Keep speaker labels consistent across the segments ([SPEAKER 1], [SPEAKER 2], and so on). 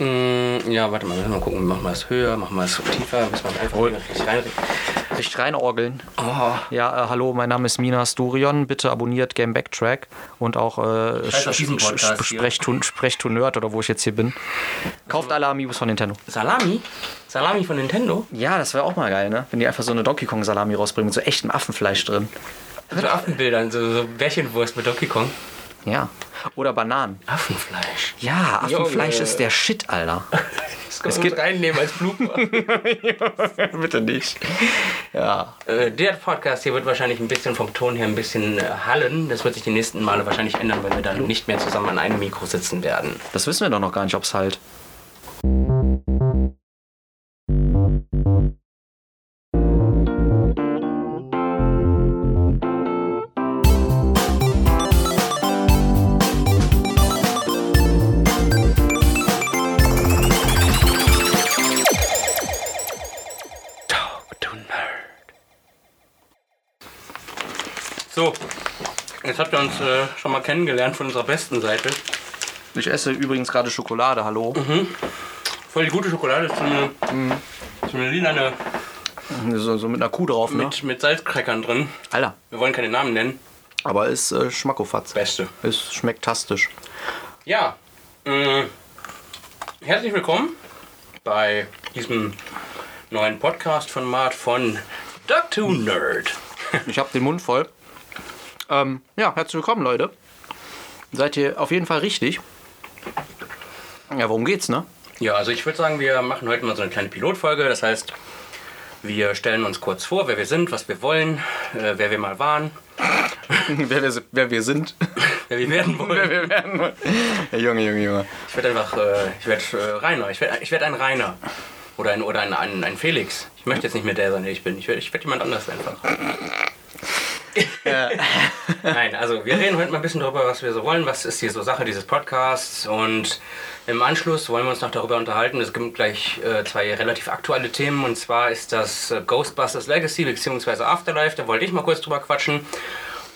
[SPEAKER 1] Mm, ja, warte mal, wir müssen mal gucken, machen wir es höher, machen wir es tiefer, müssen wir einfach
[SPEAKER 2] Oh.
[SPEAKER 1] richtig rein.
[SPEAKER 2] Richtig reinorgeln.
[SPEAKER 1] Oh,
[SPEAKER 2] Ja, äh, hallo, mein Name ist Minas Durion. Bitte abonniert Game Backtrack und auch äh. Sprechtun, Sprechtun Nerd oder wo ich jetzt hier bin. Kauft alle Amiibos von Nintendo.
[SPEAKER 1] Salami? Salami von Nintendo?
[SPEAKER 2] Ja, das wäre auch mal geil, ne? Wenn die einfach so eine Donkey Kong Salami rausbringen mit so echtem Affenfleisch drin.
[SPEAKER 1] So Affenbildern, so, so Bärchenwurst mit Donkey Kong.
[SPEAKER 2] Ja. Oder Bananen.
[SPEAKER 1] Affenfleisch.
[SPEAKER 2] Ja, Affenfleisch
[SPEAKER 1] Junge.
[SPEAKER 2] ist der Shit, Alter.
[SPEAKER 1] Das können
[SPEAKER 2] Es
[SPEAKER 1] uns reinnehmen als Blooper.
[SPEAKER 2] Bitte nicht. Ja.
[SPEAKER 1] äh, der Podcast hier wird wahrscheinlich ein bisschen vom Ton her ein bisschen äh, hallen. Das wird sich die nächsten Male wahrscheinlich ändern, wenn wir dann nicht mehr zusammen an einem Mikro sitzen werden.
[SPEAKER 2] Das wissen wir doch noch gar nicht, ob's halt.
[SPEAKER 1] So, jetzt habt ihr uns äh, schon mal kennengelernt von unserer besten Seite.
[SPEAKER 2] Ich esse übrigens gerade Schokolade, hallo.
[SPEAKER 1] Voll die gute Schokolade, ist so eine, so eine lilane
[SPEAKER 2] So, so mit einer Kuh drauf, ne?
[SPEAKER 1] mit, mit Salzcrackern drin.
[SPEAKER 2] Alter.
[SPEAKER 1] Wir wollen keine Namen nennen.
[SPEAKER 2] Aber ist äh, Schmackofatz.
[SPEAKER 1] Beste.
[SPEAKER 2] Ist schmeckt tastisch.
[SPEAKER 1] Ja, mh, herzlich willkommen bei diesem neuen Podcast-Format von Duck to Nerd.
[SPEAKER 2] Ich habe den Mund voll. Ähm, ja, herzlich willkommen, Leute. Seid ihr auf jeden Fall richtig. Ja, worum geht's, ne?
[SPEAKER 1] Ja, also ich würde sagen, wir machen heute mal so eine kleine Pilotfolge. Das heißt, wir stellen uns kurz vor, wer wir sind, was wir wollen, äh, wer wir mal waren,
[SPEAKER 2] wer, wir, wer wir sind.
[SPEAKER 1] wer wir werden wollen.
[SPEAKER 2] wer wir werden wollen. Ja, Junge, Junge, Junge.
[SPEAKER 1] Ich werde einfach, äh, ich werde äh, Rainer, ich werde ich werd ein Rainer. Oder ein, oder ein, ein, ein Felix. Ich möchte jetzt nicht mehr der sein, der ich bin. Ich werde ich werd jemand anders einfach. Nein, also wir reden heute mal ein bisschen darüber, was wir so wollen. Was ist hier so Sache dieses Podcasts? Und im Anschluss wollen wir uns noch darüber unterhalten. Es gibt gleich äh, zwei relativ aktuelle Themen. Und zwar ist das äh, Ghostbusters Legacy bzw. Afterlife. Da wollte ich mal kurz drüber quatschen.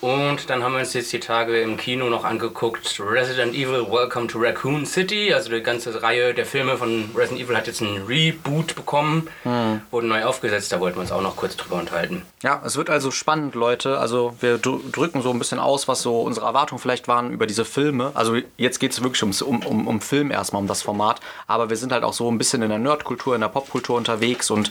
[SPEAKER 1] Und dann haben wir uns jetzt die Tage im Kino noch angeguckt. Resident Evil Welcome to Raccoon City. Also die ganze Reihe der Filme von Resident Evil hat jetzt einen Reboot bekommen. Wurde neu aufgesetzt. Da wollten wir uns auch noch kurz drüber unterhalten.
[SPEAKER 2] Ja, es wird also spannend, Leute. Also wir dr- drücken so ein bisschen aus, was so unsere Erwartungen vielleicht waren über diese Filme. Also jetzt geht es wirklich ums, um, um, um Film erstmal, um das Format. Aber wir sind halt auch so ein bisschen in der Nerdkultur, in der Popkultur unterwegs und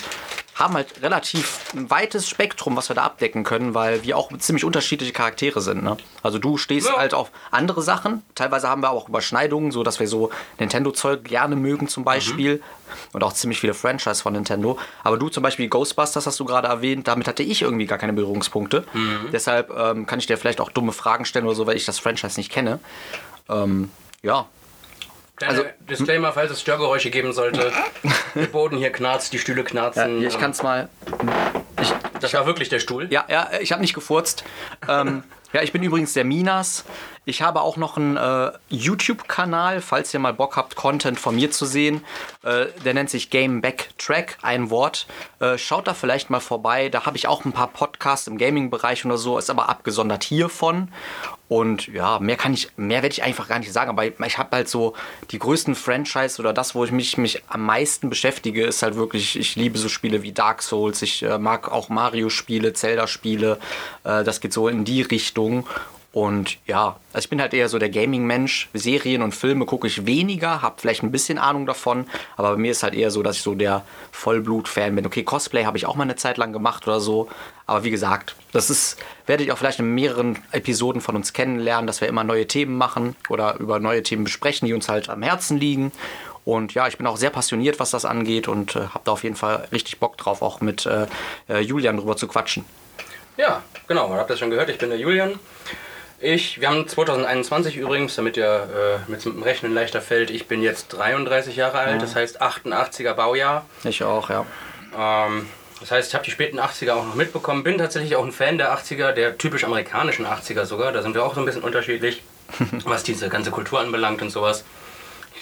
[SPEAKER 2] haben halt relativ ein weites Spektrum, was wir da abdecken können, weil wir auch ziemlich unterschiedliche Charaktere sind. Ne? Also du stehst
[SPEAKER 1] Ja.
[SPEAKER 2] halt auf andere Sachen. Teilweise haben wir auch Überschneidungen, so dass wir so Nintendo-Zeug gerne mögen zum Beispiel. Und auch ziemlich viele Franchise von Nintendo. Aber du zum Beispiel Ghostbusters hast du gerade erwähnt, damit hatte ich irgendwie gar keine Berührungspunkte. Deshalb ähm, kann ich dir vielleicht auch dumme Fragen stellen oder so, weil ich das Franchise nicht kenne. Ähm, ja, Also-
[SPEAKER 1] Disclaimer, falls es Störgeräusche geben sollte. Der Boden hier knarzt, die Stühle
[SPEAKER 2] ja
[SPEAKER 1] knarzen.
[SPEAKER 2] ich kann es mal.
[SPEAKER 1] Das war wirklich der Stuhl.
[SPEAKER 2] Ja, ja, ich habe nicht gefurzt. ähm, ja, ich bin übrigens der Minas. Ich habe auch noch einen äh, YouTube-Kanal, falls ihr mal Bock habt, Content von mir zu sehen. Äh, der nennt sich Game Backtrack, ein Wort. Äh, schaut da vielleicht mal vorbei. Da habe ich auch ein paar Podcasts im Gaming-Bereich oder so, ist aber abgesondert hiervon. Und ja, mehr kann ich, mehr werde ich einfach gar nicht sagen. Aber ich habe halt so die größten Franchise oder das, wo ich mich, mich am meisten beschäftige, ist halt wirklich, ich liebe so Spiele wie Dark Souls. Ich äh, mag auch Mario-Spiele, Zelda-Spiele. Äh, das geht so in die Richtung. Und ja, also ich bin halt eher so der Gaming-Mensch. Serien und Filme gucke ich weniger, habe vielleicht ein bisschen Ahnung davon, aber bei mir ist halt eher so, dass ich so der Vollblut-Fan bin. Okay, Cosplay habe ich auch mal eine Zeit lang gemacht oder so, aber wie gesagt, das ist, werdet ihr auch vielleicht in mehreren Episoden von uns kennenlernen, dass wir immer neue Themen machen oder über neue Themen besprechen, die uns halt am Herzen liegen. Und ja, ich bin auch sehr passioniert, was das angeht und äh, habe da auf jeden Fall richtig Bock drauf, auch mit äh, äh, Julian drüber zu quatschen.
[SPEAKER 1] Ja, genau, ihr habt das schon gehört, ich bin der Julian. Ich, wir haben 2021 übrigens, damit ihr äh, mit dem Rechnen leichter fällt, ich bin jetzt 33 Jahre alt, das heißt 88er Baujahr.
[SPEAKER 2] Ich auch, ja.
[SPEAKER 1] Ähm, das heißt, ich habe die späten 80er auch noch mitbekommen, bin tatsächlich auch ein Fan der 80er, der typisch amerikanischen 80er sogar, da sind wir auch so ein bisschen unterschiedlich, was diese ganze Kultur anbelangt und sowas.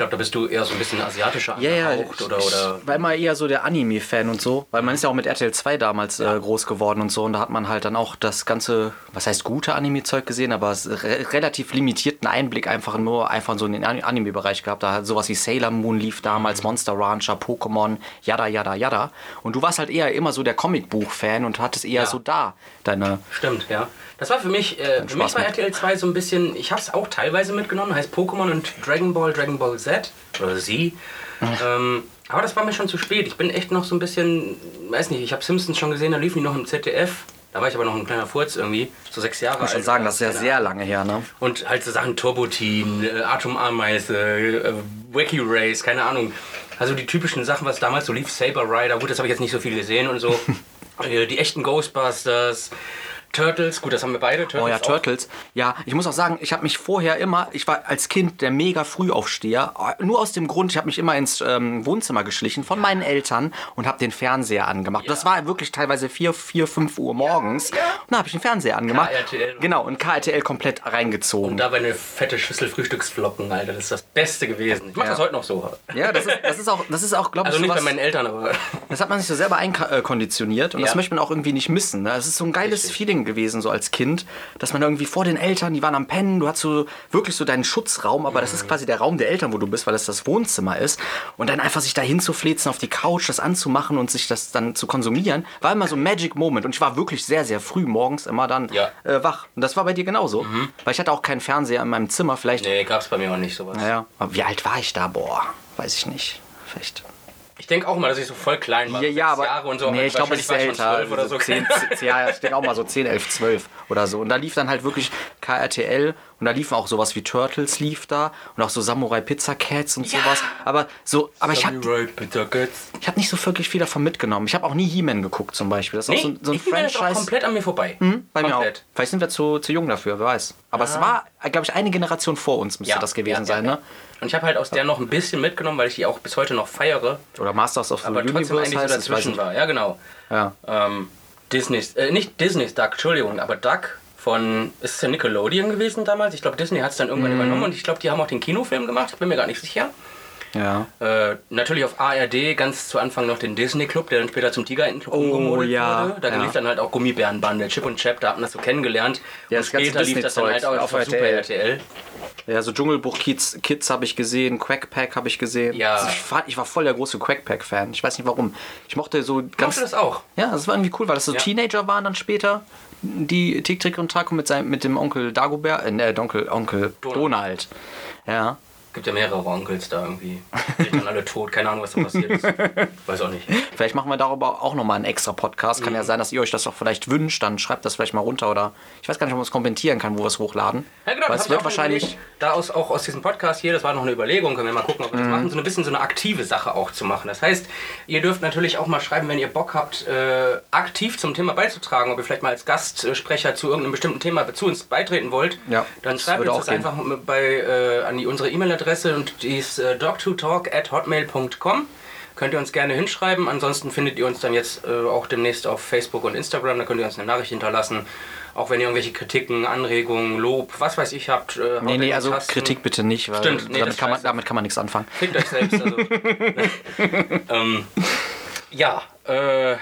[SPEAKER 1] Ich glaube, da bist du eher so ein bisschen asiatischer
[SPEAKER 2] Ja, ja,
[SPEAKER 1] angehaucht oder, oder
[SPEAKER 2] ich war immer eher so der Anime-Fan und so, weil man ist ja auch mit RTL 2 damals äh, groß geworden und so und da hat man halt dann auch das ganze, was heißt gute Anime-Zeug gesehen, aber re relativ limitierten Einblick einfach nur einfach so in den An- Anime-Bereich gehabt. Da hat sowas wie Sailor Moon lief damals, Monster Rancher, Pokémon, yada, yada, yada. Und du warst halt eher immer so der Comicbuch-Fan und hattest eher
[SPEAKER 1] Ja.
[SPEAKER 2] so da deine...
[SPEAKER 1] Stimmt, ja. Das war für mich, äh, für mich war. RTL 2 so ein bisschen, ich habe es auch teilweise mitgenommen, heißt Pokémon und Dragon Ball, Dragon Ball Z oder Z. Ähm, aber das war mir schon zu spät. Ich bin echt noch so ein bisschen, weiß nicht, ich habe Simpsons schon gesehen, da liefen die noch im ZDF. Da war ich aber noch ein kleiner Furz irgendwie, so sechs Jahre
[SPEAKER 2] Ich muss schon
[SPEAKER 1] alt.
[SPEAKER 2] sagen, das ist ja
[SPEAKER 1] Keine
[SPEAKER 2] sehr lange her, ne?
[SPEAKER 1] Und halt so Sachen Turbotin, äh, Atomameise, äh, Wacky Race, keine Ahnung. Also die typischen Sachen, was damals so lief, Saber Rider, gut, das habe ich jetzt nicht so viel gesehen und so. äh, die echten Ghostbusters, Turtles, gut, das haben wir beide. Turtles
[SPEAKER 2] Oh ja,
[SPEAKER 1] auch.
[SPEAKER 2] Turtles. Ja, ich muss auch sagen, ich habe mich vorher immer, ich war als Kind der mega Frühaufsteher, nur aus dem Grund, ich habe mich immer ins ähm, Wohnzimmer geschlichen von meinen Eltern und habe den Fernseher angemacht. Das war wirklich teilweise 4, 4 5 Uhr morgens. Und da habe ich den Fernseher angemacht.
[SPEAKER 1] KRTL.
[SPEAKER 2] Genau, und KRTL komplett reingezogen.
[SPEAKER 1] Und dabei eine fette Schüssel Frühstücksflocken, Alter. Das ist das Beste gewesen. Ich mache
[SPEAKER 2] Ja.
[SPEAKER 1] das heute noch so.
[SPEAKER 2] ja, das ist, das ist auch, das ist auch glaube ich,
[SPEAKER 1] Also nicht bei
[SPEAKER 2] sowas-
[SPEAKER 1] meinen Eltern, aber.
[SPEAKER 2] Das hat man sich so selber einkonditioniert und das
[SPEAKER 1] Ja.
[SPEAKER 2] möchte man auch irgendwie nicht missen. Ne? Es ist so ein geiles
[SPEAKER 1] Richtig.
[SPEAKER 2] Feeling gewesen, so als Kind, dass man irgendwie vor den Eltern, die waren am Pennen, du hast so wirklich so deinen Schutzraum, aber
[SPEAKER 1] Mhm.
[SPEAKER 2] das ist quasi der Raum der Eltern, wo du bist, weil das das Wohnzimmer ist. Und dann einfach sich da hinzuflezen auf die Couch, das anzumachen und sich das dann zu konsumieren, war immer so ein Magic Moment. Und ich war wirklich sehr, sehr früh morgens immer dann
[SPEAKER 1] Ja. Mhm.
[SPEAKER 2] äh, wach. Und das war bei dir genauso. Weil ich hatte auch keinen Fernseher in meinem Zimmer, vielleicht.
[SPEAKER 1] Nee, gab's bei mir auch nicht sowas.
[SPEAKER 2] Naja, aber wie alt war ich da? Boah, weiß ich nicht. Vielleicht
[SPEAKER 1] Ich denke auch mal, dass ich so voll klein war.
[SPEAKER 2] ja, ja, aber
[SPEAKER 1] Jahre und so.
[SPEAKER 2] nee, ich glaube,
[SPEAKER 1] war ich
[SPEAKER 2] älter.
[SPEAKER 1] schon 12 oder so.
[SPEAKER 2] 10, 10, ja, ich denke auch mal so 10, 11, 12 oder so. Und da lief dann halt wirklich KRTL und da liefen auch sowas wie Turtles lief da und auch so Samurai Pizza Cats und sowas. Aber so, aber ich habe
[SPEAKER 1] Samurai Pizza Cats.
[SPEAKER 2] ich hab nicht so wirklich viel davon mitgenommen. Ich habe auch nie He-Man geguckt zum Beispiel. Das ist
[SPEAKER 1] Nee,
[SPEAKER 2] auch so, so ein
[SPEAKER 1] ich bin jetzt auch
[SPEAKER 2] Franchise.
[SPEAKER 1] komplett an mir vorbei.
[SPEAKER 2] bei mir auch.
[SPEAKER 1] komplett.
[SPEAKER 2] Vielleicht sind wir zu, zu jung dafür, wer weiß. Aber es war, glaube ich, eine Generation vor uns müsste
[SPEAKER 1] Ja,
[SPEAKER 2] das gewesen
[SPEAKER 1] ja,
[SPEAKER 2] sein,
[SPEAKER 1] ja,
[SPEAKER 2] ne?
[SPEAKER 1] Und ich habe halt aus der noch ein bisschen mitgenommen, weil ich die auch bis heute noch feiere.
[SPEAKER 2] Oder Masters of the
[SPEAKER 1] Aber trotzdem
[SPEAKER 2] Universe
[SPEAKER 1] eigentlich so dazwischen war. Ja, genau.
[SPEAKER 2] Ja.
[SPEAKER 1] Ähm, Disney's, äh, nicht Disney's Duck, Entschuldigung, aber Duck von, ist es ja Nickelodeon gewesen damals? Ich glaube, Disney hat es dann irgendwann übernommen und ich glaube, die haben auch den Kinofilm gemacht, ich bin mir gar nicht sicher.
[SPEAKER 2] ja.
[SPEAKER 1] Äh, natürlich auf ARD ganz zu Anfang noch den Disney Club, der dann später zum Tigerentenclub umgemodelt
[SPEAKER 2] Oh, ja,
[SPEAKER 1] wurde. Da
[SPEAKER 2] ja.
[SPEAKER 1] lief dann halt auch Gummibärenbande, Chip und Chap, da hat man das so kennengelernt.
[SPEAKER 2] Ja,
[SPEAKER 1] und später lief das dann halt auch auf,
[SPEAKER 2] auf
[SPEAKER 1] Super
[SPEAKER 2] RTL. Ja, so Dschungelbuch Kids, Kids habe ich gesehen, Quackpack habe ich gesehen.
[SPEAKER 1] Ja.
[SPEAKER 2] Also ich, war, ich war voll der große Quackpack-Fan. Ich weiß nicht warum. Ich mochte so
[SPEAKER 1] Mochte
[SPEAKER 2] ganz.
[SPEAKER 1] das auch.
[SPEAKER 2] Ja, das war irgendwie cool, weil das so
[SPEAKER 1] Ja.
[SPEAKER 2] Teenager waren dann später. Die Tick, Trick und Taco mit, seinem, mit dem Onkel Dagobert, äh, Onkel, Onkel
[SPEAKER 1] Donald.
[SPEAKER 2] Donald. Ja.
[SPEAKER 1] Gibt ja mehrere Onkels da irgendwie. Die sind dann alle tot, keine Ahnung, was da passiert ist. Weiß auch nicht.
[SPEAKER 2] Vielleicht machen wir darüber auch nochmal einen extra Podcast. Kann ja sein, dass ihr euch das auch vielleicht wünscht. Dann schreibt das vielleicht mal runter oder ich weiß gar nicht, ob man es kommentieren kann, wo wir es hochladen.
[SPEAKER 1] Ja, genau,
[SPEAKER 2] Weil
[SPEAKER 1] das
[SPEAKER 2] es wird wahrscheinlich.
[SPEAKER 1] überlegt, Da aus, auch aus diesem Podcast hier, das war noch eine Überlegung, können wir mal gucken, ob wir das
[SPEAKER 2] Mhm.
[SPEAKER 1] machen, so ein bisschen so eine aktive Sache auch zu machen. Das heißt, ihr dürft natürlich auch mal schreiben, wenn ihr Bock habt, äh, aktiv zum Thema beizutragen, ob ihr vielleicht mal als Gastsprecher zu irgendeinem bestimmten Thema zu uns beitreten wollt.
[SPEAKER 2] Ja,
[SPEAKER 1] dann schreibt uns das
[SPEAKER 2] gehen.
[SPEAKER 1] einfach bei, äh, an die, unsere E-Mail-Adresse und die ist äh, dog2talk at hotmail.com. Könnt ihr uns gerne hinschreiben. Ansonsten findet ihr uns dann jetzt äh, auch demnächst auf Facebook und Instagram. Da könnt ihr uns eine Nachricht hinterlassen. Auch wenn ihr irgendwelche Kritiken, Anregungen, Lob, was weiß ich habt. Äh,
[SPEAKER 2] Nee, nee, also
[SPEAKER 1] Tasten.
[SPEAKER 2] Kritik bitte nicht, weil
[SPEAKER 1] Stimmt, nee,
[SPEAKER 2] damit, kann man, damit kann man nichts anfangen.
[SPEAKER 1] Fickt euch selbst. Also. ähm, ja, äh,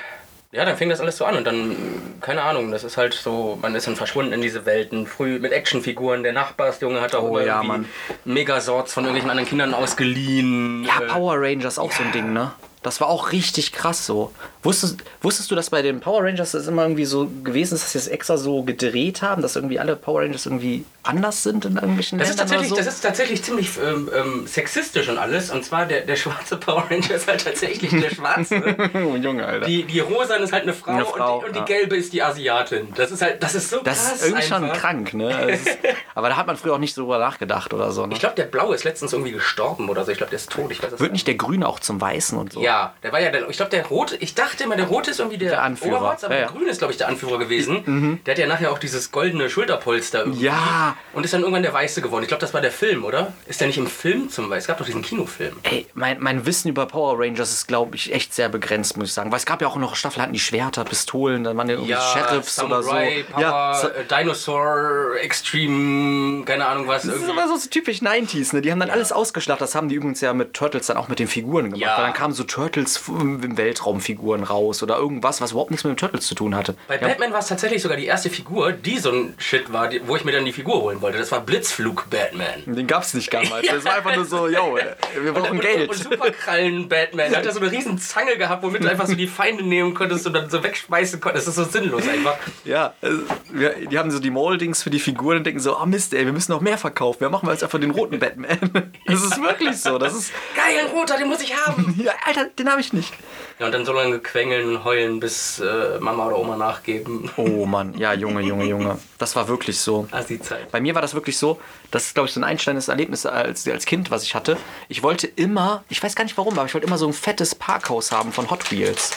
[SPEAKER 1] ja, dann fing das alles so an und dann, keine Ahnung, das ist halt so, man ist dann verschwunden in diese Welten. Früh mit Actionfiguren, der Nachbarsjunge hat auch
[SPEAKER 2] Oh ja, Mann.
[SPEAKER 1] Megasorts von irgendwelchen anderen Kindern ausgeliehen.
[SPEAKER 2] Ja,
[SPEAKER 1] Äh,
[SPEAKER 2] Power Rangers auch so ein Ding, ne? Das war auch richtig krass so. Wusstest, wusstest du, dass bei den Power Rangers das immer irgendwie so gewesen ist, dass sie es extra so gedreht haben, dass irgendwie alle Power Rangers irgendwie anders sind in irgendwelchen
[SPEAKER 1] Das ist,
[SPEAKER 2] Ländern
[SPEAKER 1] tatsächlich,
[SPEAKER 2] oder so?
[SPEAKER 1] das ist tatsächlich ziemlich ähm, ähm, sexistisch und alles. Und zwar der, der schwarze Power Ranger ist halt tatsächlich der schwarze.
[SPEAKER 2] oh, Junge, Alter.
[SPEAKER 1] Die, die rosa ist halt eine Frau,
[SPEAKER 2] Eine Frau,
[SPEAKER 1] und, die, und die
[SPEAKER 2] ja.
[SPEAKER 1] gelbe ist die Asiatin. Das ist halt, das ist so
[SPEAKER 2] das
[SPEAKER 1] krass
[SPEAKER 2] ist irgendwie schon
[SPEAKER 1] einfach.
[SPEAKER 2] krank, ne? Das ist, aber da hat man früher auch nicht so drüber nachgedacht oder so, ne?
[SPEAKER 1] Ich glaube, der Blaue ist letztens irgendwie gestorben oder so. Ich glaube, der ist tot. Ich weiß
[SPEAKER 2] Wird nicht der Grüne auch zum Weißen und so?
[SPEAKER 1] Ja, Ja, der war ja der, ich glaube der rote, ich dachte immer der rote ist irgendwie der,
[SPEAKER 2] Der Anführer.
[SPEAKER 1] Oberwatz, aber
[SPEAKER 2] Ja,
[SPEAKER 1] der
[SPEAKER 2] ja.
[SPEAKER 1] grüne ist glaube ich der Anführer gewesen. Der hat ja nachher auch dieses goldene Schulterpolster irgendwie.
[SPEAKER 2] Ja.
[SPEAKER 1] Und ist dann irgendwann der weiße geworden. Ich glaube, das war der Film, oder? Ist der nicht im Film zum Beispiel? Es gab doch diesen Kinofilm.
[SPEAKER 2] Ey, mein, mein Wissen über Power Rangers ist, glaube ich, echt sehr begrenzt, muss ich sagen. Weil es gab ja auch noch Staffeln, hatten die Schwerter, Pistolen, dann waren ja irgendwie Sheriffs oder so.
[SPEAKER 1] Samurai, Power,
[SPEAKER 2] ja,
[SPEAKER 1] äh, Dinosaur, Extreme, keine Ahnung was.
[SPEAKER 2] das ist
[SPEAKER 1] Irgendwie.
[SPEAKER 2] aber so, so typisch 90s, ne? Die haben dann alles ausgeschlachtet. Das haben die übrigens ja mit Turtles dann auch mit den Figuren gemacht.
[SPEAKER 1] Ja.
[SPEAKER 2] Weil dann kamen so Turtles im Weltraumfiguren raus oder irgendwas, was überhaupt nichts mit den Turtles zu tun hatte.
[SPEAKER 1] Bei
[SPEAKER 2] ja,
[SPEAKER 1] Batman war es tatsächlich sogar die erste Figur, die so ein Shit war, die, wo ich mir dann die Figur holen wollte. Das war Blitzflug Batman.
[SPEAKER 2] den gab es nicht damals. Das war einfach nur so, yo, wir brauchen
[SPEAKER 1] und,
[SPEAKER 2] Geld.
[SPEAKER 1] Und, und Superkrallen-Batman. Der hat ja so eine riesen Zange gehabt, womit du einfach so die Feinde nehmen konntest und dann so wegschmeißen konntest. Das ist so sinnlos einfach.
[SPEAKER 2] Ja, also, wir, die haben so die Moldings für die Figuren und denken so, ah Mist, ey, wir müssen noch mehr verkaufen. Wir machen wir jetzt einfach den roten Batman. Das ist wirklich so. Das ist,
[SPEAKER 1] Geil, ein roter, den muss ich haben.
[SPEAKER 2] ja, Alter, den habe ich nicht.
[SPEAKER 1] Ja, und dann so lange quengeln und heulen, bis äh, Mama oder Oma nachgeben.
[SPEAKER 2] Oh Mann, ja, Junge, Junge, Junge. Das war wirklich so.
[SPEAKER 1] Assi-Zeit.
[SPEAKER 2] Bei mir war das wirklich so, das ist, glaube ich, so ein einsteinendes Erlebnis als, als Kind, was ich hatte. Ich wollte immer, ich weiß gar nicht warum, aber ich wollte immer so ein fettes Parkhaus haben von Hot Wheels.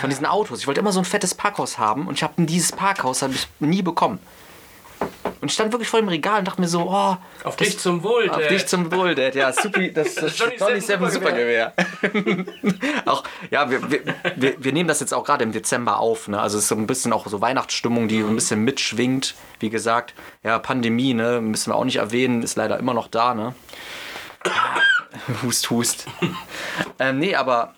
[SPEAKER 2] Von diesen Autos. Ich wollte immer so ein fettes Parkhaus haben und ich habe dieses Parkhaus hab ich nie bekommen. Und ich stand wirklich vor dem Regal und dachte mir so, oh,
[SPEAKER 1] Auf dich zum Wohl,
[SPEAKER 2] auf
[SPEAKER 1] Dad.
[SPEAKER 2] dich zum Wohl, Dad. Ja, super, das, das
[SPEAKER 1] Johnny
[SPEAKER 2] Johnny
[SPEAKER 1] Seven
[SPEAKER 2] Seven Supergewehr. auch, ja, wir, wir, wir, wir nehmen das jetzt auch gerade im Dezember auf. Ne? Also es ist so ein bisschen auch so Weihnachtsstimmung, die so ein bisschen mitschwingt. Wie gesagt, ja, Pandemie, ne, müssen wir auch nicht erwähnen, ist leider immer noch da, ne? hust, hust. ähm, nee, aber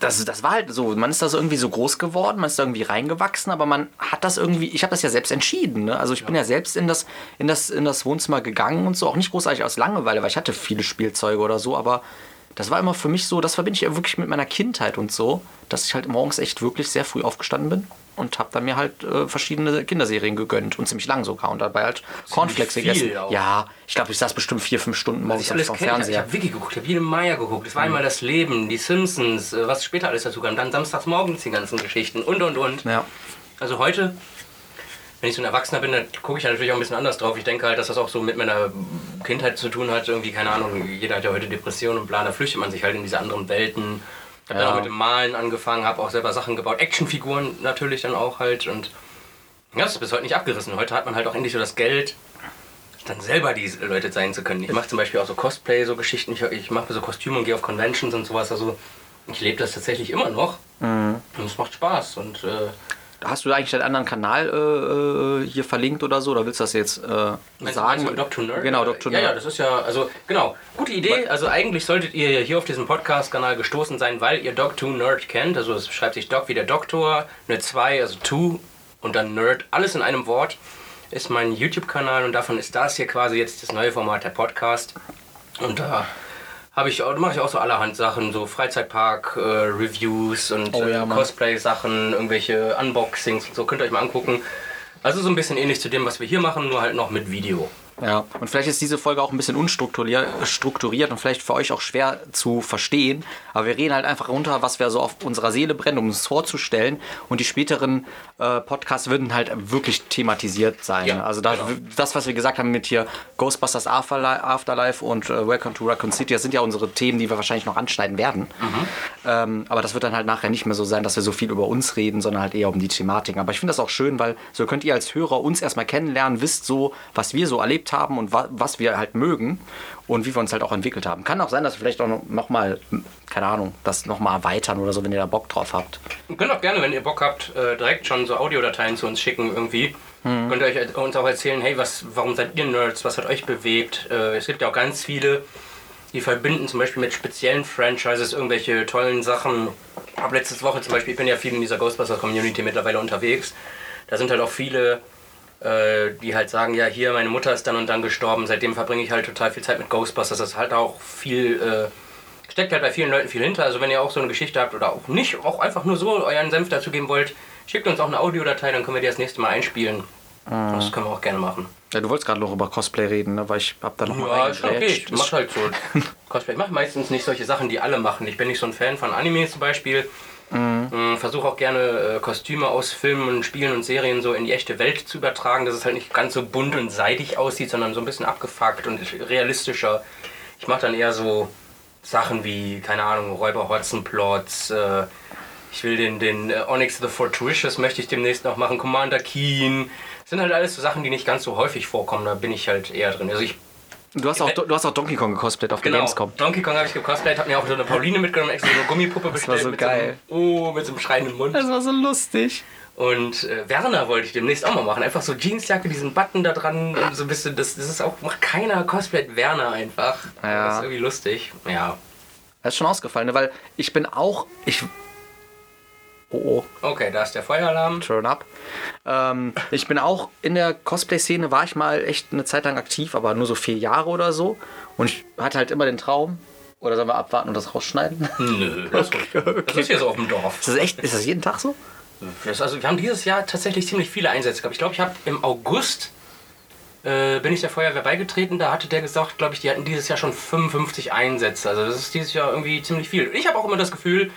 [SPEAKER 2] das, das war halt so, man ist da so irgendwie so groß geworden, man ist da irgendwie reingewachsen, aber man hat das irgendwie, ich habe das ja selbst entschieden. Ne? Also ich bin ja selbst in das, in, das, in das Wohnzimmer gegangen und so, auch nicht großartig aus Langeweile, weil ich hatte viele Spielzeuge oder so, aber das war immer für mich so, das verbinde ich ja wirklich mit meiner Kindheit und so, dass ich halt morgens echt wirklich sehr früh aufgestanden bin und habe dann mir halt äh, verschiedene Kinderserien gegönnt und ziemlich lang sogar und dabei halt Cornflakes
[SPEAKER 1] viel
[SPEAKER 2] gegessen.
[SPEAKER 1] auch.
[SPEAKER 2] Ja, ich glaube, ich saß bestimmt vier, fünf Stunden morgens
[SPEAKER 1] ich alles
[SPEAKER 2] vom
[SPEAKER 1] kenne. Ich,
[SPEAKER 2] Fernseher.
[SPEAKER 1] habe Wiki geguckt, ich habe jede Maya geguckt. Es war einmal das Leben, die Simpsons, äh, was später alles dazu kam. Dann samstags morgens die ganzen Geschichten und und und.
[SPEAKER 2] Ja.
[SPEAKER 1] Also heute, wenn ich so ein Erwachsener bin, dann gucke ich natürlich auch ein bisschen anders drauf. Ich denke halt, dass das auch so mit meiner Kindheit zu tun hat. Irgendwie, keine Ahnung, jeder hat ja heute Depressionen und bla, da flüchtet man sich halt in diese anderen Welten. Ich habe
[SPEAKER 2] Ja.
[SPEAKER 1] dann auch mit dem Malen angefangen, habe auch selber Sachen gebaut. Actionfiguren natürlich dann auch halt. Und ja, das ist bis heute nicht abgerissen. Heute hat man halt auch endlich so das Geld, dann selber die Leute sein zu können. Ich mache zum Beispiel auch so Cosplay, so Geschichten. Ich, ich mache so Kostüme und gehe auf Conventions und sowas. Also ich lebe das tatsächlich immer noch. Und es macht Spaß. Und äh,
[SPEAKER 2] Hast du eigentlich deinen anderen Kanal äh, äh, hier verlinkt oder so? Oder willst du das jetzt äh,
[SPEAKER 1] Meinst
[SPEAKER 2] sagen?
[SPEAKER 1] meinst Dr. Nerd?
[SPEAKER 2] Genau, Dr.
[SPEAKER 1] Ja, ja,
[SPEAKER 2] Nerd.
[SPEAKER 1] das ist ja, also genau, gute Idee. Also eigentlich solltet ihr hier auf diesem Podcast-Kanal gestoßen sein, weil ihr Dr. Nerd kennt. Also es schreibt sich Doc wie der Doktor, eine 2, also 2 und dann Nerd, alles in einem Wort. Ist mein YouTube-Kanal und davon ist das hier quasi jetzt das neue Format der Podcast. Und da habe ich, auch- mache ich auch so allerhand Sachen, so Freizeitpark-Reviews und
[SPEAKER 2] Oh ja,
[SPEAKER 1] äh. Cosplay-Sachen, irgendwelche Unboxings und so. Könnt ihr euch mal angucken. Also so ein bisschen ähnlich zu dem, was wir hier machen, nur halt noch mit Video.
[SPEAKER 2] Ja, und vielleicht ist diese Folge auch ein bisschen unstrukturiert strukturiert und vielleicht für euch auch schwer zu verstehen. Aber wir reden halt einfach runter, was wir so auf unserer Seele brennen, um uns vorzustellen. Und die späteren äh, Podcasts würden halt wirklich thematisiert sein.
[SPEAKER 1] Ja,
[SPEAKER 2] also da,
[SPEAKER 1] genau.
[SPEAKER 2] das, was wir gesagt haben mit hier Ghostbusters Afterli- Afterlife und äh, Welcome to Raccoon City, das sind ja unsere Themen, die wir wahrscheinlich noch anschneiden werden. Ähm, aber das wird dann halt nachher nicht mehr so sein, dass wir so viel über uns reden, sondern halt eher um die Thematik. Aber ich finde das auch schön, weil so könnt ihr als Hörer uns erstmal kennenlernen, wisst so, was wir so erlebt haben und wa was wir halt mögen und wie wir uns halt auch entwickelt haben. Kann auch sein, dass wir vielleicht auch noch, noch mal, keine Ahnung, das noch mal erweitern oder so, wenn ihr da Bock drauf habt.
[SPEAKER 1] Ihr könnt auch gerne, wenn ihr Bock habt, äh, direkt schon so Audiodateien zu uns schicken irgendwie. Könnt ihr euch, uns auch erzählen, hey, was, warum seid ihr Nerds? Was hat euch bewegt? Äh, es gibt ja auch ganz viele, die verbinden zum Beispiel mit speziellen Franchises irgendwelche tollen Sachen. Ab letztes Woche zum Beispiel, ich bin ja viel in dieser Ghostbusters-Community mittlerweile unterwegs. Da sind halt auch viele, die halt sagen, ja, hier, meine Mutter ist dann und dann gestorben. Seitdem verbringe ich halt total viel Zeit mit Ghostbusters. Das ist halt auch viel... Äh, steckt halt bei vielen Leuten viel hinter. Also wenn ihr auch so eine Geschichte habt oder auch nicht, auch einfach nur so euren Senf dazu geben wollt, schickt uns auch eine Audiodatei, dann können wir die das nächste Mal einspielen. Das können wir auch gerne machen.
[SPEAKER 2] Ja, du wolltest gerade noch über Cosplay reden, ne? weil ich hab da noch mal
[SPEAKER 1] Ja, ist schon okay. Ich mach halt so Cosplay. Ich mach meistens nicht solche Sachen, die alle machen. Ich bin nicht so ein Fan von Anime zum Beispiel. Mhm. Versuche auch gerne äh, Kostüme aus Filmen und Spielen und Serien so in die echte Welt zu übertragen, dass es halt nicht ganz so bunt und seidig aussieht, sondern so ein bisschen abgefuckt und realistischer. Ich mache dann eher so Sachen wie, keine Ahnung, Räuber Hotzenplots, äh, ich will den, den äh, Onyx the Fortuitous möchte ich demnächst noch machen, Commander Keen. Das sind halt alles so Sachen, die nicht ganz so häufig vorkommen, da bin ich halt eher drin. Also ich
[SPEAKER 2] Du hast auch, du hast auch Donkey Kong gecosplayt auf der
[SPEAKER 1] Genau,
[SPEAKER 2] Gamescom.
[SPEAKER 1] Donkey Kong habe ich gecosplayt, habe mir auch so eine Pauline mitgenommen, extra so eine Gummipuppe bestellt.
[SPEAKER 2] so
[SPEAKER 1] mit
[SPEAKER 2] geil.
[SPEAKER 1] So einem, oh, mit so einem schreienden Mund.
[SPEAKER 2] Das war so lustig.
[SPEAKER 1] Und äh, Werner wollte ich demnächst auch mal machen. Einfach so Jeansjacke, diesen Button da dran, so ein bisschen, das, das ist auch, macht keiner cosplayt Werner einfach.
[SPEAKER 2] Ja.
[SPEAKER 1] Das ist irgendwie lustig. Ja.
[SPEAKER 2] Das ist schon ausgefallen, ne? weil ich bin auch. Ich. Oh, oh,
[SPEAKER 1] Okay, da ist der Feueralarm.
[SPEAKER 2] turn up. Ähm, ich bin auch in der Cosplay-Szene, war ich mal echt eine Zeit lang aktiv, aber nur so vier Jahre oder so. Und ich hatte halt immer den Traum. Oder sollen wir abwarten und das rausschneiden?
[SPEAKER 1] Nö, das, ist- das ist hier so auf dem Dorf.
[SPEAKER 2] Ist das echt? Ist das jeden Tag so?
[SPEAKER 1] Das, also wir haben dieses Jahr tatsächlich ziemlich viele Einsätze gehabt. Ich glaube, ich habe im August äh, bin ich der Feuerwehr beigetreten. Da hatte der gesagt, glaube ich, die hatten dieses Jahr schon 55 Einsätze. Also das ist dieses Jahr irgendwie ziemlich viel. Ich habe auch immer das Gefühl,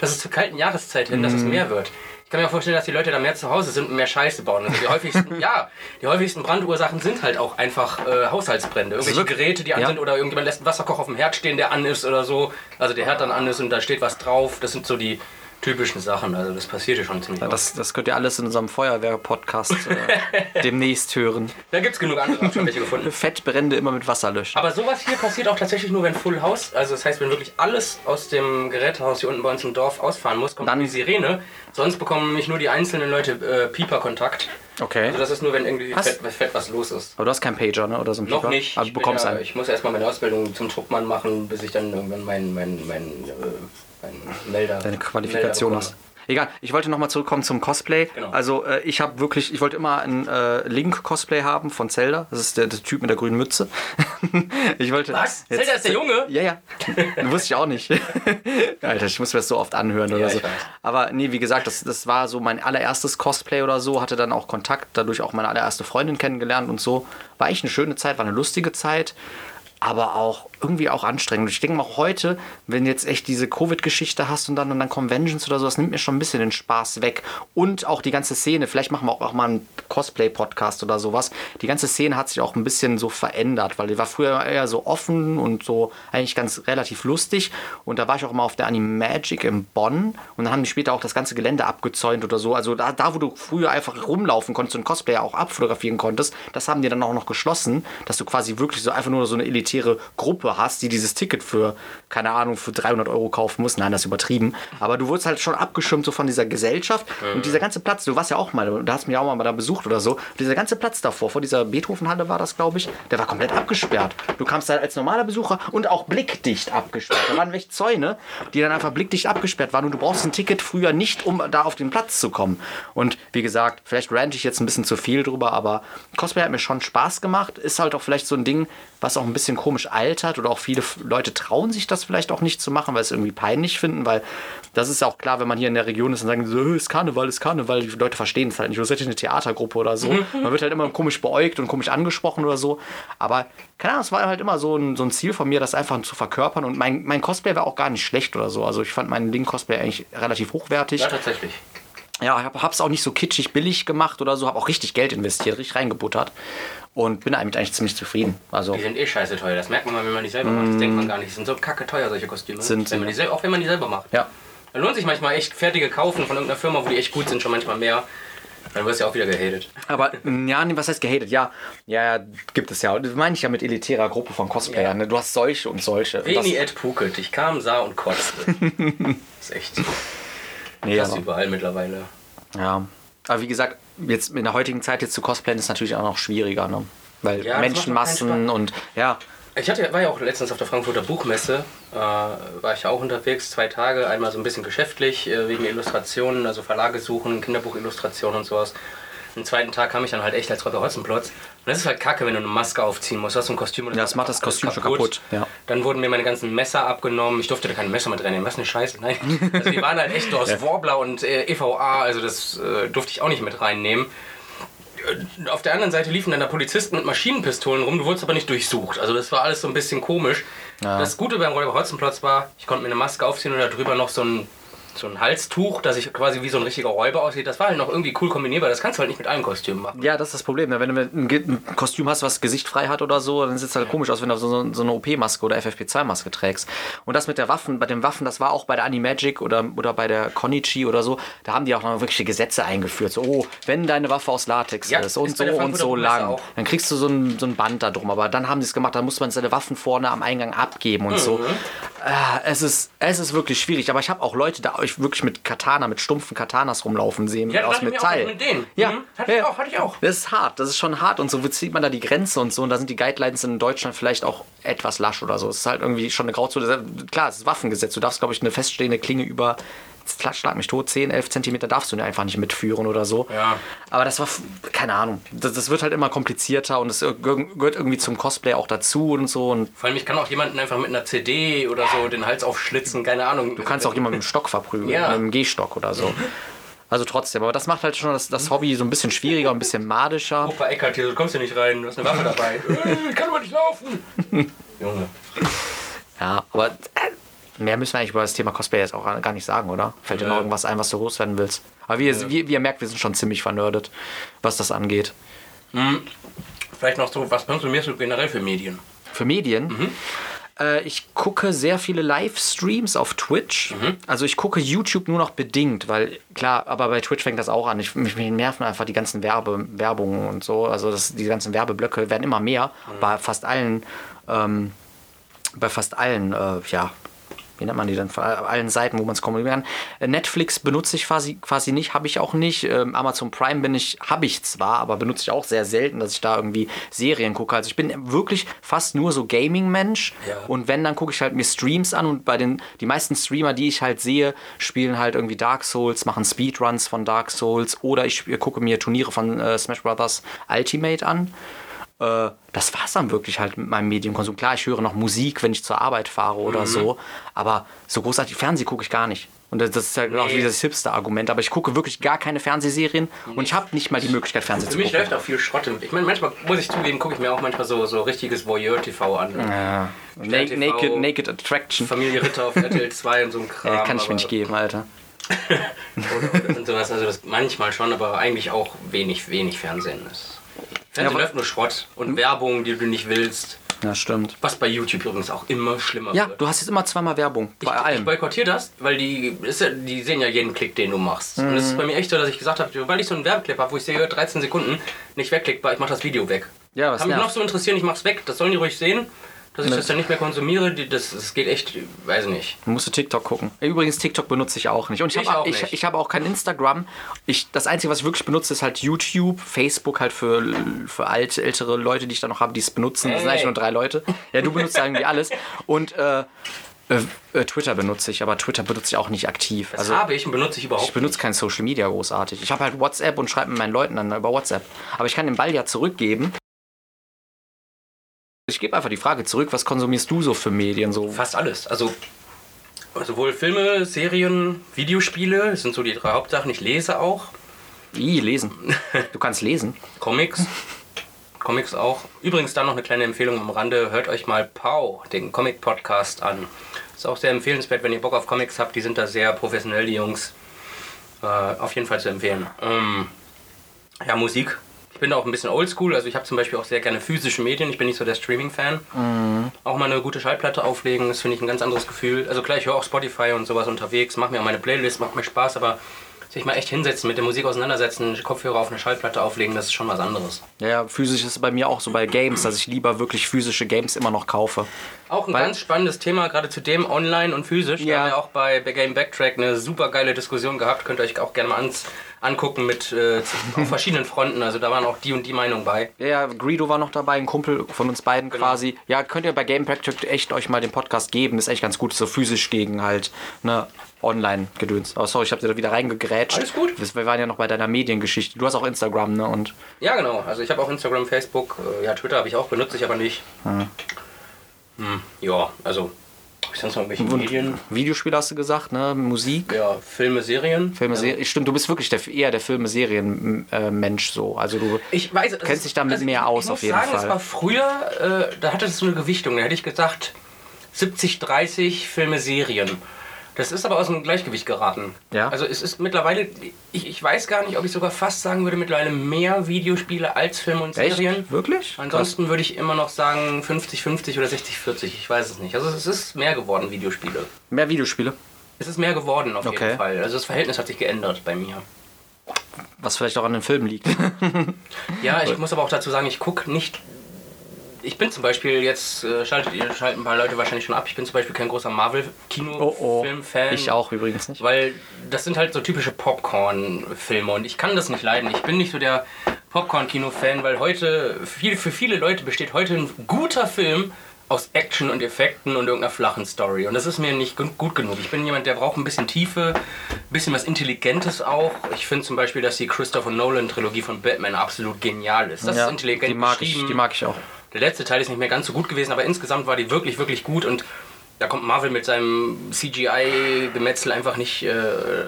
[SPEAKER 1] dass es zur kalten Jahreszeit hin, dass es mehr wird. Ich kann mir auch vorstellen, dass die Leute da mehr zu Hause sind und mehr Scheiße bauen. Also die häufigsten, ja, die häufigsten Brandursachen sind halt auch einfach äh, Haushaltsbrände. Irgendwelche Geräte, die an
[SPEAKER 2] Ja.
[SPEAKER 1] sind oder irgendjemand lässt einen Wasserkocher auf dem Herd stehen, der an ist oder so. Also der Herd dann an ist und da steht was drauf. Das sind so die typischen Sachen. Also das passiert ja schon ziemlich
[SPEAKER 2] Ja,
[SPEAKER 1] oft.
[SPEAKER 2] das, das könnt ihr alles in unserem Feuerwehr-Podcast äh, demnächst hören.
[SPEAKER 1] Da gibt es genug andere, hab schon welche gefunden.
[SPEAKER 2] Fettbrände immer mit Wasser löschen.
[SPEAKER 1] Aber sowas hier passiert auch tatsächlich nur, wenn Full House, also das heißt, wenn wirklich alles aus dem Gerätehaus hier unten bei uns im Dorf ausfahren muss, kommt
[SPEAKER 2] Dann-
[SPEAKER 1] die Sirene. Sonst bekommen nämlich nur die einzelnen Leute äh, Pieper-Kontakt.
[SPEAKER 2] Okay.
[SPEAKER 1] Also das ist nur, wenn irgendwie fett, fett was los ist.
[SPEAKER 2] Aber du hast keinen Pager, ne? Oder so ein
[SPEAKER 1] Noch
[SPEAKER 2] Pieper?
[SPEAKER 1] nicht.
[SPEAKER 2] Aber
[SPEAKER 1] Ich
[SPEAKER 2] du bekommst
[SPEAKER 1] ja,
[SPEAKER 2] einen.
[SPEAKER 1] Ich muss erstmal meine Ausbildung zum Truppmann machen, bis ich dann irgendwann meinen mein, mein, äh, mein Melder.
[SPEAKER 2] Deine Qualifikation
[SPEAKER 1] Melder
[SPEAKER 2] hast. Egal, ich wollte nochmal zurückkommen zum Cosplay.
[SPEAKER 1] Genau.
[SPEAKER 2] Also äh, ich habe wirklich, ich wollte immer ein äh, Link-Cosplay haben von Zelda. Das ist der, der Typ mit der grünen Mütze. ich wollte,
[SPEAKER 1] Was? Zelda ist der Junge?
[SPEAKER 2] Ja, ja. Wusste ich auch nicht. Alter, ich muss mir das so oft anhören oder
[SPEAKER 1] Ja,
[SPEAKER 2] so.
[SPEAKER 1] ich weiß.
[SPEAKER 2] Aber nee, wie gesagt, das, das war so mein allererstes Cosplay oder so. Hatte dann auch Kontakt, dadurch auch meine allererste Freundin kennengelernt und so. War echt eine schöne Zeit, war eine lustige Zeit. Aber auch irgendwie auch anstrengend. Ich denke mal auch heute, wenn jetzt echt diese Covid-Geschichte hast und dann, und dann Conventions oder so, das nimmt mir schon ein bisschen den Spaß weg. Und auch die ganze Szene, vielleicht machen wir auch, auch mal einen Cosplay-Podcast oder sowas. Die ganze Szene hat sich auch ein bisschen so verändert, weil die war früher eher so offen und so eigentlich ganz relativ lustig. Und da war ich auch immer auf der Animagic in Bonn und dann haben die später auch das ganze Gelände abgezäunt oder so. Also da, da wo du früher einfach rumlaufen konntest und Cosplay auch abfotografieren konntest, das haben die dann auch noch geschlossen, dass du quasi wirklich so einfach nur so eine elitäre Gruppe hast, die dieses Ticket für, keine Ahnung, für 300 Euro kaufen muss. Nein, das ist übertrieben. Aber du wurdest halt schon abgeschirmt so von dieser Gesellschaft und dieser ganze Platz, du warst ja auch mal, du hast mich auch mal da besucht oder so, und dieser ganze Platz davor, vor dieser Beethovenhalle war das, glaube ich, der war komplett abgesperrt. Du kamst da als normaler Besucher und auch blickdicht abgesperrt. Da waren welche Zäune, die dann einfach blickdicht abgesperrt waren und du brauchst ein Ticket früher nicht, um da auf den Platz zu kommen. Und wie gesagt, vielleicht rante ich jetzt ein bisschen zu viel drüber, aber Cosplay hat mir schon Spaß gemacht. Ist halt auch vielleicht so ein Ding, was auch ein bisschen komisch altert oder auch viele Leute trauen sich das vielleicht auch nicht zu machen, weil sie es irgendwie peinlich finden, weil das ist ja auch klar, wenn man hier in der Region ist und sagen, so, "Äh, ist Karneval, ist Karneval, die Leute verstehen es halt nicht. Du seid eine Theatergruppe oder so. Man wird halt immer komisch beäugt und komisch angesprochen oder so. Aber keine Ahnung, es war halt immer so ein, so ein Ziel von mir, das einfach zu verkörpern. Und mein, mein Cosplay war auch gar nicht schlecht oder so. Also ich fand meinen Link-Cosplay eigentlich relativ hochwertig.
[SPEAKER 1] Ja, tatsächlich.
[SPEAKER 2] Ja, ich hab, hab's auch nicht so kitschig billig gemacht oder so, habe auch richtig Geld investiert, richtig reingebuttert und bin damit eigentlich ziemlich zufrieden. Also
[SPEAKER 1] Die sind eh scheiße teuer. Das merkt man mal, wenn man die selber macht. Das denkt man gar nicht. Die sind so kacke teuer, solche Kostüme.
[SPEAKER 2] Sind
[SPEAKER 1] wenn man die auch wenn man die selber macht.
[SPEAKER 2] ja,
[SPEAKER 1] Da lohnt sich manchmal echt fertige kaufen von irgendeiner Firma, wo die echt gut sind, schon manchmal mehr. Dann wirst du ja auch wieder gehatet.
[SPEAKER 2] aber ja, nee, was heißt gehatet? Ja, ja, ja, gibt es ja. Das meine ich ja mit elitärer Gruppe von Cosplayern. Ne? Du hast solche und solche. Das-
[SPEAKER 1] Veni et Puket. Ich kam, sah und kotzte. das ist echt
[SPEAKER 2] nee,
[SPEAKER 1] krass
[SPEAKER 2] aber,
[SPEAKER 1] überall mittlerweile.
[SPEAKER 2] ja. Aber wie gesagt, jetzt in der heutigen Zeit jetzt zu cosplayen ist natürlich auch noch schwieriger, ne? Weil
[SPEAKER 1] Ja,
[SPEAKER 2] Menschenmassen und ja,
[SPEAKER 1] Ich hatte, war ja auch letztens auf der Frankfurter Buchmesse, äh, war ich auch unterwegs, zwei Tage, einmal so ein bisschen geschäftlich, äh, wegen Illustrationen, also Verlage suchen, Kinderbuchillustrationen und sowas. Am zweiten Tag kam ich dann halt echt als Räuber Hotzenplotz. Und das ist halt kacke, wenn du eine Maske aufziehen musst. Du hast so ein Kostüm und
[SPEAKER 2] Ja, das macht das Kostüm schon kaputt, ja.
[SPEAKER 1] Dann wurden mir meine ganzen Messer abgenommen. Ich durfte da keine Messer mit reinnehmen. Was eine Scheiße. Nein. Also die waren halt echt aus Warbler und äh, EVA. Also das äh, durfte ich auch nicht mit reinnehmen. Äh, Auf der anderen Seite liefen dann da Polizisten mit Maschinenpistolen rum. Du wurdest aber nicht durchsucht. Also das war alles so ein bisschen komisch.
[SPEAKER 2] Ja.
[SPEAKER 1] Das Gute beim Räuber Hotzenplotz war, ich konnte mir eine Maske aufziehen und darüber noch so ein so ein Halstuch, das ich quasi wie so ein richtiger Räuber aussieht. Das war halt noch irgendwie cool kombinierbar. Das kannst du halt nicht mit allen Kostümen machen.
[SPEAKER 2] Ja, das ist das Problem. ne? Wenn du ein, Kostüm hast, was Gesicht frei hat oder so, dann sieht es halt komisch aus, wenn du so, so eine OP-Maske oder FFP2-Maske trägst. Und das mit der Waffen, bei den Waffen, das war auch bei der Animagic oder, oder bei der Konichi oder so, da haben die auch noch wirkliche Gesetze eingeführt. So, oh, wenn deine Waffe aus Latex
[SPEAKER 1] Ja,
[SPEAKER 2] ist und
[SPEAKER 1] ist
[SPEAKER 2] so und so lang, dann kriegst du so ein, so ein Band da drum. Aber dann haben sie es gemacht, dann muss man seine Waffen vorne am Eingang abgeben und
[SPEAKER 1] Mhm.
[SPEAKER 2] so. Ah, es, ist, es ist wirklich schwierig. Aber ich habe auch Leute da euch wirklich mit Katana, mit stumpfen Katanas rumlaufen sehen,
[SPEAKER 1] Ja,
[SPEAKER 2] aus
[SPEAKER 1] ich mir auch,
[SPEAKER 2] Metall.
[SPEAKER 1] mit denen.
[SPEAKER 2] Ja,
[SPEAKER 1] Mhm. Hatte ich
[SPEAKER 2] ja.
[SPEAKER 1] auch, hatte ich auch.
[SPEAKER 2] Das ist hart, das ist schon hart und so zieht man da die Grenze und so und da sind die Guidelines in Deutschland vielleicht auch etwas lasch oder so. Es ist halt irgendwie schon eine Grauzone. Klar, es ist Waffengesetz. Du darfst, glaube ich, eine feststehende Klinge über, schlag mich tot, 10, 11 Zentimeter darfst du einfach nicht mitführen oder so.
[SPEAKER 1] Ja.
[SPEAKER 2] Aber das war, keine Ahnung, das, das wird halt immer komplizierter und es gehört irgendwie zum Cosplay auch dazu und so und
[SPEAKER 1] Vor allem, ich kann auch jemanden einfach mit einer CD oder so den Hals aufschlitzen, keine Ahnung.
[SPEAKER 2] du kannst auch jemanden mit dem Stock verprügeln,
[SPEAKER 1] Ja.
[SPEAKER 2] mit einem Gehstock oder so. Also trotzdem, aber das macht halt schon das, das Hobby so ein bisschen schwieriger, ein bisschen madischer.
[SPEAKER 1] Opa Eckert hier, du kommst hier nicht rein, du hast eine Waffe dabei. äh, kann aber nicht laufen. Junge.
[SPEAKER 2] Ja, aber äh, mehr müssen wir eigentlich über das Thema Cosplay jetzt auch gar nicht sagen, oder? Fällt dir noch
[SPEAKER 1] Ja.
[SPEAKER 2] irgendwas ein, was du loswerden willst? Aber wie, ihr, wie, wie ihr merkt, wir sind schon ziemlich vernördet, was das angeht.
[SPEAKER 1] Vielleicht noch so, was konsumierst du generell für Medien?
[SPEAKER 2] Für Medien? Äh, ich gucke sehr viele Livestreams auf Twitch. Also ich gucke YouTube nur noch bedingt, weil klar, aber bei Twitch fängt das auch an. Ich, mich, mich nerven einfach die ganzen Werbe, Werbungen und so. Also das, die ganzen Werbeblöcke werden immer mehr bei fast allen, ähm, bei fast allen, äh, ja. Wie nennt man die denn? Von allen Seiten, wo man es kommunizieren kann. Äh, Netflix benutze ich quasi, quasi nicht, habe ich auch nicht. Ähm, Amazon Prime bin ich, habe ich zwar, aber benutze ich auch sehr selten, dass ich da irgendwie Serien gucke. Also ich bin wirklich fast nur so Gaming-Mensch.
[SPEAKER 1] Ja.
[SPEAKER 2] Und wenn, dann gucke ich halt mir Streams an und bei den, die meisten Streamer, die ich halt sehe, spielen halt irgendwie Dark Souls, machen Speedruns von Dark Souls oder ich gucke mir Turniere von äh, Smash Brothers Ultimate an. Äh, das war's dann wirklich halt mit meinem Medienkonsum. Klar, ich höre noch Musik, wenn ich zur Arbeit fahre oder so, aber so großartig Fernsehen gucke ich gar nicht. Und das ist halt auch
[SPEAKER 1] Nee.
[SPEAKER 2] wieder das Hipster-Argument, aber ich gucke wirklich gar keine Fernsehserien und ich habe nicht mal die Möglichkeit, Fernsehen
[SPEAKER 1] Für
[SPEAKER 2] zu
[SPEAKER 1] mich
[SPEAKER 2] gucken.
[SPEAKER 1] läuft auch viel Schrott. im- Ich meine, manchmal, muss ich zugeben, gucke ich mir auch manchmal so, so richtiges Voyeur-TV an.
[SPEAKER 2] Ja. Naked,
[SPEAKER 1] TV,
[SPEAKER 2] naked, naked Attraction.
[SPEAKER 1] Familie Ritter auf RTL 2 und so ein Kram.
[SPEAKER 2] Ja, kann ich mir nicht geben, Alter.
[SPEAKER 1] und sowas. Also das manchmal schon, aber eigentlich auch wenig, wenig Fernsehen ist. Fernsehen
[SPEAKER 2] aber-
[SPEAKER 1] läuft nur Schrott und Werbung, die du nicht willst.
[SPEAKER 2] Ja, stimmt.
[SPEAKER 1] Was bei YouTube übrigens auch immer schlimmer
[SPEAKER 2] Ja,
[SPEAKER 1] wird.
[SPEAKER 2] du hast jetzt immer zweimal Werbung. Bei
[SPEAKER 1] ich, ich
[SPEAKER 2] allem.
[SPEAKER 1] boykottiere das, weil die, ist ja, die sehen ja jeden Klick, den du machst. Und es ist bei mir echt so, dass ich gesagt habe, weil ich so einen Werbeclip habe, wo ich sehe, 13 Sekunden, nicht wegklickbar, ich mache das Video weg.
[SPEAKER 2] Ja, was
[SPEAKER 1] Kann mich
[SPEAKER 2] nervt.
[SPEAKER 1] noch so interessieren, ich mach's weg, das sollen die ruhig sehen. Dass ich das dann nicht mehr konsumiere, das, das geht echt, weiß ich nicht.
[SPEAKER 2] Du musst du TikTok gucken. Übrigens, TikTok benutze ich auch nicht. Und ich,
[SPEAKER 1] Ich
[SPEAKER 2] habe
[SPEAKER 1] auch
[SPEAKER 2] ich,
[SPEAKER 1] nicht.
[SPEAKER 2] ich habe auch kein Instagram. Ich, das Einzige, was ich wirklich benutze, ist halt YouTube, Facebook halt für, für alte, ältere Leute, die ich da noch habe, die es benutzen. Das sind
[SPEAKER 1] Hey.
[SPEAKER 2] eigentlich nur drei Leute. Ja, du benutzt irgendwie alles. Und äh, äh, äh, Twitter benutze ich, aber Twitter benutze ich auch nicht aktiv.
[SPEAKER 1] Das
[SPEAKER 2] Also
[SPEAKER 1] habe ich und benutze ich überhaupt
[SPEAKER 2] ich benutze kein Social Media großartig. Ich habe halt WhatsApp und schreibe mit meinen Leuten dann über WhatsApp. Aber ich kann den Ball ja zurückgeben. Ich gebe einfach die Frage zurück, was konsumierst du so für Medien? So
[SPEAKER 1] Fast alles. Also sowohl Filme, Serien, Videospiele, das sind so die drei Hauptsachen. Ich lese auch.
[SPEAKER 2] I, lesen. Du kannst lesen.
[SPEAKER 1] Comics. Comics auch. Übrigens dann noch eine kleine Empfehlung am Rande. Hört euch mal Pau, den Comic-Podcast an. Ist auch sehr empfehlenswert, wenn ihr Bock auf Comics habt. Die sind da sehr professionell, die Jungs. Äh, auf jeden Fall zu empfehlen. Ähm, ja, Musik. Ich bin auch ein bisschen oldschool. Also ich habe zum Beispiel auch sehr gerne physische Medien. Ich bin nicht so der Streaming-Fan. Auch mal eine gute Schallplatte auflegen, das finde ich ein ganz anderes Gefühl. Also klar, ich höre auch Spotify und sowas unterwegs, mache mir auch meine Playlist, macht mir Spaß, aber sich mal echt hinsetzen, mit der Musik auseinandersetzen, Kopfhörer auf eine Schallplatte auflegen, das ist schon was anderes.
[SPEAKER 2] Ja, ja, physisch ist bei mir auch so bei Games, dass ich lieber wirklich physische Games immer noch kaufe.
[SPEAKER 1] Auch ein
[SPEAKER 2] Weil-
[SPEAKER 1] ganz spannendes Thema, gerade zu dem online und physisch. Da
[SPEAKER 2] Ja.
[SPEAKER 1] haben wir auch bei, Game Backtrack eine super geile Diskussion gehabt. Könnt ihr euch auch gerne mal ans, angucken mit äh, auf verschiedenen Fronten. Also da waren auch die und die Meinungen bei.
[SPEAKER 2] Ja, ja, Greedo war noch dabei, ein Kumpel von uns beiden quasi. Ja, könnt ihr bei Game Practice echt euch mal den Podcast geben. Ist echt ganz gut, so physisch gegen halt, ne, Online-Gedöns. Oh, sorry, ich hab dir da wieder reingegrätscht.
[SPEAKER 1] Alles gut.
[SPEAKER 2] Wir waren ja noch bei deiner Mediengeschichte. Du hast auch Instagram, ne? Und
[SPEAKER 1] Ja, genau. Also ich habe auch Instagram, Facebook, äh, ja, Twitter habe ich auch, benutze ich aber nicht. Hm, ja, also ich sonst noch irgendwelche Medien?
[SPEAKER 2] Videospiele hast du gesagt, ne? Musik.
[SPEAKER 1] Ja, Filme, Serien.
[SPEAKER 2] Filme, Serien. Stimmt, du bist wirklich der, eher der Filme-Serien-Mensch so. Also du.
[SPEAKER 1] Ich weiß, es
[SPEAKER 2] Kennst
[SPEAKER 1] ist-
[SPEAKER 2] dich damit mehr
[SPEAKER 1] ich,
[SPEAKER 2] aus,
[SPEAKER 1] ich
[SPEAKER 2] auf
[SPEAKER 1] muss
[SPEAKER 2] jeden
[SPEAKER 1] sagen,
[SPEAKER 2] Fall.
[SPEAKER 1] Es war früher, äh, da hatte es so eine Gewichtung. Da hätte ich gesagt 70, 30 Filme, Serien. Das ist aber aus dem Gleichgewicht geraten.
[SPEAKER 2] Ja.
[SPEAKER 1] Also es ist mittlerweile, ich, ich weiß gar nicht, ob ich sogar fast sagen würde, mittlerweile mehr Videospiele als Filme und Serien.
[SPEAKER 2] Wirklich?
[SPEAKER 1] Ansonsten würde ich immer noch sagen 50-50 oder 60-40, ich weiß es nicht. Also es ist mehr geworden, Videospiele.
[SPEAKER 2] Mehr Videospiele.
[SPEAKER 1] Es ist mehr geworden auf
[SPEAKER 2] Okay.
[SPEAKER 1] jeden Fall. Also das Verhältnis hat sich geändert bei mir.
[SPEAKER 2] Was vielleicht auch an den Filmen liegt.
[SPEAKER 1] Ja, ich muss aber auch dazu sagen, ich gucke nicht. Ich bin zum Beispiel, jetzt äh, schaltet ihr schalten ein paar Leute wahrscheinlich schon ab, ich bin zum Beispiel kein großer
[SPEAKER 2] Oh oh.
[SPEAKER 1] Marvel-Kino-Film-Fan.
[SPEAKER 2] Ich auch übrigens nicht.
[SPEAKER 1] Weil das sind halt so typische Popcorn-Filme und ich kann das nicht leiden. Ich bin nicht so der Popcorn-Kino-Fan, weil heute, viel, für viele Leute besteht heute ein guter Film aus Action und Effekten und irgendeiner flachen Story. Und das ist mir nicht gu- gut genug. Ich bin jemand, der braucht ein bisschen Tiefe, ein bisschen was Intelligentes auch. Ich finde zum Beispiel, dass die Christopher Nolan-Trilogie von Batman absolut genial ist. Das ist intelligent
[SPEAKER 2] die mag ich, die mag ich auch.
[SPEAKER 1] Der letzte Teil ist nicht mehr ganz so gut gewesen, aber insgesamt war die wirklich, wirklich gut und da kommt Marvel mit seinem CGI-Gemetzel einfach nicht äh,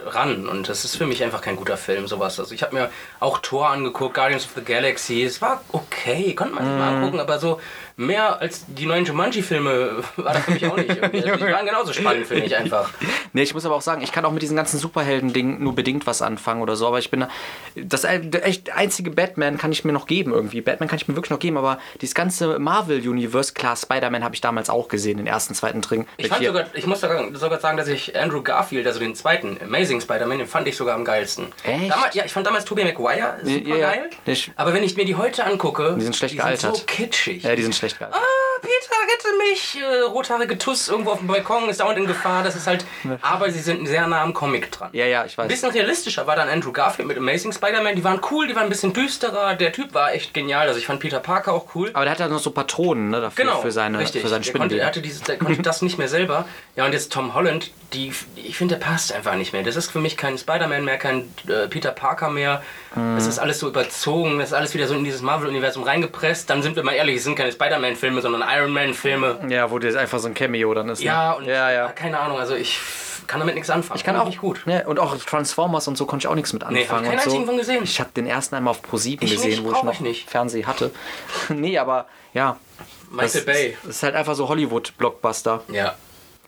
[SPEAKER 1] ran. Und das ist für mich einfach kein guter Film, sowas. Also ich habe mir auch Thor angeguckt, Guardians of the Galaxy. Es war okay, konnte man sich mal angucken, aber so mehr als die neuen Jumanji-Filme war das für mich auch nicht. irgendwie. Also die waren genauso spannend, finde ich einfach.
[SPEAKER 2] Nee, ich muss aber auch sagen, ich kann auch mit diesen ganzen Superhelden-Dingen nur bedingt was anfangen oder so, aber ich bin da, das äh, echt einzige Batman kann ich mir noch geben irgendwie. Batman kann ich mir wirklich noch geben, aber dieses ganze Marvel-Universe, klar, Spider-Man habe ich damals auch gesehen, den ersten, zweiten Dring.
[SPEAKER 1] Ich, fand sogar, ich muss sogar, sagen, dass ich Andrew Garfield, also den zweiten Amazing Spider-Man, den fand ich sogar am geilsten.
[SPEAKER 2] Echt?
[SPEAKER 1] Damals, ja, ich fand damals Tobey Maguire super
[SPEAKER 2] Ja, ja.
[SPEAKER 1] geil.
[SPEAKER 2] Ich-
[SPEAKER 1] aber wenn ich mir die heute angucke,
[SPEAKER 2] Die sind schlecht
[SPEAKER 1] die
[SPEAKER 2] gealtert.
[SPEAKER 1] Sind so kitschig.
[SPEAKER 2] ja, die sind schlecht gehalten.
[SPEAKER 1] ah, Peter, rette mich! Äh, rothaarige Tuss irgendwo auf dem Balkon ist dauernd in Gefahr. Das ist halt. Aber sie sind sehr nah am Comic dran.
[SPEAKER 2] Ja, ja, ich
[SPEAKER 1] Ein
[SPEAKER 2] weiß.
[SPEAKER 1] bisschen realistischer war dann Andrew Garfield mit Amazing Spider-Man. Die waren cool, die waren ein bisschen düsterer. Der Typ war echt genial. Also ich fand Peter Parker auch cool.
[SPEAKER 2] Aber der hat ja noch so Patronen ne, dafür,
[SPEAKER 1] Genau,
[SPEAKER 2] für, seine,
[SPEAKER 1] richtig.
[SPEAKER 2] für seinen
[SPEAKER 1] der, konnte, er hatte dieses, der konnte das nicht mehr selber. Ja, und jetzt Tom Holland, die, ich finde, der passt einfach nicht mehr. Das ist für mich kein Spider-Man mehr, kein äh, Peter Parker mehr.
[SPEAKER 2] Mhm.
[SPEAKER 1] Das ist alles so überzogen, das ist alles wieder so in dieses Marvel-Universum reingepresst. Dann sind wir mal ehrlich, es sind keine Spider-Man-Filme, sondern Iron Man-Filme.
[SPEAKER 2] Ja, wo das einfach so ein Cameo dann ist. ne?
[SPEAKER 1] Ja, und
[SPEAKER 2] ja, ja.
[SPEAKER 1] keine Ahnung, also ich kann damit nichts anfangen.
[SPEAKER 2] Ich kann auch
[SPEAKER 1] nicht gut.
[SPEAKER 2] Ja, und auch Transformers und so konnte ich auch nichts mit anfangen.
[SPEAKER 1] Nee, hab ich keinen
[SPEAKER 2] so.
[SPEAKER 1] einzigen von gesehen.
[SPEAKER 2] Ich habe den ersten einmal auf ProSieben
[SPEAKER 1] Ich
[SPEAKER 2] gesehen,
[SPEAKER 1] nicht,
[SPEAKER 2] wo ich noch
[SPEAKER 1] ich nicht.
[SPEAKER 2] Fernseh hatte. nee, aber ja.
[SPEAKER 1] Michael
[SPEAKER 2] das,
[SPEAKER 1] Bay.
[SPEAKER 2] Das ist halt einfach so Hollywood-Blockbuster.
[SPEAKER 1] Ja.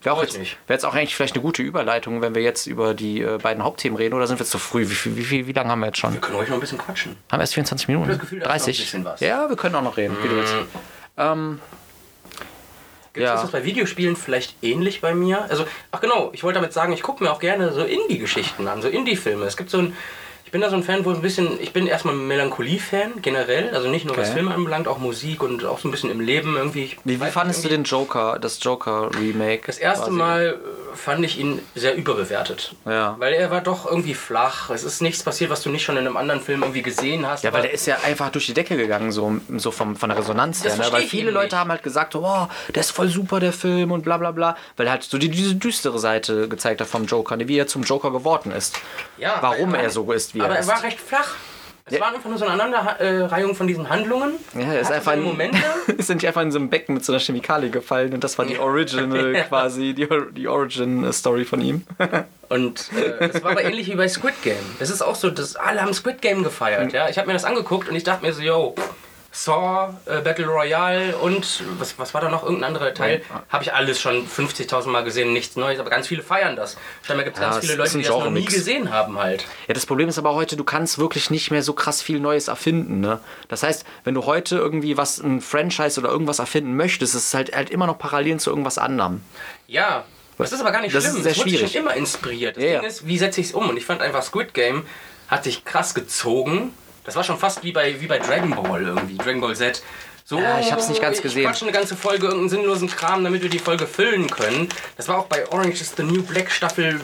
[SPEAKER 2] Wäre
[SPEAKER 1] ich
[SPEAKER 2] jetzt, wär jetzt auch eigentlich vielleicht eine gute Überleitung, wenn wir jetzt über die äh, beiden Hauptthemen reden, oder sind wir jetzt zu früh? Wie, wie, viel- wie lange haben wir jetzt schon?
[SPEAKER 1] Wir können ruhig noch ein bisschen quatschen.
[SPEAKER 2] Haben wir erst 24 Minuten?
[SPEAKER 1] das Gefühl, da ist noch ein
[SPEAKER 2] 30?
[SPEAKER 1] bisschen was.
[SPEAKER 2] Ja, wir können auch noch reden, wie du willst. Ähm,
[SPEAKER 1] Gibt es
[SPEAKER 2] Ja.
[SPEAKER 1] das bei Videospielen vielleicht ähnlich bei mir? Also, ach genau, ich wollte damit sagen, ich gucke mir auch gerne so Indie-Geschichten an, so Indie-Filme. Es gibt so ein, ich bin da so ein Fan, wo ein bisschen, ich bin erstmal ein Melancholie-Fan generell, also nicht nur was
[SPEAKER 2] Okay.
[SPEAKER 1] Filme anbelangt, auch Musik und auch so ein bisschen im Leben irgendwie. Ich
[SPEAKER 2] wie, wie fandest du den Joker, das Joker-Remake?
[SPEAKER 1] Das erste
[SPEAKER 2] quasi?
[SPEAKER 1] Mal äh, fand ich ihn sehr überbewertet.
[SPEAKER 2] Ja.
[SPEAKER 1] Weil er war doch irgendwie flach. Es ist nichts passiert, was du nicht schon in einem anderen Film irgendwie gesehen hast.
[SPEAKER 2] Ja, weil der ist ja einfach durch die Decke gegangen, so, so vom, von der Resonanz
[SPEAKER 1] Das
[SPEAKER 2] her. Ne? Weil viele Leute
[SPEAKER 1] nicht.
[SPEAKER 2] haben halt gesagt, oh, der ist voll super, der Film und bla bla bla. Weil er halt so die, diese düstere Seite gezeigt hat vom Joker, wie er zum Joker geworden ist.
[SPEAKER 1] Ja,
[SPEAKER 2] Warum er so ist, wie
[SPEAKER 1] aber
[SPEAKER 2] er
[SPEAKER 1] er
[SPEAKER 2] ist.
[SPEAKER 1] war recht flach. Es
[SPEAKER 2] Ja.
[SPEAKER 1] war einfach nur so eine Aneinanderreihung von diesen Handlungen.
[SPEAKER 2] Ja, er ist einfach
[SPEAKER 1] seine
[SPEAKER 2] in,
[SPEAKER 1] Momente.
[SPEAKER 2] ist nicht einfach in so einem Becken mit so einer Chemikalie gefallen und das war die Original quasi, die, die Origin-Story von ihm.
[SPEAKER 1] Und äh, das war aber ähnlich wie bei Squid Game. Das ist auch so, dass alle haben Squid Game gefeiert. Ja? Ich habe mir das angeguckt und ich dachte mir so, yo, Saw, äh, Battle Royale und was, was war da noch? Irgendein anderer Teil? Habe ich alles schon 50.000 Mal gesehen, nichts Neues, aber ganz viele feiern das. Scheinbar gibt es
[SPEAKER 2] Ja,
[SPEAKER 1] ganz viele
[SPEAKER 2] ist
[SPEAKER 1] Leute, die das noch nie gesehen haben halt.
[SPEAKER 2] Ja, das Problem ist aber heute, du kannst wirklich nicht mehr so krass viel Neues erfinden. Ne? Das heißt, wenn du heute irgendwie was, ein Franchise oder irgendwas erfinden möchtest, ist es halt, halt immer noch parallel zu irgendwas anderem.
[SPEAKER 1] Ja, das ist aber gar nicht
[SPEAKER 2] Das ist
[SPEAKER 1] schlimm.
[SPEAKER 2] sehr
[SPEAKER 1] Es wurde
[SPEAKER 2] schwierig.
[SPEAKER 1] schon immer inspiriert. Das
[SPEAKER 2] Ja,
[SPEAKER 1] Ding
[SPEAKER 2] ja.
[SPEAKER 1] ist, wie setze ich es um? Und ich fand einfach Squid Game hat sich krass gezogen. Das war schon fast wie bei, wie bei Dragon Ball irgendwie, Dragon Ball Z. So,
[SPEAKER 2] Ja, ich hab's nicht ganz gesehen.
[SPEAKER 1] Ich quatsche eine ganze Folge irgendeinen sinnlosen Kram, damit wir die Folge füllen können. Das war auch bei Orange is the New Black Staffel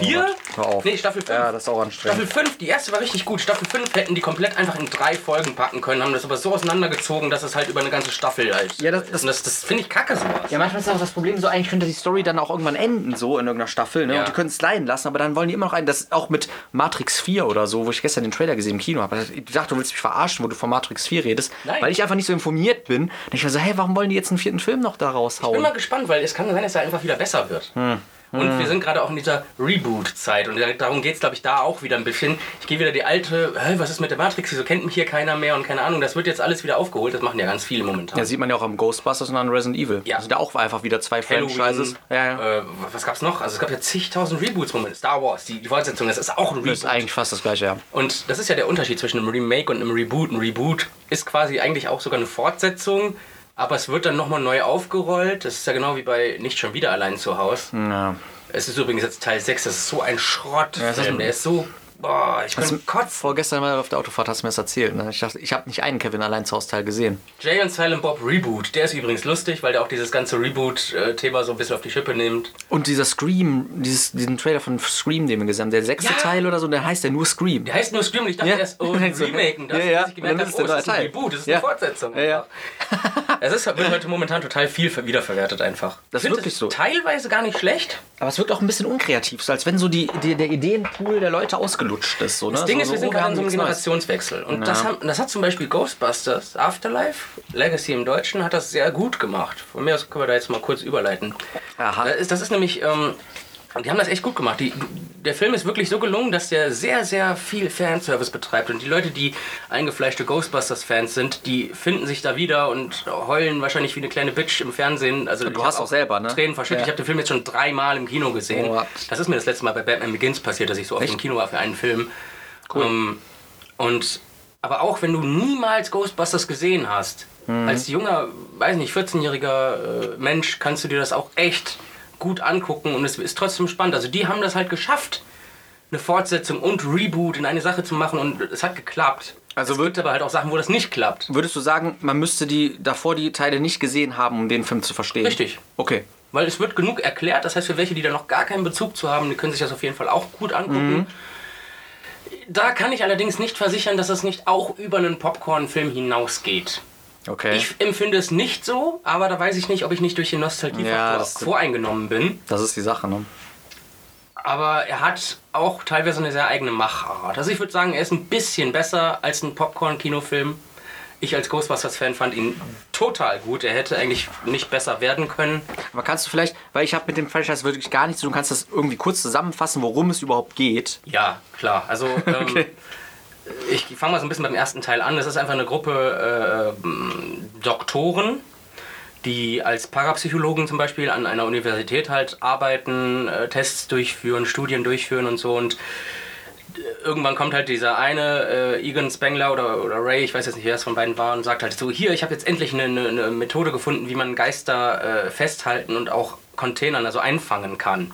[SPEAKER 1] 4?
[SPEAKER 2] Gott, hör auf.
[SPEAKER 1] Nee, Staffel 5.
[SPEAKER 2] Ja, das ist auch anstrengend.
[SPEAKER 1] Staffel 5, die erste war richtig gut. Staffel 5 hätten die komplett einfach in drei Folgen packen können, haben das aber so auseinandergezogen, dass es halt über eine ganze Staffel halt.
[SPEAKER 2] Ja, das- das-
[SPEAKER 1] das, das finde ich kacke sowas.
[SPEAKER 2] Ja, manchmal ist auch das Problem so, eigentlich könnte die Story dann auch irgendwann enden, so in irgendeiner Staffel, ne?
[SPEAKER 1] Ja.
[SPEAKER 2] Und die können es leiden lassen, aber dann wollen die immer noch einen, das auch mit Matrix 4 oder so, wo ich gestern den Trailer gesehen im Kino habe. Ich dachte, du willst mich verarschen, wo du von Matrix 4 redest,
[SPEAKER 1] Nein.
[SPEAKER 2] weil ich einfach nicht so informiert bin. Und ich war so, hey, warum wollen die jetzt einen vierten Film noch da
[SPEAKER 1] Ich bin
[SPEAKER 2] raushauen?
[SPEAKER 1] mal gespannt, weil es kann sein, dass er einfach wieder besser wird.
[SPEAKER 2] Hm.
[SPEAKER 1] Und wir sind gerade auch in dieser Reboot-Zeit. Und darum geht es, glaube ich, da auch wieder ein bisschen. Ich gehe wieder die alte, was ist mit der Matrix? Wieso kennt mich hier keiner mehr und keine Ahnung. Das wird jetzt alles wieder aufgeholt. Das machen ja ganz viele momentan.
[SPEAKER 2] Ja, sieht man ja auch am Ghostbusters und an Resident Evil.
[SPEAKER 1] Ja.
[SPEAKER 2] Das sind ja auch einfach wieder zwei Franchises. Ja, ja.
[SPEAKER 1] Äh, was gab's noch? Also es gab ja zigtausend Reboots momentan. Star Wars, die, die Fortsetzung, das ist auch ein Reboot.
[SPEAKER 2] Das ist eigentlich fast das gleiche, ja.
[SPEAKER 1] Und das ist ja der Unterschied zwischen einem Remake und einem Reboot. Ein Reboot ist quasi eigentlich auch sogar eine Fortsetzung, aber es wird dann nochmal neu aufgerollt. Das ist ja genau wie bei Nicht schon wieder allein zu Hause.
[SPEAKER 2] ja.
[SPEAKER 1] Es ist übrigens jetzt Teil 6, das ist so ein Schrott.
[SPEAKER 2] das ist-
[SPEAKER 1] der ist so. Boah, ich
[SPEAKER 2] Also,
[SPEAKER 1] bin kotzen.
[SPEAKER 2] vorgestern mal auf der Autofahrt hast du mir das erzählt. Ne? Ich dachte, ich habe nicht einen Kevin allein zu Hause Teil gesehen.
[SPEAKER 1] Jay und Silent Bob Reboot, der ist übrigens lustig, weil der auch dieses ganze Reboot-Thema so ein bisschen auf die Schippe nimmt.
[SPEAKER 2] Und dieser Scream, dieses, diesen Trailer von Scream, den wir gesehen haben, der sechste
[SPEAKER 1] Ja.
[SPEAKER 2] Teil oder so, der heißt ja nur Scream.
[SPEAKER 1] Der heißt nur Scream und ich dachte
[SPEAKER 2] Ja.
[SPEAKER 1] erst, oh, ein
[SPEAKER 2] du,
[SPEAKER 1] Remake. Und das,
[SPEAKER 2] ja, ja.
[SPEAKER 1] ich gemerkt habe,
[SPEAKER 2] ist
[SPEAKER 1] oh, das ist ein. Reboot, das ist
[SPEAKER 2] Ja.
[SPEAKER 1] eine Fortsetzung.
[SPEAKER 2] Ja, ja.
[SPEAKER 1] Es ist, wird heute momentan total viel ver- wiederverwertet einfach.
[SPEAKER 2] Das ist wirklich so.
[SPEAKER 1] Teilweise gar nicht schlecht.
[SPEAKER 2] Aber es wirkt auch ein bisschen unkreativ, so als wenn so die, die, der Ideenpool der Leute ausgelutscht ist. So, ne?
[SPEAKER 1] Das Ding
[SPEAKER 2] so,
[SPEAKER 1] ist, wir
[SPEAKER 2] so,
[SPEAKER 1] sind
[SPEAKER 2] oh,
[SPEAKER 1] gerade in so einem
[SPEAKER 2] Neues.
[SPEAKER 1] Generationswechsel. Und das, haben, das hat zum Beispiel Ghostbusters Afterlife, Legacy im Deutschen, hat das sehr gut gemacht. Von mir aus können wir da jetzt mal kurz überleiten.
[SPEAKER 2] Aha.
[SPEAKER 1] Das ist, das ist nämlich, ähm, die haben das echt gut gemacht. Die, der Film ist wirklich so gelungen, dass der sehr, sehr viel Fanservice betreibt. Und die Leute, die eingefleischte Ghostbusters-Fans sind, die finden sich da wieder und heulen wahrscheinlich wie eine kleine Bitch im Fernsehen. Also
[SPEAKER 2] du hast auch selber, ne?
[SPEAKER 1] Tränen verschüttet.
[SPEAKER 2] Ja.
[SPEAKER 1] Ich habe den Film jetzt schon dreimal im Kino gesehen.
[SPEAKER 2] What?
[SPEAKER 1] Das ist mir das letzte Mal bei Batman Begins passiert, dass ich so oft
[SPEAKER 2] Echt?
[SPEAKER 1] im Kino war für einen Film.
[SPEAKER 2] Cool.
[SPEAKER 1] Ähm, und aber auch wenn du niemals Ghostbusters gesehen hast,
[SPEAKER 2] Mhm.
[SPEAKER 1] als junger, weiß nicht, 14-jähriger äh, Mensch kannst du dir das auch echt gut angucken und es ist trotzdem spannend. Also die haben das halt geschafft, eine Fortsetzung und Reboot in eine Sache zu machen und es hat geklappt.
[SPEAKER 2] Also
[SPEAKER 1] es
[SPEAKER 2] wird-
[SPEAKER 1] gibt aber halt auch Sachen, wo das nicht klappt.
[SPEAKER 2] Würdest du sagen, man müsste die davor die Teile nicht gesehen haben, um den Film zu verstehen?
[SPEAKER 1] Richtig.
[SPEAKER 2] Okay.
[SPEAKER 1] Weil es wird genug erklärt, das heißt für welche, die da noch gar keinen Bezug zu haben, die können sich das auf jeden Fall auch gut angucken.
[SPEAKER 2] Mhm.
[SPEAKER 1] Da kann ich allerdings nicht versichern, dass es nicht auch über einen Popcorn-Film hinausgeht.
[SPEAKER 2] Okay.
[SPEAKER 1] Ich empfinde es nicht so, aber da weiß ich nicht, ob ich nicht durch den
[SPEAKER 2] Ja,
[SPEAKER 1] Nostalgiefaktor
[SPEAKER 2] das-
[SPEAKER 1] voreingenommen bin.
[SPEAKER 2] das ist die Sache, ne?
[SPEAKER 1] Aber er hat auch teilweise eine sehr eigene Machart. Also ich würde sagen, er ist ein bisschen besser als ein Popcorn-Kinofilm. Ich als Ghostbusters-Fan fand ihn total gut. Er hätte eigentlich nicht besser werden können.
[SPEAKER 2] Aber kannst du vielleicht, weil ich habe mit dem Franchise wirklich gar nichts zu tun, kannst du das irgendwie kurz zusammenfassen, worum es überhaupt geht?
[SPEAKER 1] Ja, klar. Also ähm,
[SPEAKER 2] Okay.
[SPEAKER 1] Ich fange mal so ein bisschen beim ersten Teil an. Das ist einfach eine Gruppe äh, ähm, Doktoren, die als Parapsychologen zum Beispiel an einer Universität halt arbeiten, äh, Tests durchführen, Studien durchführen und so. Und äh, irgendwann kommt halt dieser eine, äh, Egan Spengler oder, oder Ray, ich weiß jetzt nicht, wer es von beiden war, und sagt halt so, hier, ich habe jetzt endlich eine, eine, eine Methode gefunden, wie man Geister äh, festhalten und auch Containern, also einfangen kann.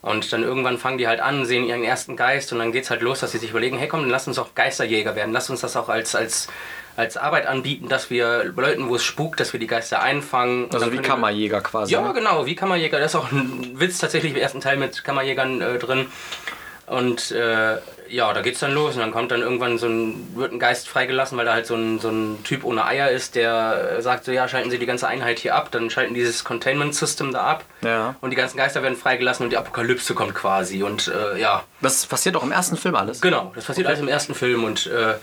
[SPEAKER 1] Und dann irgendwann fangen die halt an, sehen ihren ersten Geist und dann geht's halt los, dass sie sich überlegen, hey komm, dann lass uns auch Geisterjäger werden. Lass uns das auch als, als, als Arbeit anbieten, dass wir Leuten, wo es spukt, dass wir die Geister einfangen.
[SPEAKER 2] Also wie Kammerjäger quasi.
[SPEAKER 1] Ja,
[SPEAKER 2] ne?
[SPEAKER 1] genau, wie Kammerjäger. Da ist auch ein Witz tatsächlich im ersten Teil mit Kammerjägern äh, drin. Und äh, ja, da geht's dann los und dann kommt dann irgendwann so ein, wird ein Geist freigelassen, weil da halt so ein, so ein Typ ohne Eier ist, der äh, sagt so, ja, schalten Sie die ganze Einheit hier ab, dann schalten dieses Containment System da ab
[SPEAKER 2] Ja.
[SPEAKER 1] und die ganzen Geister werden freigelassen und die Apokalypse kommt quasi und äh, ja,
[SPEAKER 2] Das passiert auch im ersten Film alles.
[SPEAKER 1] Genau, das passiert alles im ersten Film und äh,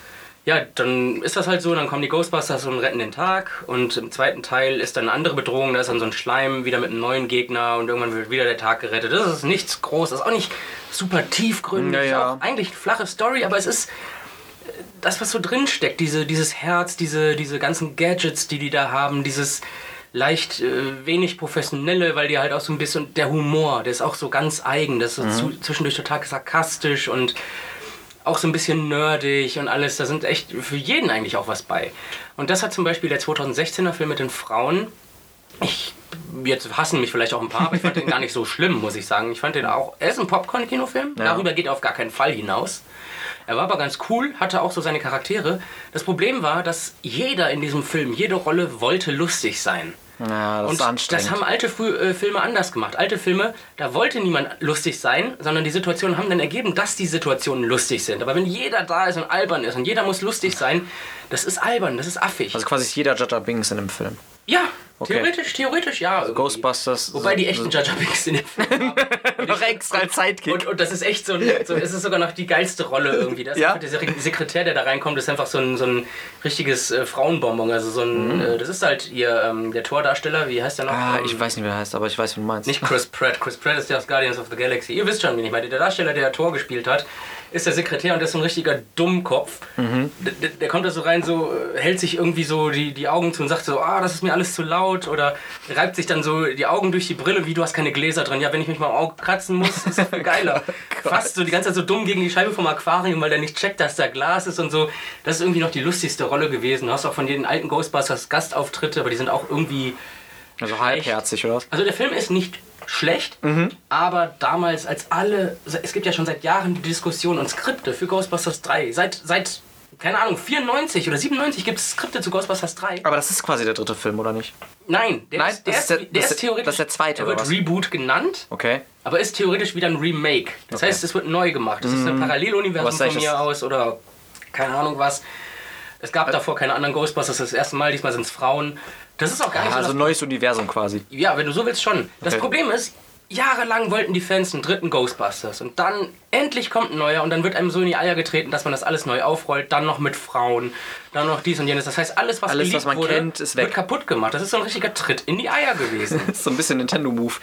[SPEAKER 1] ja, dann ist das halt so, dann kommen die Ghostbusters und retten den Tag und im zweiten Teil ist dann eine andere Bedrohung, da ist dann so ein Schleim wieder mit einem neuen Gegner und irgendwann wird wieder der Tag gerettet. Das ist nichts groß, das ist auch nicht super tiefgründig,
[SPEAKER 2] Ja, ja.
[SPEAKER 1] auch eigentlich eine flache Story, aber es ist äh, das, was so drin steckt, diese, dieses Herz, diese, diese ganzen Gadgets, die die da haben, dieses leicht äh, wenig professionelle, weil die halt auch so ein bisschen der Humor, der ist auch so ganz eigen, das ist so zu, zwischendurch total sarkastisch und auch so ein bisschen nerdig und alles. Da sind echt für jeden eigentlich auch was bei. Und das hat zum Beispiel der 2016er Film mit den Frauen. Ich, jetzt hassen mich vielleicht auch ein paar, aber ich fand den gar nicht so schlimm, muss ich sagen. Ich fand den auch. Er ist ein Popcorn-Kinofilm.
[SPEAKER 2] Ja.
[SPEAKER 1] Darüber geht er auf gar keinen Fall hinaus. Er war aber ganz cool, hatte auch so seine Charaktere. Das Problem war, dass jeder in diesem Film, jede Rolle wollte lustig sein.
[SPEAKER 2] Ja, das
[SPEAKER 1] Und
[SPEAKER 2] ist anstrengend.
[SPEAKER 1] das haben alte Frü äh, Filme anders gemacht. Alte Filme, da wollte niemand lustig sein, sondern die Situationen haben dann ergeben, dass die Situationen lustig sind. Aber wenn jeder da ist und albern ist und jeder muss lustig sein, das ist albern, das ist affig.
[SPEAKER 2] also quasi ist jeder Jaja Binks in dem Film.
[SPEAKER 1] Ja,
[SPEAKER 2] Okay.
[SPEAKER 1] Theoretisch, theoretisch ja. irgendwie.
[SPEAKER 2] Ghostbusters.
[SPEAKER 1] Wobei die echten Jar Binks in dem Film haben.
[SPEAKER 2] noch extra als Sidekick.
[SPEAKER 1] Und, und das ist echt so, ein, so, es ist sogar noch die geilste Rolle irgendwie. Das
[SPEAKER 2] Ja?
[SPEAKER 1] der Sek- Sekretär, der da reinkommt, ist einfach so ein, so ein richtiges äh, Frauenbonbon. Also so ein, äh, das ist halt ihr, ähm, der Tordarsteller, wie heißt der noch?
[SPEAKER 2] Mhm. ah,
[SPEAKER 1] Ähm,
[SPEAKER 2] ich weiß nicht, wie er heißt, aber ich weiß, wie du meinst.
[SPEAKER 1] Nicht Chris Pratt. Chris Pratt ist der aus Guardians of the Galaxy. Ihr wisst schon, wen ich meine. Der Darsteller, der Tor gespielt hat, ist der Sekretär und der ist so ein richtiger Dummkopf.
[SPEAKER 2] Mhm.
[SPEAKER 1] Der, der- kommt da so rein, so äh, hält sich irgendwie so die, die Augen zu und sagt so, ah, das ist mir alles zu laut. Oder reibt sich dann so die Augen durch die Brille, wie du hast keine Gläser drin. Ja, wenn ich mich mal am Auge kratzen muss, ist das viel geiler. Fast so die ganze Zeit so dumm gegen die Scheibe vom Aquarium, weil der nicht checkt, dass da Glas ist und so. Das ist irgendwie noch die lustigste Rolle gewesen. Du hast auch von den alten Ghostbusters Gastauftritte, aber die sind auch irgendwie
[SPEAKER 2] Also halbherzig, oder was?
[SPEAKER 1] also der Film ist nicht schlecht, aber damals, als alle, es gibt ja schon seit Jahren die Diskussion und Skripte für Ghostbusters 3. Seit, seit keine Ahnung, 94 oder 97 gibt es Skripte zu Ghostbusters 3.
[SPEAKER 2] Aber das ist quasi der dritte Film, oder nicht?
[SPEAKER 1] Nein, der,
[SPEAKER 2] Nein,
[SPEAKER 1] ist, der,
[SPEAKER 2] das
[SPEAKER 1] ist,
[SPEAKER 2] der-
[SPEAKER 1] der ist
[SPEAKER 2] ist-
[SPEAKER 1] theoretisch.
[SPEAKER 2] das ist der zweite,
[SPEAKER 1] Er
[SPEAKER 2] oder
[SPEAKER 1] wird
[SPEAKER 2] was?
[SPEAKER 1] Reboot genannt,
[SPEAKER 2] Okay.
[SPEAKER 1] aber ist theoretisch wieder ein Remake. Das
[SPEAKER 2] Okay.
[SPEAKER 1] heißt, es wird neu gemacht. Das ist ein Paralleluniversum
[SPEAKER 2] Was sag ich,
[SPEAKER 1] von mir
[SPEAKER 2] das-
[SPEAKER 1] aus oder keine Ahnung was. Es gab davor keine anderen Ghostbusters, das ist das erste Mal, diesmal sind es Frauen. Das ist auch gar nicht so
[SPEAKER 2] Also ein neues Universum quasi.
[SPEAKER 1] ja, wenn du so willst, schon. Das
[SPEAKER 2] Okay.
[SPEAKER 1] Problem ist, jahrelang wollten die Fans einen dritten Ghostbusters. Und dann endlich kommt ein neuer und dann wird einem so in die Eier getreten, dass man das alles neu aufrollt. Dann noch mit Frauen, dann noch dies und jenes. Das heißt, alles, was
[SPEAKER 2] Alles, was man
[SPEAKER 1] wurde,
[SPEAKER 2] kennt, ist weg.
[SPEAKER 1] wird kaputt gemacht. Das ist so ein richtiger Tritt in die Eier gewesen.
[SPEAKER 2] Das ist so ein bisschen Nintendo-Move.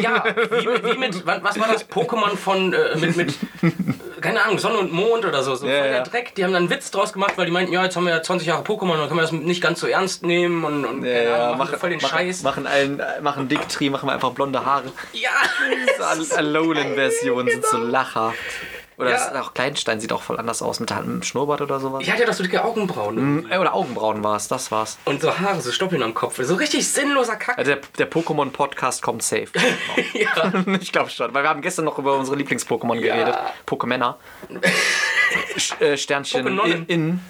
[SPEAKER 1] ja, wie, mit- wie mit, was war das? Pokémon von, äh, mit, mit, äh, keine Ahnung, Sonne und Mond oder so. so
[SPEAKER 2] Ja,
[SPEAKER 1] voll der
[SPEAKER 2] ja.
[SPEAKER 1] Dreck. Die haben dann einen Witz draus gemacht, weil die meinten, ja, jetzt haben wir ja 20 Jahre Pokémon, dann können wir das nicht ganz so ernst nehmen und, und keine Ahnung, machen voll den
[SPEAKER 2] machen,
[SPEAKER 1] Scheiß.
[SPEAKER 2] Machen, allen, machen Dick-Tree, machen wir einfach blonde Haare.
[SPEAKER 1] Ja!
[SPEAKER 2] Alolan-Versionen sind so lachhaft. Oder
[SPEAKER 1] Ja.
[SPEAKER 2] auch Kleinstein sieht auch voll anders aus mit einem Schnurrbart oder sowas.
[SPEAKER 1] Ich hatte ja doch so dicke Augenbrauen.
[SPEAKER 2] Äh, Oder Augenbrauen war es, das war's.
[SPEAKER 1] Und so Haare, so Stoppeln am Kopf. So richtig sinnloser Kack.
[SPEAKER 2] Also der, der Pokémon-Podcast kommt safe.
[SPEAKER 1] ja.
[SPEAKER 2] ich glaube schon, weil wir haben gestern noch über unsere Lieblings-Pokémon
[SPEAKER 1] Ja.
[SPEAKER 2] geredet. Pokémänner. Äh, Sternchen
[SPEAKER 1] Pokénonnen.
[SPEAKER 2] in. in.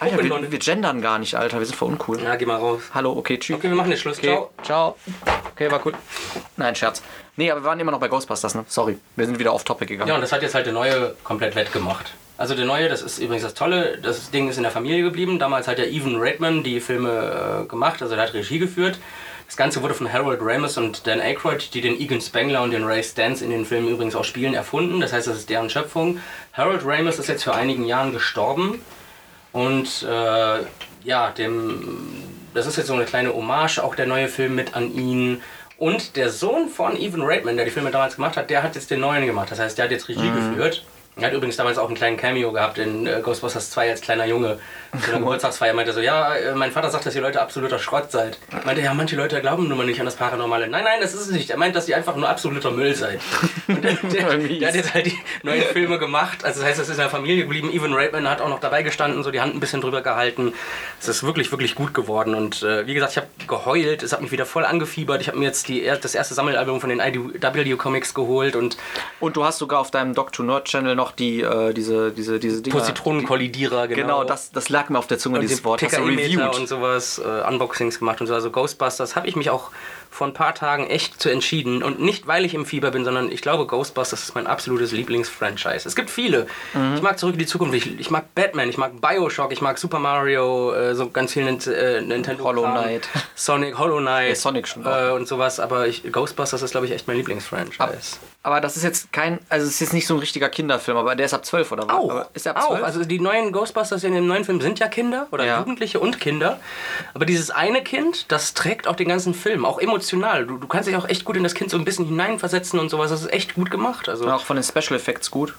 [SPEAKER 2] Alter, wir, wir gendern gar nicht, Alter. Wir sind voll uncool.
[SPEAKER 1] Na, geh mal raus.
[SPEAKER 2] Hallo, okay, tschüss.
[SPEAKER 1] Okay, wir machen jetzt Schluss.
[SPEAKER 2] Okay,
[SPEAKER 1] Ciao.
[SPEAKER 2] ciao. Okay, war cool. Nein, Scherz. Nee, aber wir waren immer noch bei Ghostbusters, ne? Sorry. Wir sind wieder off topic gegangen.
[SPEAKER 1] Ja, und das hat jetzt halt der neue komplett wettgemacht. Also der neue, das ist übrigens das Tolle, das Ding ist in der Familie geblieben. Damals hat ja Evan Reitman die Filme äh, gemacht, also der hat Regie geführt. Das Ganze wurde von Harold Ramis und Dan Aykroyd, die den Egan Spengler und den Ray Stantz in den Filmen übrigens auch spielen, erfunden. Das heißt, das ist deren Schöpfung. Harold Ramis ist jetzt vor einigen Jahren gestorben. Und äh, ja, dem, das ist jetzt so eine kleine Hommage, auch der neue Film mit an ihn. Und der Sohn von Evan Reitman, der die Filme damals gemacht hat, der hat jetzt den neuen gemacht. Das heißt, der hat jetzt Regie geführt. Er hat übrigens damals auch einen kleinen Cameo gehabt in äh, Ghostbusters 2 als kleiner Junge. Zu einer Geburtstagsfeier meinte so, ja, äh, mein Vater sagt, dass ihr Leute absoluter Schrott seid. Meinte, ja, manche Leute glauben nun mal nicht an das Paranormale. Nein, nein, das ist es nicht. Er meint, dass ihr einfach nur absoluter Müll seid. Und der, der, der hat jetzt halt die neuen Filme gemacht. Also das heißt, es ist in der Familie geblieben. Evan Reitman hat auch noch dabei gestanden, so die Hand ein bisschen drüber gehalten. Es ist wirklich, wirklich gut geworden. Und äh, wie gesagt, ich habe geheult. Es hat mich wieder voll angefiebert. Ich habe mir jetzt die, er- das erste Sammelalbum von den IDW Comics geholt und
[SPEAKER 2] Und du hast sogar auf deinem Doc to Nerd Channel noch die, äh, diese, diese, diese Dinger.
[SPEAKER 1] Positronenkollidierer, genau.
[SPEAKER 2] Genau, das, das lag mir auf der Zunge,
[SPEAKER 1] und
[SPEAKER 2] dieses Wort. Hast du reviewed.
[SPEAKER 1] und sowas, äh, Unboxings gemacht und so. Also Ghostbusters habe ich mich auch vor ein paar Tagen echt zu entschieden. Und nicht, weil ich im Fieber bin, sondern ich glaube, Ghostbusters ist mein absolutes Lieblingsfranchise. Es gibt viele.
[SPEAKER 2] Mhm.
[SPEAKER 1] Ich mag Zurück in die Zukunft, ich, ich mag Batman, ich mag Bioshock, ich mag Super Mario, äh, so ganz viel äh, Nintendo.
[SPEAKER 2] Hollow. Knight.
[SPEAKER 1] Sonic, Hollow Knight.
[SPEAKER 2] Ja, Sonic schon
[SPEAKER 1] Äh, und sowas. Aber ich, Ghostbusters ist, glaube ich, echt mein Lieblingsfranchise.
[SPEAKER 2] Aber das ist jetzt kein, also es ist jetzt nicht so ein richtiger Kinderfilm, aber der ist ab 12 oder was?
[SPEAKER 1] Auch,
[SPEAKER 2] Aber ist ab
[SPEAKER 1] auch.
[SPEAKER 2] 12?
[SPEAKER 1] Also die neuen Ghostbusters in dem neuen Film sind ja Kinder oder
[SPEAKER 2] Ja.
[SPEAKER 1] Jugendliche und Kinder. Aber dieses eine Kind, das trägt auch den ganzen Film, auch emotional. Du, du kannst dich auch echt gut in das Kind so ein bisschen hineinversetzen und sowas. Das ist echt gut gemacht. Also
[SPEAKER 2] auch von den Special Effects gut.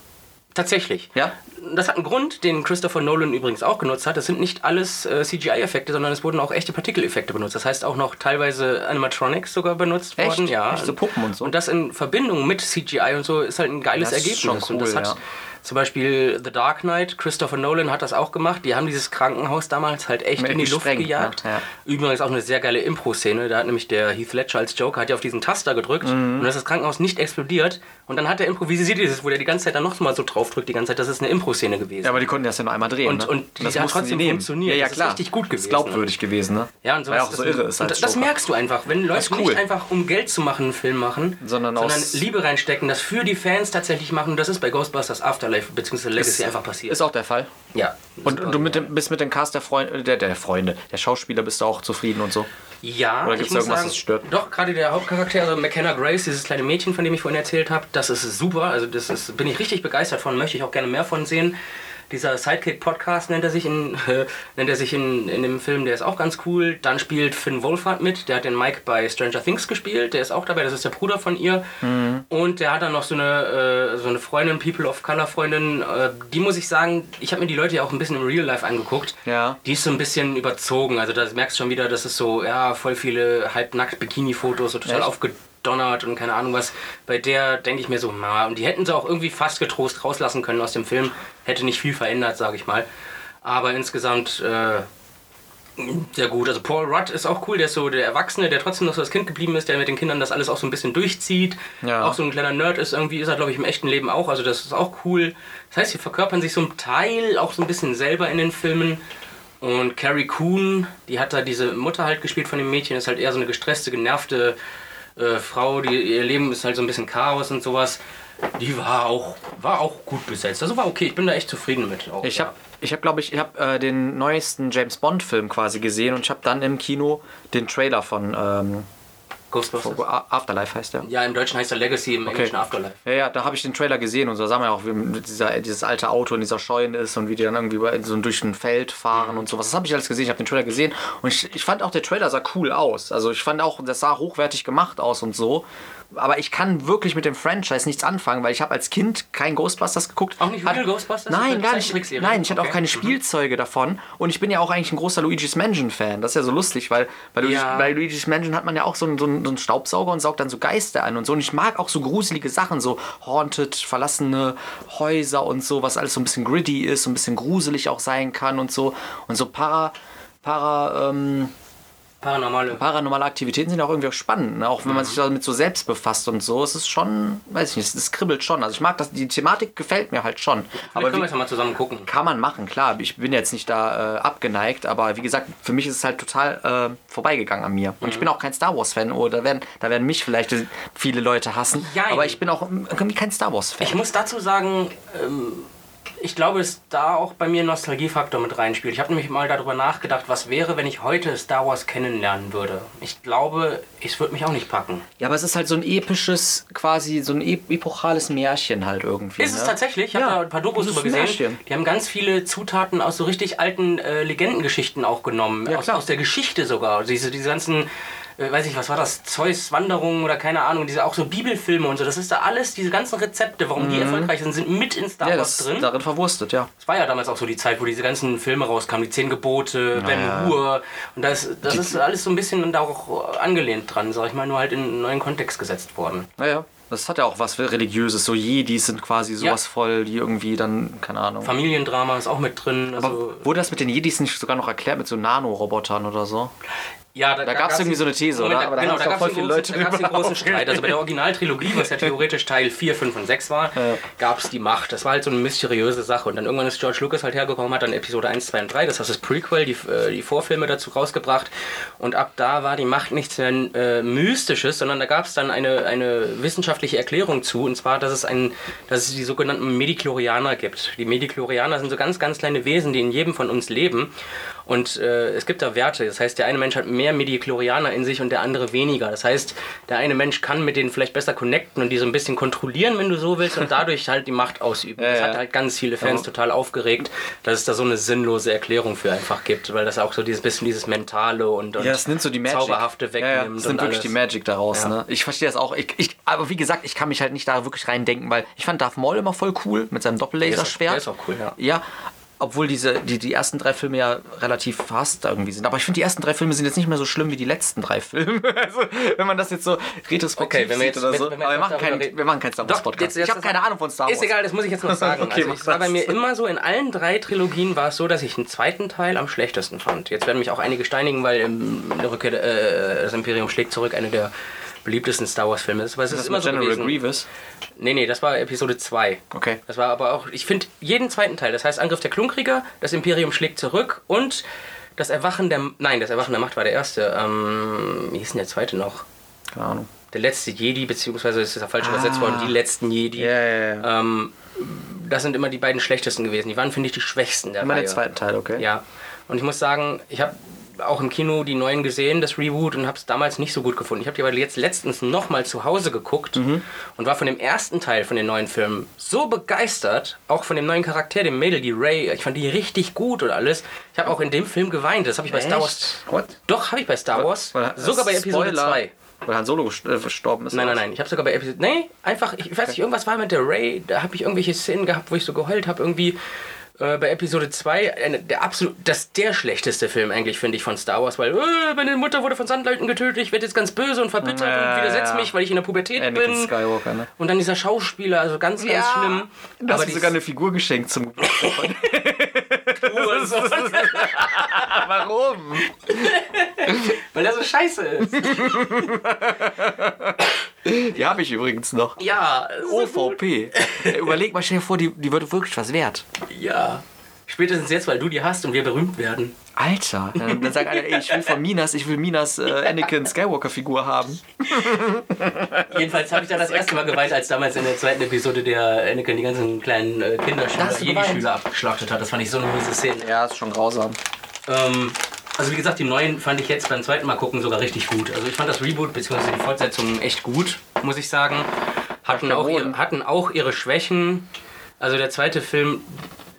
[SPEAKER 1] tatsächlich.
[SPEAKER 2] Ja?
[SPEAKER 1] Das hat einen Grund, den Christopher Nolan übrigens auch genutzt hat. Das sind nicht alles äh, CGI-Effekte, sondern es wurden auch echte Partikeleffekte benutzt. Das heißt auch noch teilweise Animatronics sogar benutzt
[SPEAKER 2] Echt?
[SPEAKER 1] worden. Ja.
[SPEAKER 2] Echt so Puppen und so?
[SPEAKER 1] Und das in Verbindung mit CGI und so ist halt ein geiles
[SPEAKER 2] Das ist
[SPEAKER 1] Ergebnis.
[SPEAKER 2] schon
[SPEAKER 1] und das
[SPEAKER 2] cool,
[SPEAKER 1] hat
[SPEAKER 2] ja.
[SPEAKER 1] Zum Beispiel The Dark Knight, Christopher Nolan hat das auch gemacht. Die haben dieses Krankenhaus damals halt echt
[SPEAKER 2] Mit
[SPEAKER 1] in die Luft gejagt.
[SPEAKER 2] ne? Ja.
[SPEAKER 1] Übrigens auch eine sehr geile Impro-Szene. Da hat nämlich der Heath Ledger als Joker hat ja auf diesen Taster gedrückt
[SPEAKER 2] Mhm.
[SPEAKER 1] und dann ist das Krankenhaus nicht explodiert. Und dann hat er improvisiert dieses, wo der die ganze Zeit dann noch mal so drauf drückt, die ganze Zeit. Das ist eine Impro-Szene gewesen.
[SPEAKER 2] Ja, aber die konnten das ja nur einmal drehen.
[SPEAKER 1] Und-
[SPEAKER 2] ne?
[SPEAKER 1] und die
[SPEAKER 2] das
[SPEAKER 1] hat trotzdem funktioniert.
[SPEAKER 2] Ja, ja,
[SPEAKER 1] Das ist
[SPEAKER 2] klar.
[SPEAKER 1] richtig gut
[SPEAKER 2] Ist
[SPEAKER 1] gewesen.
[SPEAKER 2] glaubwürdig gewesen, ne?
[SPEAKER 1] Ja, und
[SPEAKER 2] Weil
[SPEAKER 1] sowas,
[SPEAKER 2] er auch so irre ist
[SPEAKER 1] und
[SPEAKER 2] als
[SPEAKER 1] das
[SPEAKER 2] Joker.
[SPEAKER 1] merkst du einfach, wenn Leute
[SPEAKER 2] ist cool.
[SPEAKER 1] nicht einfach um Geld zu machen einen Film machen,
[SPEAKER 2] Sondern aus-
[SPEAKER 1] Liebe reinstecken, das für die Fans tatsächlich machen. Das ist bei Ghostbusters Afterlife bzw. Legacy einfach passiert.
[SPEAKER 2] Ist auch der Fall.
[SPEAKER 1] ja.
[SPEAKER 2] Und, du mit dem, bist mit dem Cast der Freunde, der, der Freunde, der Schauspieler bist du auch zufrieden und so.
[SPEAKER 1] Ja,
[SPEAKER 2] Oder gibt's
[SPEAKER 1] muss
[SPEAKER 2] irgendwas,
[SPEAKER 1] sagen,
[SPEAKER 2] das stört?
[SPEAKER 1] Doch, gerade der Hauptcharakter, also McKenna Grace, dieses kleine Mädchen, von dem ich vorhin erzählt habe, das ist super. Also das ist, bin ich richtig begeistert von, möchte ich auch gerne mehr von sehen. Dieser Sidekick-Podcast nennt er sich, in, äh, nennt er sich in, in dem Film, der ist auch ganz cool. Dann spielt Finn Wolfhard mit, der hat den Mike bei Stranger Things gespielt, der ist auch dabei, das ist der Bruder von ihr.
[SPEAKER 2] Mhm.
[SPEAKER 1] Und der hat dann noch so eine, äh, so eine Freundin, People of Color Freundin, äh, die muss ich sagen, ich habe mir die Leute ja auch ein bisschen im Real Life angeguckt.
[SPEAKER 2] Ja.
[SPEAKER 1] Die ist so ein bisschen überzogen, also da merkst du schon wieder, das ist so, ja, voll viele halbnackt Bikini-Fotos, so total
[SPEAKER 2] Echt?
[SPEAKER 1] Aufgedonnert und keine Ahnung was. Bei der denke ich mir so, na, und die hätten sie auch irgendwie fast getrost rauslassen können aus dem Film. Hätte nicht viel verändert, sage ich mal. Aber insgesamt äh, sehr gut. Also Paul Rudd ist auch cool, der ist so der Erwachsene, der trotzdem noch so das Kind geblieben ist, der mit den Kindern das alles auch so ein bisschen durchzieht.
[SPEAKER 2] Ja.
[SPEAKER 1] Auch so ein kleiner Nerd ist irgendwie, ist er glaube ich im echten Leben auch. Also das ist auch cool. Das heißt, sie verkörpern sich so ein Teil auch so ein bisschen selber in den Filmen. Und Carrie Coon, die hat da diese Mutter halt gespielt von dem Mädchen, ist halt eher so eine gestresste, genervte äh, Frau, die, ihr Leben ist halt so ein bisschen Chaos und sowas. Die war auch, war auch gut besetzt. Also war okay, ich bin da echt zufrieden mit. Auch,
[SPEAKER 2] Ich habe ich hab, glaube ich, ich habe äh, den neuesten James Bond Film quasi gesehen und ich habe dann im Kino den Trailer von ähm,
[SPEAKER 1] Ghostbusters.
[SPEAKER 2] Afterlife heißt der.
[SPEAKER 1] Ja, im Deutschen heißt er Legacy, im Englischen Afterlife.
[SPEAKER 2] Ja, ja, da habe ich den Trailer gesehen und so sah man ja auch, wie dieser, dieses alte Auto in dieser Scheune ist und wie die dann irgendwie so durch ein Feld fahren und sowas. Das habe ich alles gesehen. Ich habe den Trailer gesehen und ich, ich fand auch, der Trailer sah cool aus. Also ich fand auch, das sah hochwertig gemacht aus und so. Aber ich kann wirklich mit dem Franchise nichts anfangen, weil ich habe als Kind kein Ghostbusters geguckt.
[SPEAKER 1] Auch nicht Real Ghostbusters?
[SPEAKER 2] Nein, gar nicht. Nein, ich hatte auch keine
[SPEAKER 1] Mhm.
[SPEAKER 2] Spielzeuge davon. Und ich bin ja auch eigentlich ein großer Luigi's Mansion-Fan. Das ist ja so lustig, weil bei, Luigi,
[SPEAKER 1] Ja.
[SPEAKER 2] bei Luigi's Mansion hat man ja auch so einen, so, einen, so einen Staubsauger und saugt dann so Geister an und so. Und ich mag auch so gruselige Sachen, so Haunted, verlassene Häuser und so, was alles so ein bisschen gritty ist, so ein bisschen gruselig auch sein kann und so. Und so para, para, ähm,
[SPEAKER 1] Paranormale.
[SPEAKER 2] paranormale Aktivitäten sind auch irgendwie auch spannend. Ne? Auch wenn
[SPEAKER 1] Mhm.
[SPEAKER 2] man sich damit so selbst befasst und so. Es ist schon, weiß ich nicht, es kribbelt schon. Also ich mag das, die Thematik gefällt mir halt schon.
[SPEAKER 1] Aber
[SPEAKER 2] Aber
[SPEAKER 1] können wir jetzt mal zusammen gucken.
[SPEAKER 2] kann man machen, klar. Ich bin jetzt nicht da äh, abgeneigt, aber wie gesagt, für mich ist es halt total äh, vorbeigegangen an mir. Und ich bin auch kein Star Wars-Fan. Oder da werden, da werden mich vielleicht viele Leute hassen.
[SPEAKER 1] Jein.
[SPEAKER 2] Aber ich bin auch irgendwie kein Star Wars-Fan.
[SPEAKER 1] Ich muss dazu sagen, ähm, ich glaube, dass da auch bei mir ein Nostalgiefaktor mit reinspielt. Ich habe nämlich mal darüber nachgedacht, was wäre, wenn ich heute Star Wars kennenlernen würde. Ich glaube, es würde mich auch nicht packen.
[SPEAKER 2] Ja, aber es ist halt so ein episches, quasi so ein ep epochales Märchen halt irgendwie.
[SPEAKER 1] Ist
[SPEAKER 2] ne?
[SPEAKER 1] es tatsächlich? Ich habe
[SPEAKER 2] Ja,
[SPEAKER 1] da ein paar Dokus drüber gesehen.
[SPEAKER 2] Märchen.
[SPEAKER 1] Die haben ganz viele Zutaten aus so richtig alten äh, Legendengeschichten auch genommen.
[SPEAKER 2] Ja,
[SPEAKER 1] aus, aus der Geschichte sogar. Diese, diese ganzen, äh, weiß ich, was war das? Zeus Wanderungen oder keine Ahnung. Diese auch so Bibelfilme und so. Das ist da alles, diese ganzen Rezepte, warum die erfolgreich sind, sind mit in Star
[SPEAKER 2] Mhm. Ja,
[SPEAKER 1] Wars drin.
[SPEAKER 2] darin verwurstet, ja.
[SPEAKER 1] Es war ja damals auch so die Zeit, wo diese ganzen Filme rauskamen, die Zehn Gebote, Ben
[SPEAKER 2] ja.
[SPEAKER 1] Hur. Und das, das ist alles so ein bisschen da auch angelehnt dran, sag ich mal, nur halt in einen neuen Kontext gesetzt worden.
[SPEAKER 2] Naja, das hat ja auch was Religiöses. So Jedis sind quasi sowas voll, die irgendwie dann, keine Ahnung.
[SPEAKER 1] Familiendrama ist auch mit drin. Also,
[SPEAKER 2] Aber wurde das mit den Jedis nicht sogar noch erklärt mit so Nanorobotern oder so?
[SPEAKER 1] Ja,
[SPEAKER 2] da gab's irgendwie so eine These, oder? Aber da
[SPEAKER 1] genau, da gab es
[SPEAKER 2] Leute
[SPEAKER 1] großen- da
[SPEAKER 2] drüber
[SPEAKER 1] großen Streit. Also bei der Originaltrilogie, was ja theoretisch Teil 4, 5 und 6 war, gab es die Macht. Das war halt so eine mysteriöse Sache. Und dann irgendwann ist George Lucas halt hergekommen, hat dann Episode 1, 2 und 3, das heißt das Prequel, die, äh, die Vorfilme dazu rausgebracht. Und ab da war die Macht nichts mehr äh, Mystisches, sondern da gab es dann eine, eine wissenschaftliche Erklärung zu. Und zwar, dass es, ein, dass es die sogenannten Mediklorianer gibt. Die Mediklorianer sind so ganz, ganz kleine Wesen, die in jedem von uns leben. Und äh, es gibt da Werte. Das heißt, der eine Mensch hat mehr Mediklorianer in sich und der andere weniger. Das heißt, der eine Mensch kann mit denen vielleicht besser connecten und die so ein bisschen kontrollieren, wenn du so willst, und dadurch halt die Macht ausüben.
[SPEAKER 2] Ja,
[SPEAKER 1] das hat halt ganz viele Fans
[SPEAKER 2] Ja.
[SPEAKER 1] total aufgeregt, dass es da so eine sinnlose Erklärung für einfach gibt, weil das auch so dieses bisschen dieses Mentale und, und
[SPEAKER 2] Ja, das nimmt so die Magic.
[SPEAKER 1] Zauberhafte wegnimmt.
[SPEAKER 2] Ja, ja, das nimmt
[SPEAKER 1] und
[SPEAKER 2] wirklich
[SPEAKER 1] alles.
[SPEAKER 2] die Magic daraus. Ne? Ich verstehe das auch. Ich, ich, aber wie gesagt, ich kann mich halt nicht da wirklich reindenken, weil ich fand Darth Maul immer voll cool mit seinem Doppellaserschwert.
[SPEAKER 1] der ist auch cool, ja.
[SPEAKER 2] Ja, obwohl diese, die, die ersten drei Filme ja relativ fast irgendwie sind. Aber ich finde, die ersten drei Filme sind jetzt nicht mehr so schlimm wie die letzten drei Filme. Also, wenn man das jetzt so retrospektiv
[SPEAKER 1] Okay, wenn wir jetzt-
[SPEAKER 2] oder
[SPEAKER 1] wenn-
[SPEAKER 2] so.
[SPEAKER 1] wenn wir
[SPEAKER 2] Aber wir machen, keinen,
[SPEAKER 1] reden-
[SPEAKER 2] wir machen keinen Star Wars Podcast.
[SPEAKER 1] jetzt- jetzt-
[SPEAKER 2] ich habe keine Ahnung von Star Wars.
[SPEAKER 1] Ist egal, das muss ich jetzt noch sagen.
[SPEAKER 2] Okay,
[SPEAKER 1] also ich, war bei mir immer so, in allen drei Trilogien war es so, dass ich den zweiten Teil am schlechtesten fand. Jetzt werden mich auch einige steinigen, weil ähm, Rückkehr, äh, das Imperium schlägt zurück, eine der beliebtesten Star Wars Filme ist. Aber es ist
[SPEAKER 2] Das
[SPEAKER 1] immer so
[SPEAKER 2] General
[SPEAKER 1] gewesen.
[SPEAKER 2] Grievous.
[SPEAKER 1] Nee, nee, das war Episode 2.
[SPEAKER 2] Okay.
[SPEAKER 1] Das war aber auch, ich finde jeden zweiten Teil, das heißt Angriff der Klonkrieger, das Imperium schlägt zurück und das Erwachen der, nein, das Erwachen der Macht war der erste. Ähm, wie hieß denn der zweite noch?
[SPEAKER 2] Keine Ahnung.
[SPEAKER 1] Der letzte Jedi, beziehungsweise ist das falsch übersetzt worden, die letzten Jedi.
[SPEAKER 2] Ah. Ja, ja, ja.
[SPEAKER 1] Ähm, das sind immer die beiden schlechtesten gewesen. Die waren, finde ich, die schwächsten der
[SPEAKER 2] Immer
[SPEAKER 1] Reihe.
[SPEAKER 2] den zweiten Teil, okay.
[SPEAKER 1] Ja. Und ich muss sagen, ich habe auch im Kino die neuen gesehen, das Reboot, und habe es damals nicht so gut gefunden. Ich habe die aber jetzt letztens nochmal zu Hause geguckt
[SPEAKER 2] Mhm.
[SPEAKER 1] und war von dem ersten Teil von den neuen Filmen so begeistert, auch von dem neuen Charakter, dem Mädel, die Ray. Ich fand die richtig gut und alles. Ich habe auch in dem Film geweint. Das habe ich bei Star Wars.
[SPEAKER 2] What?
[SPEAKER 1] Doch, habe ich bei Star Wars.
[SPEAKER 2] Weil-
[SPEAKER 1] Sogar bei Episode
[SPEAKER 2] Spoiler,
[SPEAKER 1] 2.
[SPEAKER 2] Weil Han Solo gest- äh, verstorben ist.
[SPEAKER 1] Nein, nein, nein. Ich habe sogar bei Episode. Nee, einfach, ich weiß nicht, irgendwas war mit der Ray. Da habe ich irgendwelche Szenen gehabt, wo ich so geheult habe. Irgendwie äh, bei Episode 2, eine, der absolut, das der schlechteste Film eigentlich, finde ich, von Star Wars, weil äh, meine Mutter wurde von Sandleuten getötet, ich werde jetzt ganz böse und verbittert
[SPEAKER 2] Ja,
[SPEAKER 1] und widersetze
[SPEAKER 2] ja.
[SPEAKER 1] mich, weil ich in der Pubertät
[SPEAKER 2] Anakin
[SPEAKER 1] bin.
[SPEAKER 2] Skywalker, ne?
[SPEAKER 1] Und dann dieser Schauspieler, also ganz, ganz schlimm.
[SPEAKER 2] Du hast mir sogar eine Figur geschenkt zum Geburtstag. Warum?
[SPEAKER 1] weil er so scheiße ist.
[SPEAKER 2] Die habe ich übrigens noch.
[SPEAKER 1] Ja.
[SPEAKER 2] OVP. Überleg mal, stell dir vor, die, die wird wirklich was wert.
[SPEAKER 1] Ja. Spätestens jetzt, weil du die hast und wir berühmt werden.
[SPEAKER 2] Alter, dann, dann sagt einer, ey, ich will von Minas, ich will Minas äh, Anakin Skywalker-Figur haben.
[SPEAKER 1] Jedenfalls habe ich da das erste Mal geweint, als damals in der zweiten Episode der Anakin die ganzen kleinen äh, Kinderschüler, Jedi-Schüler abgeschlachtet hat. Das fand ich so eine miese Szene.
[SPEAKER 2] Ja, ist schon grausam.
[SPEAKER 1] Ähm, also wie gesagt, die neuen fand ich jetzt beim zweiten Mal gucken sogar richtig gut. Also ich fand das Reboot bzw. die Fortsetzung echt gut, muss ich sagen. Hatten auch, ihre, hatten auch ihre Schwächen. Also der zweite Film,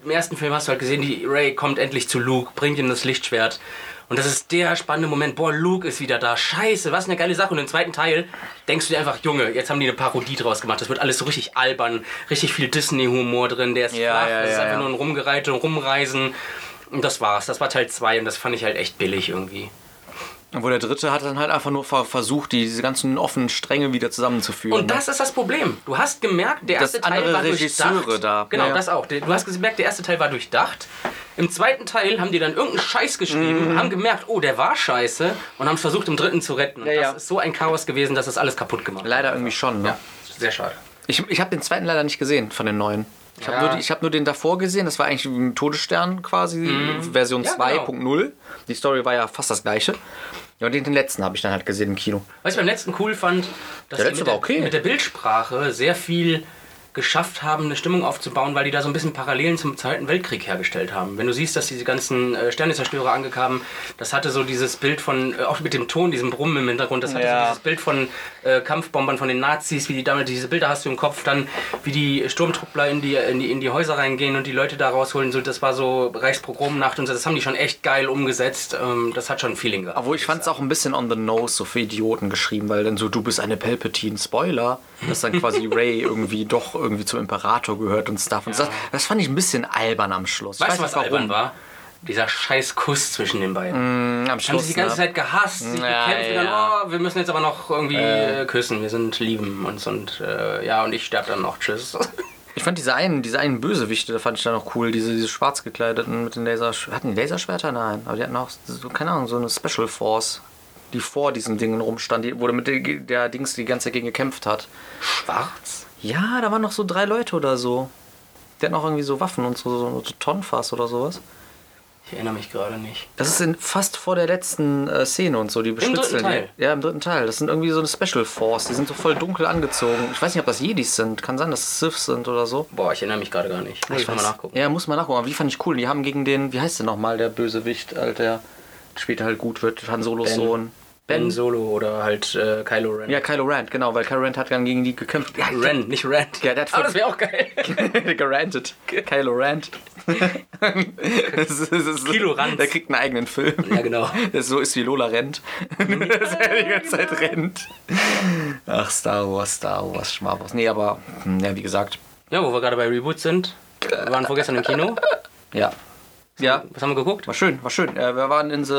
[SPEAKER 1] im ersten Film hast du halt gesehen, die Ray kommt endlich zu Luke, bringt ihm das Lichtschwert. Und das ist der spannende Moment. Boah, Luke ist wieder da. Scheiße, was eine geile Sache. Und im zweiten Teil denkst du dir einfach, Junge, jetzt haben die eine Parodie draus gemacht. Das wird alles so richtig albern. Richtig viel Disney-Humor drin. Der ist
[SPEAKER 2] Ja,
[SPEAKER 1] flach.
[SPEAKER 2] ja,
[SPEAKER 1] das ist einfach nur ein Rumgereite und Rumreisen. Und das war's. Das war Teil 2 und das fand ich halt echt billig irgendwie.
[SPEAKER 2] Obwohl der dritte hat dann halt einfach nur ver- versucht, diese ganzen offenen Stränge wieder zusammenzuführen.
[SPEAKER 1] Und das ist das Problem. Du hast gemerkt, der erste Teil
[SPEAKER 2] andere
[SPEAKER 1] war
[SPEAKER 2] Regisseure
[SPEAKER 1] durchdacht.
[SPEAKER 2] da-
[SPEAKER 1] Genau,
[SPEAKER 2] ja, ja.
[SPEAKER 1] das auch. Du hast gemerkt, der erste Teil war durchdacht. Im zweiten Teil haben die dann irgendeinen Scheiß geschrieben, haben gemerkt, oh, der war scheiße und haben versucht, im dritten zu retten. Und.
[SPEAKER 2] Ja,
[SPEAKER 1] das ist so ein Chaos gewesen, dass das alles kaputt gemacht hat.
[SPEAKER 2] Leider irgendwie schon, ne?
[SPEAKER 1] Ja, sehr schade.
[SPEAKER 2] Ich, ich habe den zweiten leider nicht gesehen von den neuen. Ich habe
[SPEAKER 1] Ja.
[SPEAKER 2] nur, die- ich hab nur den davor gesehen, das war eigentlich ein Todesstern quasi, Version
[SPEAKER 1] Mhm. Ja,
[SPEAKER 2] 2.0. Die Story war ja fast das gleiche. Ja, und den, letzten habe ich dann halt gesehen im Kino.
[SPEAKER 1] Was ich beim letzten cool fand, dass
[SPEAKER 2] Der letzte
[SPEAKER 1] mit,
[SPEAKER 2] war okay.
[SPEAKER 1] mit der Bildsprache sehr viel geschafft haben, eine Stimmung aufzubauen, weil die da so ein bisschen Parallelen zum Zweiten Weltkrieg hergestellt haben. Wenn du siehst, dass diese ganzen äh, Sternezerstörer angekamen, das hatte so dieses Bild von, äh, auch mit dem Ton, diesem Brummen im Hintergrund, das hatte
[SPEAKER 2] Ja.
[SPEAKER 1] so dieses Bild von äh, Kampfbombern von den Nazis, wie die damit, diese Bilder hast du im Kopf, dann wie die Sturmtruppler in die, in die, in die Häuser reingehen und die Leute da rausholen, so, das war so Reichspogromnacht und so, das haben die schon echt geil umgesetzt, ähm, das hat schon ein Feeling gehabt.
[SPEAKER 2] Obwohl ich fand es auch ein bisschen on the nose, so für Idioten geschrieben, weil dann so, du bist eine Palpatine, Spoiler, dass dann quasi Ray irgendwie doch irgendwie zum Imperator gehört und Stuff. Und das, das fand ich ein bisschen albern am Schluss.
[SPEAKER 1] Weißt du,
[SPEAKER 2] weiß
[SPEAKER 1] was
[SPEAKER 2] nicht
[SPEAKER 1] albern war? Dieser scheiß Kuss zwischen den beiden.
[SPEAKER 2] Am
[SPEAKER 1] Haben
[SPEAKER 2] Schluss,
[SPEAKER 1] sich die ganze
[SPEAKER 2] ne?
[SPEAKER 1] Zeit gehasst, sich
[SPEAKER 2] Ja,
[SPEAKER 1] gekämpft und dann,
[SPEAKER 2] ja.
[SPEAKER 1] oh, wir müssen jetzt aber noch irgendwie äh, küssen, wir sind lieben uns und äh, ja, und ich sterbe dann noch, tschüss.
[SPEAKER 2] Ich fand diese einen, diese einen Bösewichte, da fand ich dann noch cool, diese, diese schwarz gekleideten mit den Laser... Hatten die Laserschwerter? Nein, aber die hatten auch, so, keine Ahnung, so eine Special Force, die vor diesen Dingen rumstand, die, wo der mit der, der Dings die ganze Zeit gegen gekämpft hat.
[SPEAKER 1] Schwarz?
[SPEAKER 2] Ja, da waren noch so drei Leute oder so. Die hatten auch irgendwie so Waffen und so, so, so Tonfass oder sowas.
[SPEAKER 1] Ich erinnere mich gerade nicht.
[SPEAKER 2] Das ist in, fast vor der letzten äh, Szene und so, die
[SPEAKER 1] dritten
[SPEAKER 2] beschützen.
[SPEAKER 1] Teil?
[SPEAKER 2] Ja, im dritten Teil. Das sind irgendwie so eine Special Force. Die sind so voll dunkel angezogen. Ich weiß nicht, ob das Jedis sind. Kann sein, dass es Siths sind oder so.
[SPEAKER 1] Boah, ich erinnere mich gerade gar nicht. Muss ich, mal nachgucken.
[SPEAKER 2] Ja, muss man nachgucken. Aber die fand ich cool. Die haben gegen den, wie heißt der nochmal, der Bösewicht, Alter, der später halt gut wird, Han Solos
[SPEAKER 1] Ben.
[SPEAKER 2] Sohn.
[SPEAKER 1] Ben Solo oder halt äh, Kylo Ren.
[SPEAKER 2] Ja, Kylo Ren, genau, weil Kylo Ren hat dann gegen die gekämpft. Ja,
[SPEAKER 1] Ren, nicht Rand.
[SPEAKER 2] Ja, der hat voll-
[SPEAKER 1] das wäre auch geil.
[SPEAKER 2] gerantet. Kylo Rand. das ist, das ist,
[SPEAKER 1] Kilo Rand.
[SPEAKER 2] Der kriegt einen eigenen Film.
[SPEAKER 1] Ja, genau.
[SPEAKER 2] Der so ist wie Lola rennt. Dass er die ganze Zeit rennt. Ach, Star Wars, Star Wars, Schmarwars. Nee, aber, hm, ja, wie gesagt,
[SPEAKER 1] Ja, wo wir gerade bei Reboot sind. Wir waren vorgestern im Kino.
[SPEAKER 2] ja. Ja,
[SPEAKER 1] Was haben wir geguckt?
[SPEAKER 2] war schön, war schön. Äh, wir waren in the äh,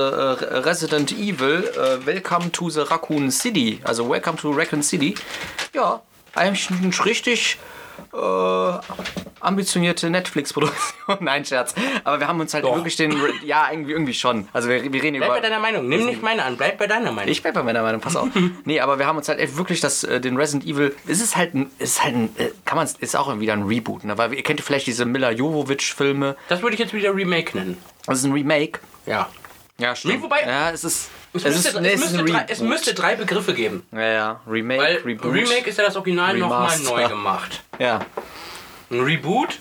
[SPEAKER 2] Resident Evil. Äh, welcome to the Raccoon City. Also, welcome to Raccoon City. Ja, eigentlich ein richtig äh, ambitionierte Netflix-Produktion. Nein, Scherz. Aber wir haben uns halt
[SPEAKER 1] Doch.
[SPEAKER 2] wirklich den. Ja, irgendwie, irgendwie schon. Also, wir, wir reden
[SPEAKER 1] Bleib bei
[SPEAKER 2] über.
[SPEAKER 1] deiner Meinung. Nimm nicht meine an. Bleib bei deiner Meinung.
[SPEAKER 2] Ich bleib bei meiner Meinung, pass auf. nee, aber wir haben uns halt echt wirklich das, äh, den Resident Evil. Es ist halt ein, es ist halt ein, äh, kann man ist auch wieder ein Reboot, ne? Weil ihr kennt vielleicht diese Mila Jovovich-Filme.
[SPEAKER 1] das würde ich jetzt wieder Remake nennen.
[SPEAKER 2] Das ist ein Remake.
[SPEAKER 1] Ja.
[SPEAKER 2] Ja, stimmt.
[SPEAKER 1] Nee, wobei-
[SPEAKER 2] Ja, es ist.
[SPEAKER 1] Es,
[SPEAKER 2] Es,
[SPEAKER 1] müsste,
[SPEAKER 2] ist, nee,
[SPEAKER 1] es, müsste drei, es müsste drei Begriffe geben.
[SPEAKER 2] Ja, ja. Remake,
[SPEAKER 1] Weil
[SPEAKER 2] Reboot.
[SPEAKER 1] Remake ist ja das Original nochmal neu gemacht.
[SPEAKER 2] Ja.
[SPEAKER 1] Ein Reboot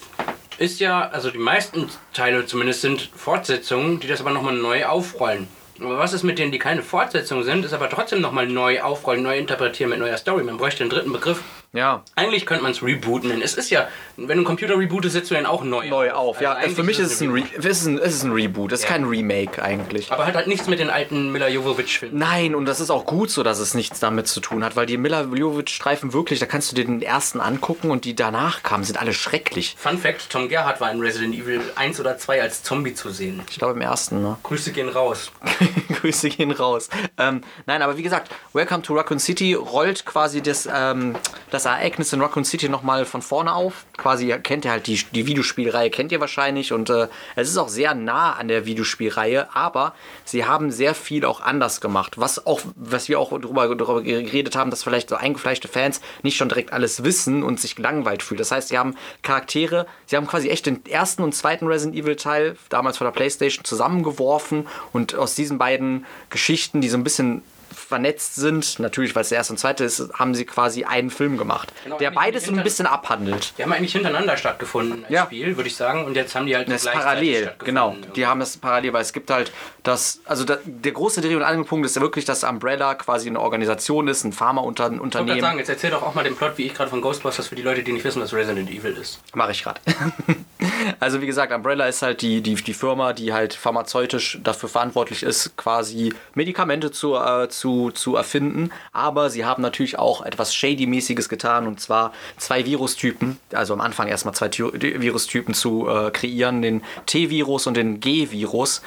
[SPEAKER 1] ist ja, also die meisten Teile zumindest sind Fortsetzungen, die das aber nochmal neu aufrollen. Aber was ist mit denen, die keine Fortsetzung sind, ist aber trotzdem nochmal neu aufrollen, neu interpretieren mit neuer Story. Man bräuchte einen dritten Begriff.
[SPEAKER 2] Ja.
[SPEAKER 1] Eigentlich könnte man es rebooten, denn es ist ja, wenn du einen Computer rebootest, setzt du den auch neu,
[SPEAKER 2] Neu auf, ja.
[SPEAKER 1] Also
[SPEAKER 2] Für mich ist es ein, Re ist ein, es ist ein Reboot, es ist
[SPEAKER 1] Ja.
[SPEAKER 2] kein Remake eigentlich.
[SPEAKER 1] Aber hat halt nichts mit den alten Mila Jovovich-Filmen.
[SPEAKER 2] Nein, und das ist auch gut so, dass es nichts damit zu tun hat, weil die Mila Jovovich-Streifen wirklich, da kannst du dir den ersten angucken und die danach kamen, sind alle schrecklich.
[SPEAKER 1] Fun Fact: Tom Gerhardt war in Resident Evil 1 oder 2 als Zombie zu sehen.
[SPEAKER 2] Ich glaube im ersten, ne?
[SPEAKER 1] Grüße gehen raus.
[SPEAKER 2] Grüße gehen raus. Ähm, nein, aber wie gesagt, Welcome to Raccoon City rollt quasi das, ähm, das Ereignis in Raccoon City nochmal von vorne auf. Quasi kennt ihr halt die, die Videospielreihe, kennt ihr wahrscheinlich. Und äh, es ist auch sehr nah an der Videospielreihe, aber sie haben sehr viel auch anders gemacht. Was auch, was wir auch darüber, darüber geredet haben, dass vielleicht so eingefleischte Fans nicht schon direkt alles wissen und sich gelangweilt fühlen. Das heißt, sie haben Charaktere, sie haben quasi echt den ersten und zweiten Resident Evil Teil, damals von der Playstation, zusammengeworfen und aus diesen beiden Geschichten, die so ein bisschen vernetzt sind, natürlich, weil es der erste und zweite ist, haben sie quasi einen Film gemacht,
[SPEAKER 1] Genau,
[SPEAKER 2] der beides so ein bisschen abhandelt.
[SPEAKER 1] Die haben eigentlich hintereinander stattgefunden als
[SPEAKER 2] Ja.
[SPEAKER 1] Spiel, würde ich sagen. Und jetzt haben die halt
[SPEAKER 2] Das parallel, genau. Die haben das parallel, weil es gibt halt das, also da, der große Dreh- und Angelpunkt ist ja wirklich, dass Umbrella quasi eine Organisation ist, ein
[SPEAKER 1] Ich wollte
[SPEAKER 2] Pharmaunternehmen.
[SPEAKER 1] sagen, jetzt erzähl doch auch mal den Plot, wie ich gerade von Ghostbusters für die Leute, die nicht wissen, was Resident Evil ist.
[SPEAKER 2] Mache ich gerade. also wie gesagt, Umbrella ist halt die, die, die Firma, die halt pharmazeutisch dafür verantwortlich ist, quasi Medikamente zu, äh, zu, zu erfinden. Aber sie haben natürlich auch etwas Shady-mäßiges getan und zwar zwei Virustypen, also am Anfang erstmal zwei Ty Virustypen zu äh, kreieren, den T-Virus und den G-Virus.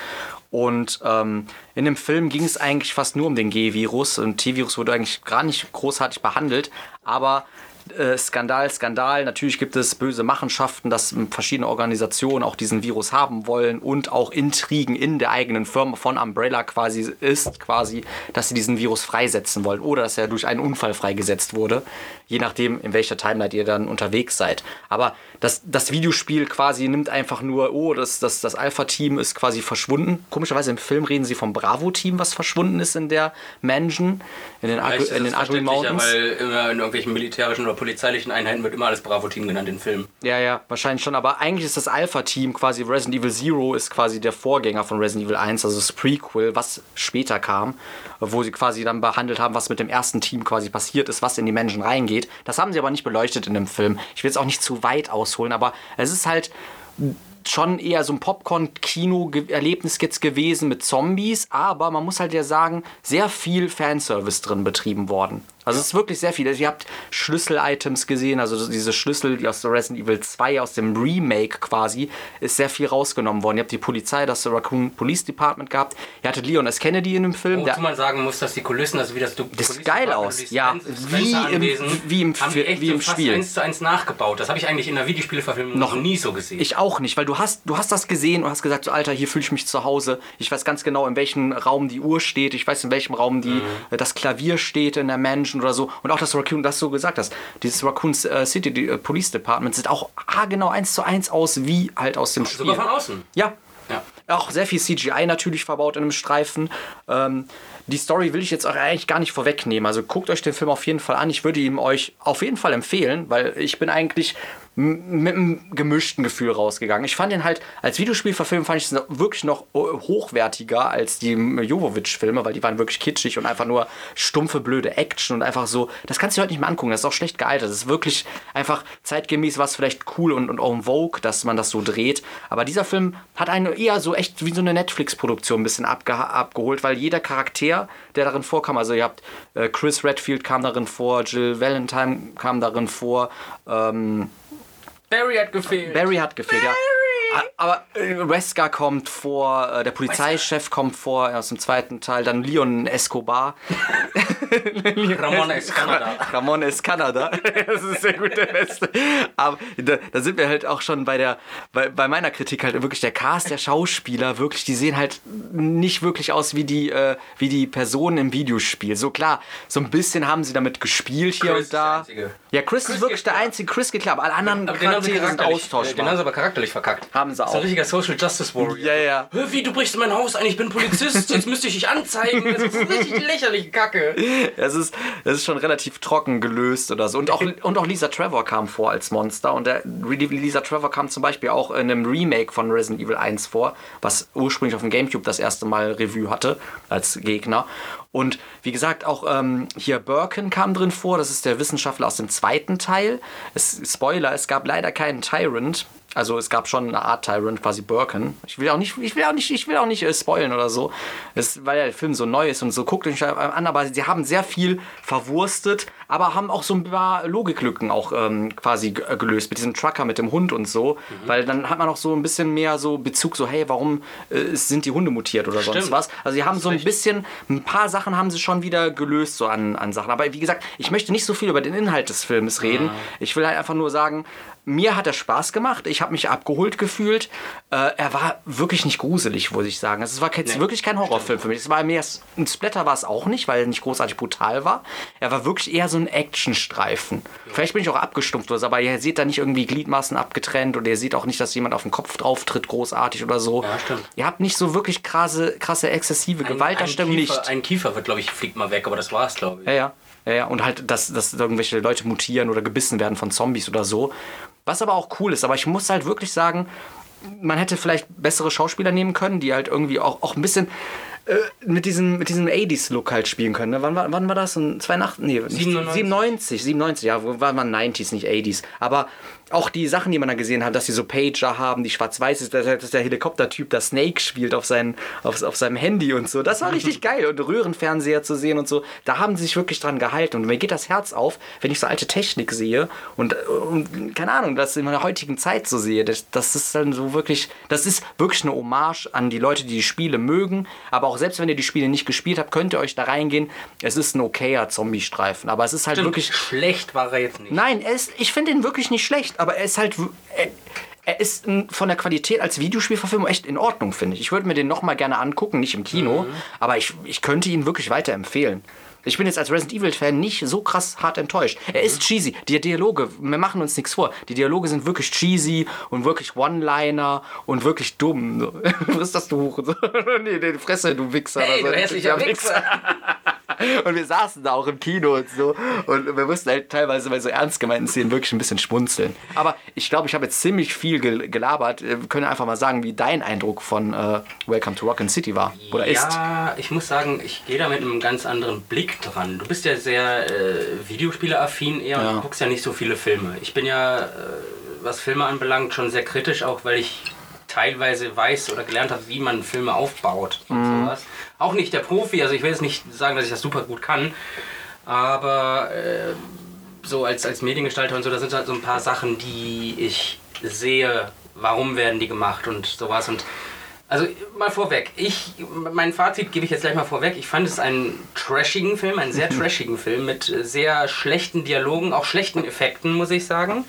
[SPEAKER 2] Und ähm, in dem Film ging es eigentlich fast nur um den G-Virus. Und T-Virus wurde eigentlich gar nicht großartig behandelt, aber äh, Skandal, Skandal. Natürlich gibt es böse Machenschaften, dass verschiedene Organisationen auch diesen Virus haben wollen und auch Intrigen in der eigenen Firma von Umbrella quasi ist, quasi, dass sie diesen Virus freisetzen wollen oder dass er durch einen Unfall freigesetzt wurde, je nachdem, in welcher Timeline ihr dann unterwegs seid. Aber das, das Videospiel quasi nimmt einfach nur, oh, das, das, das Alpha-Team ist quasi verschwunden. Komischerweise im Film reden sie vom Bravo-Team, was verschwunden ist in der Mansion, in den, Agri, in den
[SPEAKER 1] es
[SPEAKER 2] Agri Mountains.
[SPEAKER 1] Weil immer in irgendwelchen militärischen oder polizeilichen Einheiten wird immer alles Bravo-Team genannt in Filmen.
[SPEAKER 2] Ja, ja, wahrscheinlich schon. Aber eigentlich ist das Alpha-Team quasi Resident Evil Zero ist quasi der Vorgänger von Resident Evil 1, also das Prequel, was später kam, wo sie quasi dann behandelt haben, was mit dem ersten Team quasi passiert ist, was in die Menschen reingeht. Das haben sie aber nicht beleuchtet in dem Film. Ich will jetzt auch nicht zu weit ausholen, aber es ist halt schon eher so ein Popcorn-Kino-Erlebnis jetzt gewesen mit Zombies, aber man muss halt ja sagen, sehr viel Fanservice drin betrieben worden. Also es ist wirklich sehr viel. Also ihr habt Schlüssel-Items gesehen, also diese Schlüssel, die aus Resident Evil 2, aus dem Remake quasi, ist sehr viel rausgenommen worden. Ihr habt die Polizei, das Raccoon Police Department gehabt. Ihr hattet Leon S. Kennedy in dem Film.
[SPEAKER 1] Wozu man sagen muss, dass die Kulissen, also wie das du
[SPEAKER 2] Das sieht geil aus. Ja, wie im- wie im
[SPEAKER 1] haben die echt
[SPEAKER 2] wie im
[SPEAKER 1] fast
[SPEAKER 2] Spiel.
[SPEAKER 1] eins zu eins nachgebaut. Das habe ich eigentlich in der Videospielverfilmung noch nie so gesehen.
[SPEAKER 2] Ich auch nicht, weil du hast, du hast das gesehen und hast gesagt, so Alter, hier fühle ich mich zu Hause. Ich weiß ganz genau, in welchem Raum die Uhr steht. Ich weiß, in welchem Raum die,
[SPEAKER 1] Mhm.
[SPEAKER 2] äh, das Klavier steht in der Mansion oder so. Und auch das Raccoon, das du gesagt hast, dieses Raccoon äh, City die, äh, Police Department sieht auch ah, genau eins zu eins aus, wie halt aus dem Spiel.
[SPEAKER 1] Sogar von außen.
[SPEAKER 2] Ja.
[SPEAKER 1] Ja.
[SPEAKER 2] Auch sehr viel CGI natürlich verbaut in einem Streifen. Ähm, die Story will ich jetzt auch eigentlich gar nicht vorwegnehmen. Also guckt euch den Film auf jeden Fall an. Ich würde ihn euch auf jeden Fall empfehlen, weil ich bin eigentlich mit einem gemischten Gefühl rausgegangen. Ich fand den halt als Videospielverfilm fand ich es wirklich noch äh, hochwertiger als die Jovovich-Filme, weil die waren wirklich kitschig und einfach nur stumpfe, blöde Action und einfach so. Das kannst du heute nicht mehr angucken. Das ist auch schlecht gealtert. Das ist wirklich einfach zeitgemäß, was vielleicht cool und, und en vogue, dass man das so dreht. Aber dieser Film hat einen eher so echt wie so eine Netflix-Produktion ein bisschen abge abgeholt, weil jeder Charakter, der darin vorkam, also ihr habt äh, Chris Redfield kam darin vor, Jill Valentine kam darin vor, ähm,
[SPEAKER 1] Barry hat gefehlt.
[SPEAKER 2] Barry hat gefehlt, ja. A- Aber äh, Wesker kommt vor, äh, der Polizeichef kommt vor aus dem zweiten Teil, dann Leon Escobar.
[SPEAKER 1] Ramon ist Kanada.
[SPEAKER 2] Ramon ist Kanada. Das ist sehr gut der Beste. Aber da, da sind wir halt auch schon bei der, bei, bei meiner Kritik halt wirklich der Cast der Schauspieler wirklich, die sehen halt nicht wirklich aus wie die, äh, wie die Personen im Videospiel. So klar, so ein bisschen haben sie damit gespielt hier
[SPEAKER 1] Chris
[SPEAKER 2] und
[SPEAKER 1] ist der
[SPEAKER 2] da.
[SPEAKER 1] Einzige.
[SPEAKER 2] Ja, Chris, ist
[SPEAKER 1] Chris
[SPEAKER 2] wirklich
[SPEAKER 1] geht
[SPEAKER 2] der
[SPEAKER 1] klar.
[SPEAKER 2] einzige. Chris geht klar, aber alle anderen
[SPEAKER 1] Aber
[SPEAKER 2] Charaktere sind austauschbar.
[SPEAKER 1] den haben sie aber charakterlich verkackt.
[SPEAKER 2] Haben sie
[SPEAKER 1] So ein
[SPEAKER 2] auch.
[SPEAKER 1] richtiger Social Justice Warrior.
[SPEAKER 2] Ja, ja.
[SPEAKER 1] Hä, Wie, du brichst in mein Haus ein, ich bin Polizist, jetzt müsste ich dich anzeigen. Das ist richtig lächerliche Kacke.
[SPEAKER 2] Es ist, es ist schon relativ trocken gelöst oder so. Und auch, und auch Lisa Trevor kam vor als Monster. Und der, Lisa Trevor kam zum Beispiel auch in einem Remake von Resident Evil 1 vor, was ursprünglich auf dem Gamecube das erste Mal Revue hatte als Gegner. Und wie gesagt, auch ähm, hier Birkin kam drin vor. Das ist der Wissenschaftler aus dem zweiten Teil. Es, Spoiler, es gab leider keinen Tyrant. Also es gab schon eine Art Tyrant, quasi Birkin. Ich will auch nicht, ich will auch nicht, ich will auch nicht äh, spoilen oder so. Es, weil der Film so neu ist und so guckt euch an, aber sie haben sehr viel verwurstet, aber haben auch so ein paar Logiklücken auch ähm, quasi äh, gelöst mit diesem Trucker mit dem Hund und so. Weil dann hat man auch so ein bisschen mehr so Bezug, so hey, warum äh, sind die Hunde mutiert oder sonst
[SPEAKER 1] Stimmt.
[SPEAKER 2] was. Also sie haben so ein
[SPEAKER 1] recht.
[SPEAKER 2] bisschen, ein paar Sachen haben sie schon wieder gelöst so an, an Sachen. Aber wie gesagt, ich möchte nicht so viel über den Inhalt des Films reden. Ich will halt einfach nur sagen, mir hat er Spaß gemacht. Ich habe mich abgeholt gefühlt. Äh, er war wirklich nicht gruselig, muss ich sagen. Es war
[SPEAKER 1] Nee,
[SPEAKER 2] wirklich kein Horrorfilm für mich. Es war mehr ein Splatter war es auch nicht, weil er nicht großartig brutal war. Er war wirklich eher so ein Actionstreifen. Vielleicht bin ich auch abgestumpft oder so, aber ihr seht da nicht irgendwie Gliedmaßen abgetrennt oder ihr seht auch nicht, dass jemand auf den Kopf drauf tritt, großartig oder so.
[SPEAKER 1] Ja, stimmt.
[SPEAKER 2] Ihr habt nicht so wirklich krasse, krasse exzessive
[SPEAKER 1] ein
[SPEAKER 2] nicht.
[SPEAKER 1] Kiefer, Ein Kiefer wird, glaube ich, fliegt mal weg, aber das war's, glaube ich.
[SPEAKER 2] Ja, ja. Ja, ja. Und halt, dass, dass irgendwelche Leute mutieren oder gebissen werden von Zombies oder so. Was aber auch cool ist. Aber ich muss halt wirklich sagen, man hätte vielleicht bessere Schauspieler nehmen können, die halt irgendwie auch, auch ein bisschen äh, mit diesem, mit diesem 80s-Look halt spielen können. Ne? Wann, war, wann war das? In 82? Nee, nicht-
[SPEAKER 1] 97.
[SPEAKER 2] 97. 97, ja, wo war man 90s, nicht 80s. Aber auch die Sachen, die man da gesehen hat, dass sie so Pager haben, die schwarz-weiß ist, dass, der Helikoptertyp da Snake spielt auf, sein, auf, auf seinem Handy und so. Das war richtig geil. Und Röhrenfernseher zu sehen und so. Da haben sie sich wirklich dran gehalten. Und mir geht das Herz auf, wenn ich so alte Technik sehe und, und keine Ahnung, das in meiner heutigen Zeit so sehe. Das, das ist dann so wirklich, das ist wirklich eine Hommage an die Leute, die die Spiele mögen. Aber auch selbst wenn ihr die Spiele nicht gespielt habt, könnt ihr euch da reingehen. Es ist ein okayer Zombie-Streifen. Aber es ist halt
[SPEAKER 1] Stimmt,
[SPEAKER 2] wirklich
[SPEAKER 1] schlecht war er jetzt nicht.
[SPEAKER 2] Nein, ist, ich finde ihn wirklich nicht schlecht, aber er ist halt. Er, er ist von der Qualität als Videospielverfilmung echt in Ordnung, finde ich. Ich würde mir den nochmal gerne angucken, nicht im Kino, aber ich, ich könnte ihn wirklich weiterempfehlen. Ich bin jetzt als Resident Evil-Fan nicht so krass hart enttäuscht. Er ist cheesy. Die Dialoge, wir machen uns nichts vor. Die Dialoge sind wirklich cheesy und wirklich One-Liner und wirklich dumm. So. Frisst das du? So. nee, nee, Fresse, du Wichser.
[SPEAKER 1] Hey,
[SPEAKER 2] so.
[SPEAKER 1] du hässlicher
[SPEAKER 2] Ja,
[SPEAKER 1] Wichser.
[SPEAKER 2] und wir saßen da auch im Kino und so. Und wir mussten halt teilweise bei so ernst gemeinten Szenen wirklich ein bisschen schmunzeln. Aber ich glaube, ich habe jetzt ziemlich viel gel gelabert. Wir können einfach mal sagen, wie dein Eindruck von äh, Welcome to Rockin' City war. Oder ist.
[SPEAKER 1] Ja, ich muss sagen, ich gehe da mit einem ganz anderen Blick dran. Du bist ja sehr äh, Videospieleraffin eher und
[SPEAKER 2] Ja.
[SPEAKER 1] du guckst ja nicht so viele Filme. Ich bin ja, äh, was Filme anbelangt, schon sehr kritisch, auch weil ich teilweise weiß oder gelernt habe, wie man Filme aufbaut und
[SPEAKER 2] Mhm.
[SPEAKER 1] sowas. Auch nicht der Profi, also ich will jetzt nicht sagen, dass ich das super gut kann, aber äh, so als, als Mediengestalter und so, da sind halt so ein paar Sachen, die ich sehe, warum werden die gemacht und sowas. Und also mal vorweg, ich, mein Fazit gebe ich jetzt gleich mal vorweg. Ich fand es einen trashigen Film, einen sehr trashigen Film mit sehr schlechten Dialogen, auch schlechten Effekten, muss ich sagen.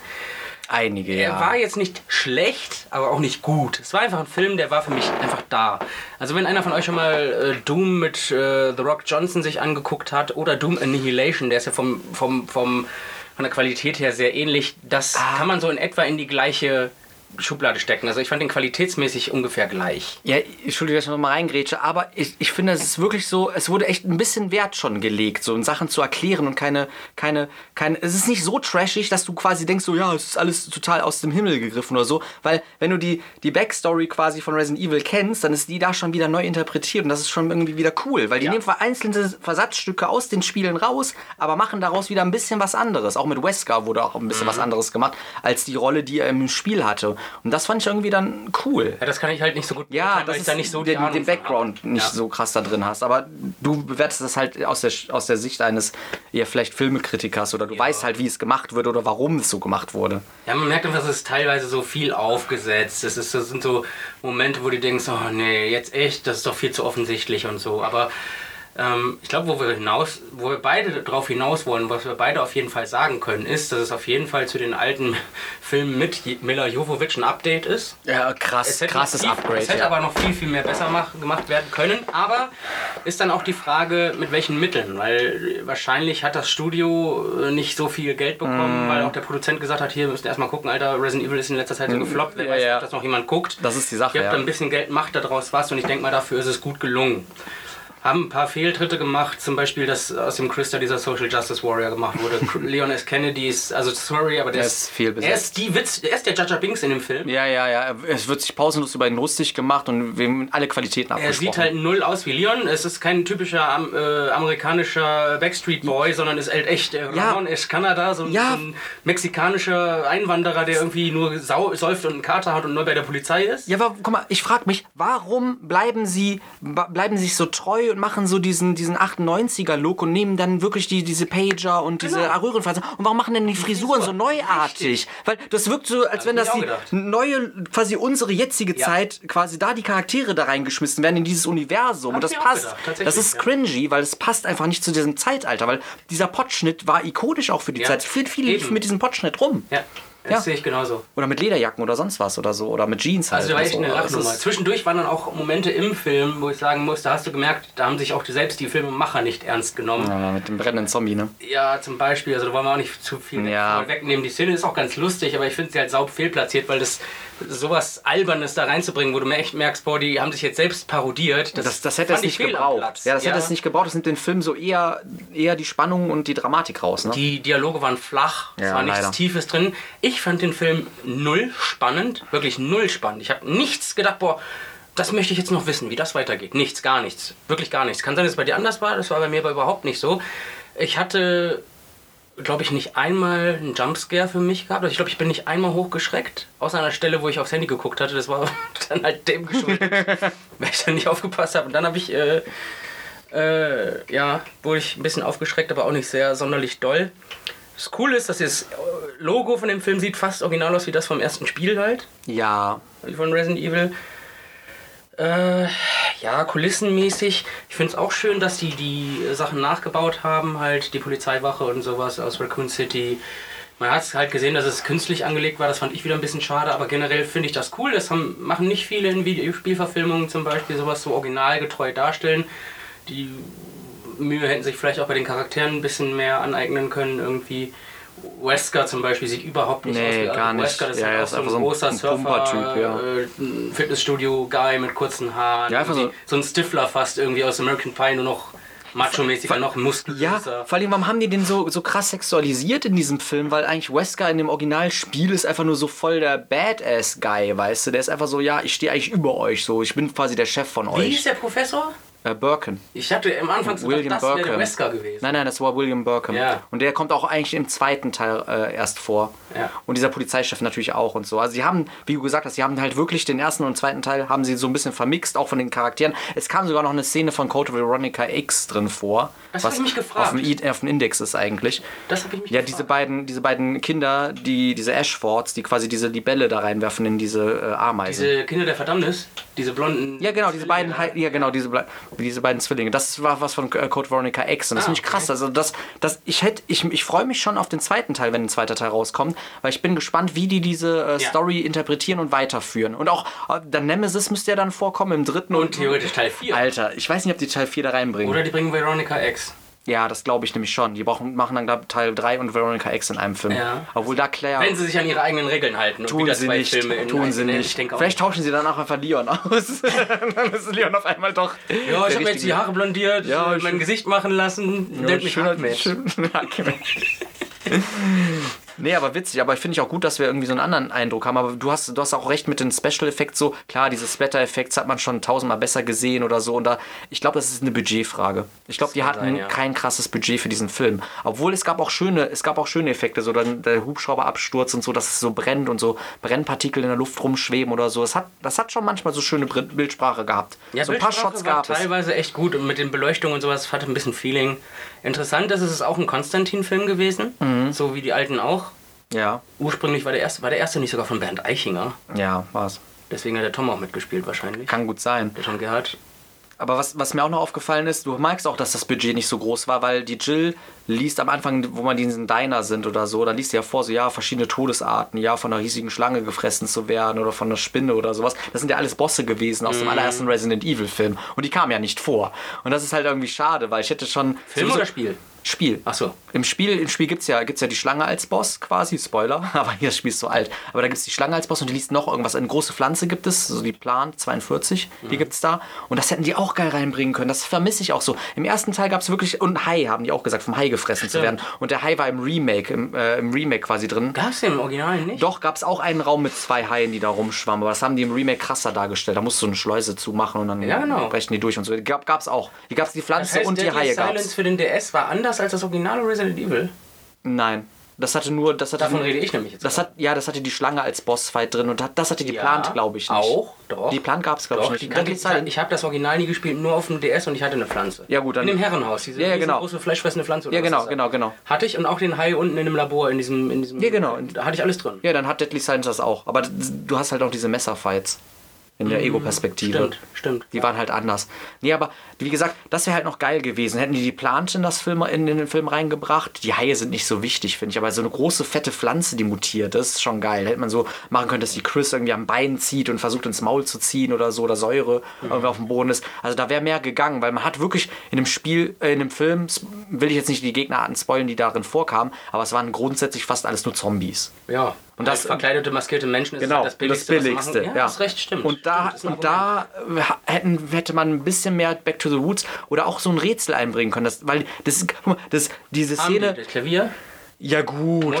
[SPEAKER 2] Einige,
[SPEAKER 1] Er
[SPEAKER 2] ja.
[SPEAKER 1] war jetzt nicht schlecht, aber auch nicht gut. Es war einfach ein Film, der war für mich einfach da. Also wenn einer von euch schon mal äh, Doom mit äh, The Rock Johnson sich angeguckt hat oder Doom Annihilation, der ist ja vom, vom, vom, von der Qualität her sehr ähnlich, das kann man so in etwa in die gleiche Schublade stecken. Also ich fand den qualitätsmäßig ungefähr gleich.
[SPEAKER 2] Ja, Entschuldigung, dass ich nochmal reingrätsche, aber ich, ich finde, es ist wirklich so, es wurde echt ein bisschen Wert schon gelegt, so in Sachen zu erklären und keine, keine, keine, es ist nicht so trashig, dass du quasi denkst, so, ja, es ist alles total aus dem Himmel gegriffen oder so, weil wenn du die, die Backstory quasi von Resident Evil kennst, dann ist die da schon wieder neu interpretiert und das ist schon irgendwie wieder cool, weil die
[SPEAKER 1] Ja.
[SPEAKER 2] nehmen einzelne Versatzstücke aus den Spielen raus, aber machen daraus wieder ein bisschen was anderes. Auch mit Wesker wurde auch ein bisschen was anderes gemacht, als die Rolle, die er im Spiel hatte. Und das fand ich irgendwie dann cool.
[SPEAKER 1] Ja, das kann ich halt nicht so gut
[SPEAKER 2] Ja,
[SPEAKER 1] weil
[SPEAKER 2] das
[SPEAKER 1] ich
[SPEAKER 2] ist
[SPEAKER 1] da nicht so
[SPEAKER 2] den, den
[SPEAKER 1] von
[SPEAKER 2] Background nicht
[SPEAKER 1] Ja.
[SPEAKER 2] so krass da drin hast. Aber du bewertest das halt aus der, aus der Sicht eines eher vielleicht Filmekritikers oder du weißt halt, wie es gemacht wird oder warum es so gemacht wurde.
[SPEAKER 1] Ja, man merkt einfach, es ist teilweise so viel aufgesetzt. Es ist, das sind so Momente, wo du denkst, oh nee, jetzt echt, das ist doch viel zu offensichtlich und so. Aber Ähm, ich glaube, wo wir hinaus, wo wir beide darauf hinaus wollen, was wir beide auf jeden Fall sagen können, ist, dass es auf jeden Fall zu den alten Filmen mit Mila Jovovich ein Update ist.
[SPEAKER 2] Ja, krass, krasses
[SPEAKER 1] viel,
[SPEAKER 2] Upgrade.
[SPEAKER 1] Es hätte
[SPEAKER 2] ja.
[SPEAKER 1] aber noch viel, viel mehr besser mach, gemacht werden können. Aber ist dann auch die Frage, mit welchen Mitteln. Weil wahrscheinlich hat das Studio äh, nicht so viel Geld bekommen,
[SPEAKER 2] Mm.
[SPEAKER 1] weil auch der Produzent gesagt hat, hier, wir müssen erstmal gucken, Alter, Resident Evil ist in letzter Zeit so gefloppt. Wer
[SPEAKER 2] Mm. Ja,
[SPEAKER 1] weiß,
[SPEAKER 2] ja.
[SPEAKER 1] ob das noch jemand guckt.
[SPEAKER 2] Das ist die Sache,
[SPEAKER 1] Ihr habt
[SPEAKER 2] ja.
[SPEAKER 1] ein bisschen Geld, macht daraus was und ich denke mal, dafür ist es gut gelungen. Haben ein paar Fehltritte gemacht, zum Beispiel, dass aus dem Christa dieser Social Justice Warrior gemacht wurde. Leon S. Kennedy ist, also sorry, aber der,
[SPEAKER 2] Der ist viel besetzt.
[SPEAKER 1] Er ist die Witz, er ist der Jaja Binks in dem Film.
[SPEAKER 2] Ja, ja, ja. Es wird sich pausenlos über ihn lustig gemacht und wir haben alle Qualitäten
[SPEAKER 1] Er
[SPEAKER 2] abgesprochen.
[SPEAKER 1] sieht halt null aus wie Leon. Es ist kein typischer äh, amerikanischer Backstreet Boy, sondern ist halt echt äh,
[SPEAKER 2] Ja.
[SPEAKER 1] Ramon ist Kanada, so, ein-
[SPEAKER 2] Ja.
[SPEAKER 1] so ein mexikanischer Einwanderer, der irgendwie nur sau säuft und einen Kater hat und neu bei der Polizei ist.
[SPEAKER 2] Ja, aber guck mal, ich frage mich, warum bleiben sie bleiben sich so treu und machen so diesen, diesen 98er-Look und nehmen dann wirklich die, diese Pager und diese
[SPEAKER 1] Genau.
[SPEAKER 2] Röhrenfaser. Und warum machen denn die Frisuren so neuartig? Weil das wirkt so, als wenn
[SPEAKER 1] ich
[SPEAKER 2] das die
[SPEAKER 1] gedacht.
[SPEAKER 2] neue, quasi unsere jetzige
[SPEAKER 1] Ja.
[SPEAKER 2] Zeit, quasi da die Charaktere da reingeschmissen werden in dieses Universum.
[SPEAKER 1] Hab
[SPEAKER 2] und das passt.
[SPEAKER 1] gedacht,
[SPEAKER 2] das ist cringy, weil es passt einfach nicht zu diesem Zeitalter. Weil dieser Potschnitt war ikonisch auch für die
[SPEAKER 1] Ja.
[SPEAKER 2] Zeit. Viel, viel
[SPEAKER 1] Eben.
[SPEAKER 2] mit diesem Potschnitt rum.
[SPEAKER 1] Ja, das
[SPEAKER 2] Ja.
[SPEAKER 1] sehe ich genauso.
[SPEAKER 2] Oder mit Lederjacken oder sonst was oder so. Oder mit Jeans halt.
[SPEAKER 1] Also da war echt eine Lachnummer. Zwischendurch waren dann auch Momente im Film, wo ich sagen muss, da hast du gemerkt, da haben sich auch selbst die Filmemacher nicht ernst genommen.
[SPEAKER 2] Ja, mit dem brennenden Zombie, ne?
[SPEAKER 1] Ja, zum Beispiel, also da wollen wir auch nicht zu viel
[SPEAKER 2] Ja.
[SPEAKER 1] weg- wegnehmen. Die Szene ist auch ganz lustig, aber ich finde sie halt saub fehlplatziert, weil das sowas Albernes da reinzubringen, wo du mir echt merkst, boah, die haben sich jetzt selbst parodiert.
[SPEAKER 2] Das, das hätte
[SPEAKER 1] fand
[SPEAKER 2] es
[SPEAKER 1] ich
[SPEAKER 2] nicht gebraucht. Ja, das hätte es nicht gebraucht. Das nimmt den Film so eher, eher die Spannung und die Dramatik raus, ne?
[SPEAKER 1] Die Dialoge waren flach, es
[SPEAKER 2] Ja,
[SPEAKER 1] war nichts
[SPEAKER 2] leider.
[SPEAKER 1] Tiefes drin. Ich fand den Film null spannend, wirklich null spannend. Ich habe nichts gedacht, boah, das möchte ich jetzt noch wissen, wie das weitergeht. Nichts, gar nichts, wirklich gar nichts. Kann sein, dass es bei dir anders war, das war bei mir aber überhaupt nicht so. Ich hatte, glaube ich, nicht einmal einen Jumpscare für mich gehabt. Also ich glaube, ich bin nicht einmal hochgeschreckt, außer an der Stelle, wo ich aufs Handy geguckt hatte. Das war dann halt dem geschuldet, weil ich dann nicht aufgepasst habe. Und dann habe ich... Äh, äh, ja, wurde ich ein bisschen aufgeschreckt, aber auch nicht sehr sonderlich doll. Das Coole ist, dass das Logo von dem Film sieht fast original aus wie das vom ersten Spiel halt,
[SPEAKER 2] Ja.
[SPEAKER 1] von Resident Evil. Äh, ja, kulissenmäßig. Ich finde es auch schön, dass die die Sachen nachgebaut haben, halt die Polizeiwache und sowas aus Raccoon City. Man hat es halt gesehen, dass es künstlich angelegt war, das fand ich wieder ein bisschen schade, aber generell finde ich das cool. Das haben, machen nicht viele in Videospielverfilmungen zum Beispiel, sowas so originalgetreu darstellen. Die Mühe hätten sich vielleicht auch bei den Charakteren ein bisschen mehr aneignen können irgendwie. Wesker zum Beispiel sieht überhaupt nicht
[SPEAKER 2] Nee,
[SPEAKER 1] aus wie
[SPEAKER 2] gar nicht.
[SPEAKER 1] Wesker. Das
[SPEAKER 2] Ja,
[SPEAKER 1] ist
[SPEAKER 2] er
[SPEAKER 1] halt auch
[SPEAKER 2] ist
[SPEAKER 1] so ein
[SPEAKER 2] einfach so ein-
[SPEAKER 1] großer
[SPEAKER 2] ein
[SPEAKER 1] Surfer,
[SPEAKER 2] ja.
[SPEAKER 1] äh, ein Fitnessstudio-Guy mit kurzen Haaren.
[SPEAKER 2] Ja, einfach so-
[SPEAKER 1] so ein Stifler fast irgendwie aus American Pie, nur noch macho-mäßiger, noch
[SPEAKER 2] Ja,
[SPEAKER 1] muskulöser.
[SPEAKER 2] vor allem, warum haben die den so, so krass sexualisiert in diesem Film? Weil eigentlich Wesker in dem Originalspiel ist einfach nur so voll der Badass-Guy, weißt du? Der ist einfach so, ja, ich stehe eigentlich über euch, so, ich bin quasi der Chef von
[SPEAKER 1] Wie hieß
[SPEAKER 2] euch.
[SPEAKER 1] der Professor?
[SPEAKER 2] Äh, Birkin.
[SPEAKER 1] Ich hatte am Anfang gedacht,
[SPEAKER 2] William
[SPEAKER 1] das wäre der
[SPEAKER 2] Birkin.
[SPEAKER 1] Wesker gewesen.
[SPEAKER 2] Nein, nein, das war William Birkin.
[SPEAKER 1] Ja.
[SPEAKER 2] Und der kommt auch eigentlich im zweiten Teil äh, erst vor.
[SPEAKER 1] Ja.
[SPEAKER 2] Und dieser Polizeichef natürlich auch und so. Also sie haben, wie du gesagt hast, sie haben halt wirklich den ersten und zweiten Teil haben sie so ein bisschen vermixt, auch von den Charakteren. Es kam sogar noch eine Szene von Code Veronica X drin vor.
[SPEAKER 1] Das hab ich mich gefragt.
[SPEAKER 2] Auf dem, I- auf dem Index ist eigentlich.
[SPEAKER 1] Das habe ich mich
[SPEAKER 2] Ja,
[SPEAKER 1] gefragt.
[SPEAKER 2] diese beiden, diese beiden Kinder, die, diese Ashfords, die quasi diese Libelle da reinwerfen in diese äh, Ameisen.
[SPEAKER 1] Diese Kinder der Verdammnis, diese blonden.
[SPEAKER 2] Ja, genau, diese beiden, Hei- ja, genau, diese, diese beiden Zwillinge. Das war was von äh, Code Veronica X und das
[SPEAKER 1] Ah,
[SPEAKER 2] finde ich krass.
[SPEAKER 1] okay.
[SPEAKER 2] Also das, das, ich hätte, ich, ich freue mich schon auf den zweiten Teil, wenn ein zweiter Teil rauskommt, weil ich bin gespannt, wie die diese äh,
[SPEAKER 1] Ja.
[SPEAKER 2] Story interpretieren und weiterführen. Und auch äh, der Nemesis müsste ja dann vorkommen im dritten
[SPEAKER 1] Und theoretisch Teil 4.
[SPEAKER 2] Alter, ich weiß nicht, ob die Teil 4 da reinbringen.
[SPEAKER 1] Oder die bringen Veronica X.
[SPEAKER 2] ja, das glaube ich nämlich schon. Die brauchen, machen dann glaub, Teil 3 und Veronica X in einem Film.
[SPEAKER 1] Ja.
[SPEAKER 2] Obwohl da Claire.
[SPEAKER 1] Wenn sie sich an ihre eigenen Regeln halten und
[SPEAKER 2] Tun
[SPEAKER 1] wieder
[SPEAKER 2] sie
[SPEAKER 1] zwei
[SPEAKER 2] nicht.
[SPEAKER 1] Filme in
[SPEAKER 2] tun
[SPEAKER 1] einen-
[SPEAKER 2] sie
[SPEAKER 1] Nee,
[SPEAKER 2] nicht. Vielleicht tauschen sie dann auch einfach Leon aus. dann ist Leon auf einmal doch.
[SPEAKER 1] Ja, ich habe jetzt die Haare blondiert,
[SPEAKER 2] Ja,
[SPEAKER 1] mein
[SPEAKER 2] schön.
[SPEAKER 1] Gesicht machen lassen, nennt mich
[SPEAKER 2] schöner-
[SPEAKER 1] Hackmatch.
[SPEAKER 2] schön- Hackmatch. Nee, aber witzig. Aber ich finde ich auch gut, dass wir irgendwie so einen anderen Eindruck haben. Aber du hast, du hast auch recht mit den Special Effects so. Klar, diese Splatter-Effekte hat man schon tausendmal besser gesehen oder so. Und da, ich glaube, das ist eine Budgetfrage. Ich glaube, die hatten
[SPEAKER 1] sein, ja.
[SPEAKER 2] kein krasses Budget für diesen Film. Obwohl es gab auch schöne, es gab auch schöne Effekte, so dann der Hubschrauberabsturz und so, dass es so brennt und so Brennpartikel in der Luft rumschweben oder so. Das hat, das hat schon manchmal so schöne Bildsprache gehabt.
[SPEAKER 1] Ja,
[SPEAKER 2] so ein paar Shots
[SPEAKER 1] war
[SPEAKER 2] gab es.
[SPEAKER 1] teilweise echt gut und mit den Beleuchtungen und sowas hatte ein bisschen Feeling. Interessant ist, es ist auch ein Konstantin-Film gewesen,
[SPEAKER 2] Mhm.
[SPEAKER 1] so wie die alten auch.
[SPEAKER 2] Ja,
[SPEAKER 1] Ursprünglich war der erste, war der erste nicht sogar von Bernd Eichinger.
[SPEAKER 2] ja, war's.
[SPEAKER 1] Deswegen hat der Tom auch mitgespielt wahrscheinlich.
[SPEAKER 2] Kann gut sein.
[SPEAKER 1] Der Tom Gerhardt.
[SPEAKER 2] Aber was, was mir auch noch aufgefallen ist, du merkst auch, dass das Budget nicht so groß war, weil die Jill liest am Anfang, wo man diesen Diner sind oder so, dann liest sie ja vor, so ja, verschiedene Todesarten, ja, von einer riesigen Schlange gefressen zu werden oder von einer Spinne oder sowas. Das sind ja alles Bosse gewesen aus dem allerersten Resident Evil Film. Und die kamen ja nicht vor. Und das ist halt irgendwie schade, weil ich hätte schon.
[SPEAKER 1] Film oder Spiel?
[SPEAKER 2] Spiel.
[SPEAKER 1] Ach so.
[SPEAKER 2] Im Spiel, im Spiel gibt es ja, gibt's ja die Schlange als Boss quasi, Spoiler, aber hier das Spiel ist so alt. Aber da gibt es die Schlange als Boss und die liest noch irgendwas. Eine große Pflanze gibt es, so die Plan 42,
[SPEAKER 1] Mhm.
[SPEAKER 2] die gibt es da. Und das hätten die auch geil reinbringen können. Das vermisse ich auch so. Im ersten Teil gab es wirklich, und Hai, haben die auch gesagt, vom Hai gefressen zu werden. Und der Hai war im Remake, im, äh, im Remake quasi drin.
[SPEAKER 1] Gab es den im Original nicht?
[SPEAKER 2] Doch, gab es auch einen Raum mit zwei Haien, die da rumschwammen. Aber das haben die im Remake krasser dargestellt. Da musst du eine Schleuse zumachen und dann
[SPEAKER 1] Ja, genau.
[SPEAKER 2] brechen die durch und so. Gab es auch. Die gab es die
[SPEAKER 1] Das
[SPEAKER 2] Pflanze
[SPEAKER 1] heißt,
[SPEAKER 2] und die Haie
[SPEAKER 1] Silence
[SPEAKER 2] es.
[SPEAKER 1] für den DS war anders als das originale Resident Evil.
[SPEAKER 2] Nein. Das hatte nur, das hatte
[SPEAKER 1] Davon rede ich nämlich jetzt.
[SPEAKER 2] Das hat, ja, das hatte die Schlange als Bossfight drin und das hatte die Plant, glaube ich, nicht.
[SPEAKER 1] Auch, doch.
[SPEAKER 2] Die Plant gab es, glaube ich, nicht.
[SPEAKER 1] die kannte ich, habe das Original nie gespielt, nur auf dem DS und ich hatte eine Pflanze.
[SPEAKER 2] Ja, gut, dann-
[SPEAKER 1] In dem Herrenhaus, diese
[SPEAKER 2] Ja, ja, genau.
[SPEAKER 1] große fleischfressende Pflanze. oder
[SPEAKER 2] Ja, genau, genau, genau.
[SPEAKER 1] Hatte ich und auch den Hai unten in dem Labor, in diesem. In diesem
[SPEAKER 2] Ja, genau.
[SPEAKER 1] Da hatte ich alles drin.
[SPEAKER 2] Ja, dann hat Deadly Silence das auch. Aber du hast halt auch diese Messerfights in der Ego-Perspektive.
[SPEAKER 1] Mhm. Stimmt, stimmt.
[SPEAKER 2] Die waren halt anders. Nee, aber wie gesagt, das wäre halt noch geil gewesen. Hätten die die Planche in, das Film, in, in den Film reingebracht. Die Haie sind nicht so wichtig, finde ich. Aber so eine große, fette Pflanze, die mutiert, das ist schon geil. Hätte man so machen können, dass die Chris irgendwie am Bein zieht und versucht ins Maul zu ziehen oder so, oder Säure irgendwie auf dem Boden ist. Also da wäre mehr gegangen, weil man hat wirklich in dem Spiel, äh, in dem Film, will ich jetzt nicht die Gegnerarten spoilen, die darin vorkamen, aber es waren grundsätzlich fast alles nur Zombies.
[SPEAKER 1] Ja.
[SPEAKER 2] Und das-
[SPEAKER 1] verkleidete, maskierte Menschen ist
[SPEAKER 2] Genau,
[SPEAKER 1] halt das Billigste.
[SPEAKER 2] das Billigste. ja.
[SPEAKER 1] Ja, das recht, stimmt.
[SPEAKER 2] Und da,
[SPEAKER 1] Stimmt,
[SPEAKER 2] und da hätten, hätte man ein bisschen mehr Back to the Roots oder auch so ein Rätsel einbringen können. Das, weil das, das, diese
[SPEAKER 1] Haben die
[SPEAKER 2] Szene.
[SPEAKER 1] das Klavier.
[SPEAKER 2] Ja, gut.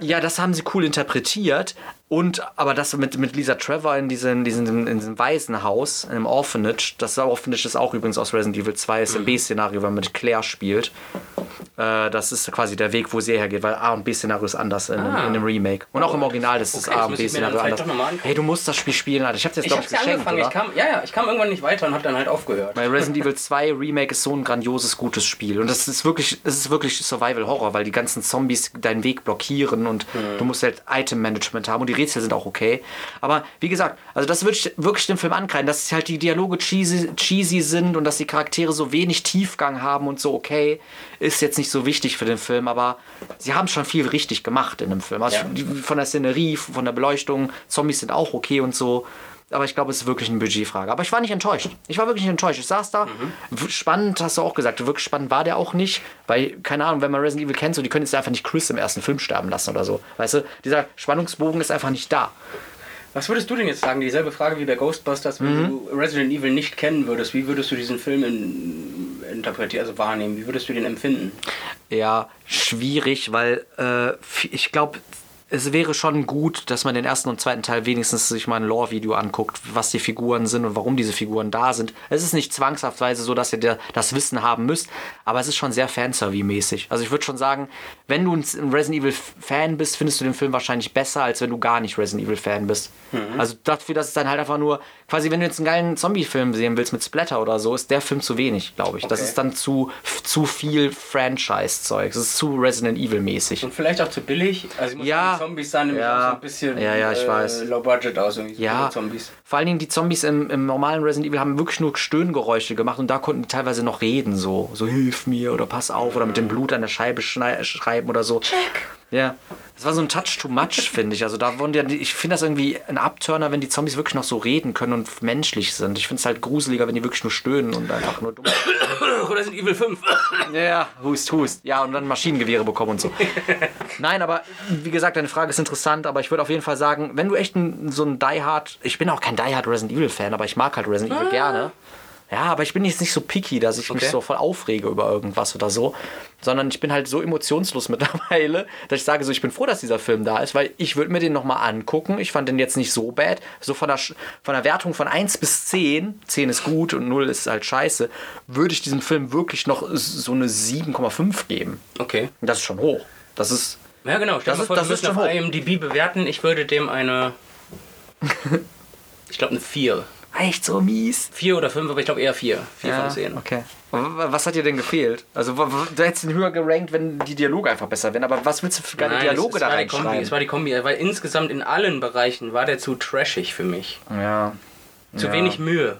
[SPEAKER 2] Ja, das haben sie cool interpretiert. Und aber das mit, mit Lisa Trevor in diesem, diesem, in diesem Waisenhaus, im Orphanage, das Orphanage ist auch übrigens aus Resident Evil 2, ist
[SPEAKER 1] Mhm.
[SPEAKER 2] im B-Szenario, wenn man mit Claire spielt. Äh, das ist quasi der Weg, wo sie hergeht, weil A und B-Szenario ist anders in,
[SPEAKER 1] Ah.
[SPEAKER 2] in dem Remake. Und auch im Original ist das
[SPEAKER 1] Okay,
[SPEAKER 2] A
[SPEAKER 1] das
[SPEAKER 2] und B-Szenario anders. Hey, du musst das Spiel spielen, Alter. Ich hab's jetzt,
[SPEAKER 1] Ich
[SPEAKER 2] glaube ich, geschenkt,
[SPEAKER 1] angefangen.
[SPEAKER 2] oder?
[SPEAKER 1] Ich kam, ja, ja, ich kam irgendwann nicht weiter und hab dann halt aufgehört.
[SPEAKER 2] Weil Resident Evil 2 Remake ist so ein grandioses, gutes Spiel. Und das ist wirklich, es ist wirklich Survival-Horror, weil die ganzen Zombies deinen Weg blockieren und du musst halt Item-Management haben und die Rätsel sind auch okay. Aber wie gesagt, also das würde ich wirklich dem Film ankreiden, dass halt die Dialoge cheesy, cheesy sind und dass die Charaktere so wenig Tiefgang haben und so okay, ist jetzt nicht so wichtig für den Film, aber sie haben schon viel richtig gemacht in dem Film. Also
[SPEAKER 1] Ja.
[SPEAKER 2] von der Szenerie, von der Beleuchtung, Zombies sind auch okay und so. Aber ich glaube, es ist wirklich eine Budgetfrage. Aber ich war nicht enttäuscht. Ich war wirklich nicht enttäuscht. Ich saß da. W- Spannend, hast du auch gesagt. Wirklich spannend war der auch nicht. Weil, keine Ahnung, wenn man Resident Evil kennt, so, die können jetzt einfach nicht Chris im ersten Film sterben lassen oder so. Weißt du, dieser Spannungsbogen ist einfach nicht da.
[SPEAKER 1] Was würdest du denn jetzt sagen? Dieselbe Frage wie bei Ghostbusters, wenn
[SPEAKER 2] Mhm.
[SPEAKER 1] du Resident Evil nicht kennen würdest, wie würdest du diesen Film in, interpretieren, also wahrnehmen? Wie würdest du den empfinden?
[SPEAKER 2] Ja, schwierig, weil äh, ich glaube, es wäre schon gut, dass man den ersten und zweiten Teil wenigstens sich mal ein Lore-Video anguckt, was die Figuren sind und warum diese Figuren da sind. Es ist nicht zwangshaftweise so, dass ihr das Wissen haben müsst, aber es ist schon sehr Fanservice-mäßig. Also ich würde schon sagen, wenn du ein Resident Evil-Fan bist, findest du den Film wahrscheinlich besser, als wenn du gar nicht Resident Evil-Fan bist. Also dafür, dass es dann halt einfach nur, quasi wenn du jetzt einen geilen Zombie-Film sehen willst mit Splatter oder so, ist der Film zu wenig, glaube ich. Das
[SPEAKER 1] Okay.
[SPEAKER 2] ist dann zu, zu viel Franchise-Zeug. Es ist zu Resident Evil-mäßig.
[SPEAKER 1] Und vielleicht auch zu billig. Also muss
[SPEAKER 2] Ja.
[SPEAKER 1] Zombies sahen nämlich
[SPEAKER 2] Ja.
[SPEAKER 1] auch so ein bisschen
[SPEAKER 2] Ja, ja, ich
[SPEAKER 1] äh,
[SPEAKER 2] weiß.
[SPEAKER 1] low budget aus, irgendwie
[SPEAKER 2] Ja,
[SPEAKER 1] Zombies.
[SPEAKER 2] vor allen Dingen die Zombies im, im normalen Resident Evil haben wirklich nur Stöhngeräusche gemacht und da konnten die teilweise noch reden, so, so hilf mir oder pass auf oder mit dem Blut an der Scheibe schreiben oder so. Check. Ja, das war so ein Touch too much, finde ich. Also da wurden ja, die- ich finde das irgendwie ein Abturner, wenn die Zombies wirklich noch so reden können und menschlich sind. Ich finde es halt gruseliger, wenn die wirklich nur stöhnen und einfach nur dumm.
[SPEAKER 1] Resident Evil 5.
[SPEAKER 2] Ja, ja, hust, hust. Ja, und dann Maschinengewehre bekommen und so. Nein, aber wie gesagt, deine Frage ist interessant, aber ich würde auf jeden Fall sagen, wenn du echt ein, so ein Die Hard, ich bin auch kein Die Hard Resident Evil Fan, aber ich mag halt Resident Evil gerne. Ja, aber ich bin jetzt nicht so picky, dass ich mich
[SPEAKER 1] Okay.
[SPEAKER 2] so voll aufrege über irgendwas oder so, sondern ich bin halt so emotionslos mittlerweile, dass ich sage so, ich bin froh, dass dieser Film da ist, weil ich würde mir den nochmal angucken. Ich fand den jetzt nicht so bad. So von der, von der Wertung von 1 bis 10, 10 ist gut und 0 ist halt scheiße, würde ich diesem Film wirklich noch so eine 7,5 geben.
[SPEAKER 1] Okay.
[SPEAKER 2] Und Das ist schon hoch. Das ist,
[SPEAKER 1] Ja, genau. Stell
[SPEAKER 2] Das ist-
[SPEAKER 1] vor,
[SPEAKER 2] das
[SPEAKER 1] du
[SPEAKER 2] ist
[SPEAKER 1] auf. IMDb bewerten. Ich würde dem eine. ich glaube, eine 4.
[SPEAKER 2] echt so mies.
[SPEAKER 1] 4 oder 5, aber ich glaube eher 4. 4 von 10.
[SPEAKER 2] okay. Was hat dir denn gefehlt? Also, du hättest ihn höher gerankt, wenn die Dialoge einfach besser wären. Aber was willst du für geile
[SPEAKER 1] Nein,
[SPEAKER 2] Dialoge
[SPEAKER 1] es, es
[SPEAKER 2] da reinschreiben?
[SPEAKER 1] es war die Kombi, weil insgesamt in allen Bereichen war der zu trashig für mich.
[SPEAKER 2] Ja.
[SPEAKER 1] Zu
[SPEAKER 2] Ja.
[SPEAKER 1] wenig Mühe.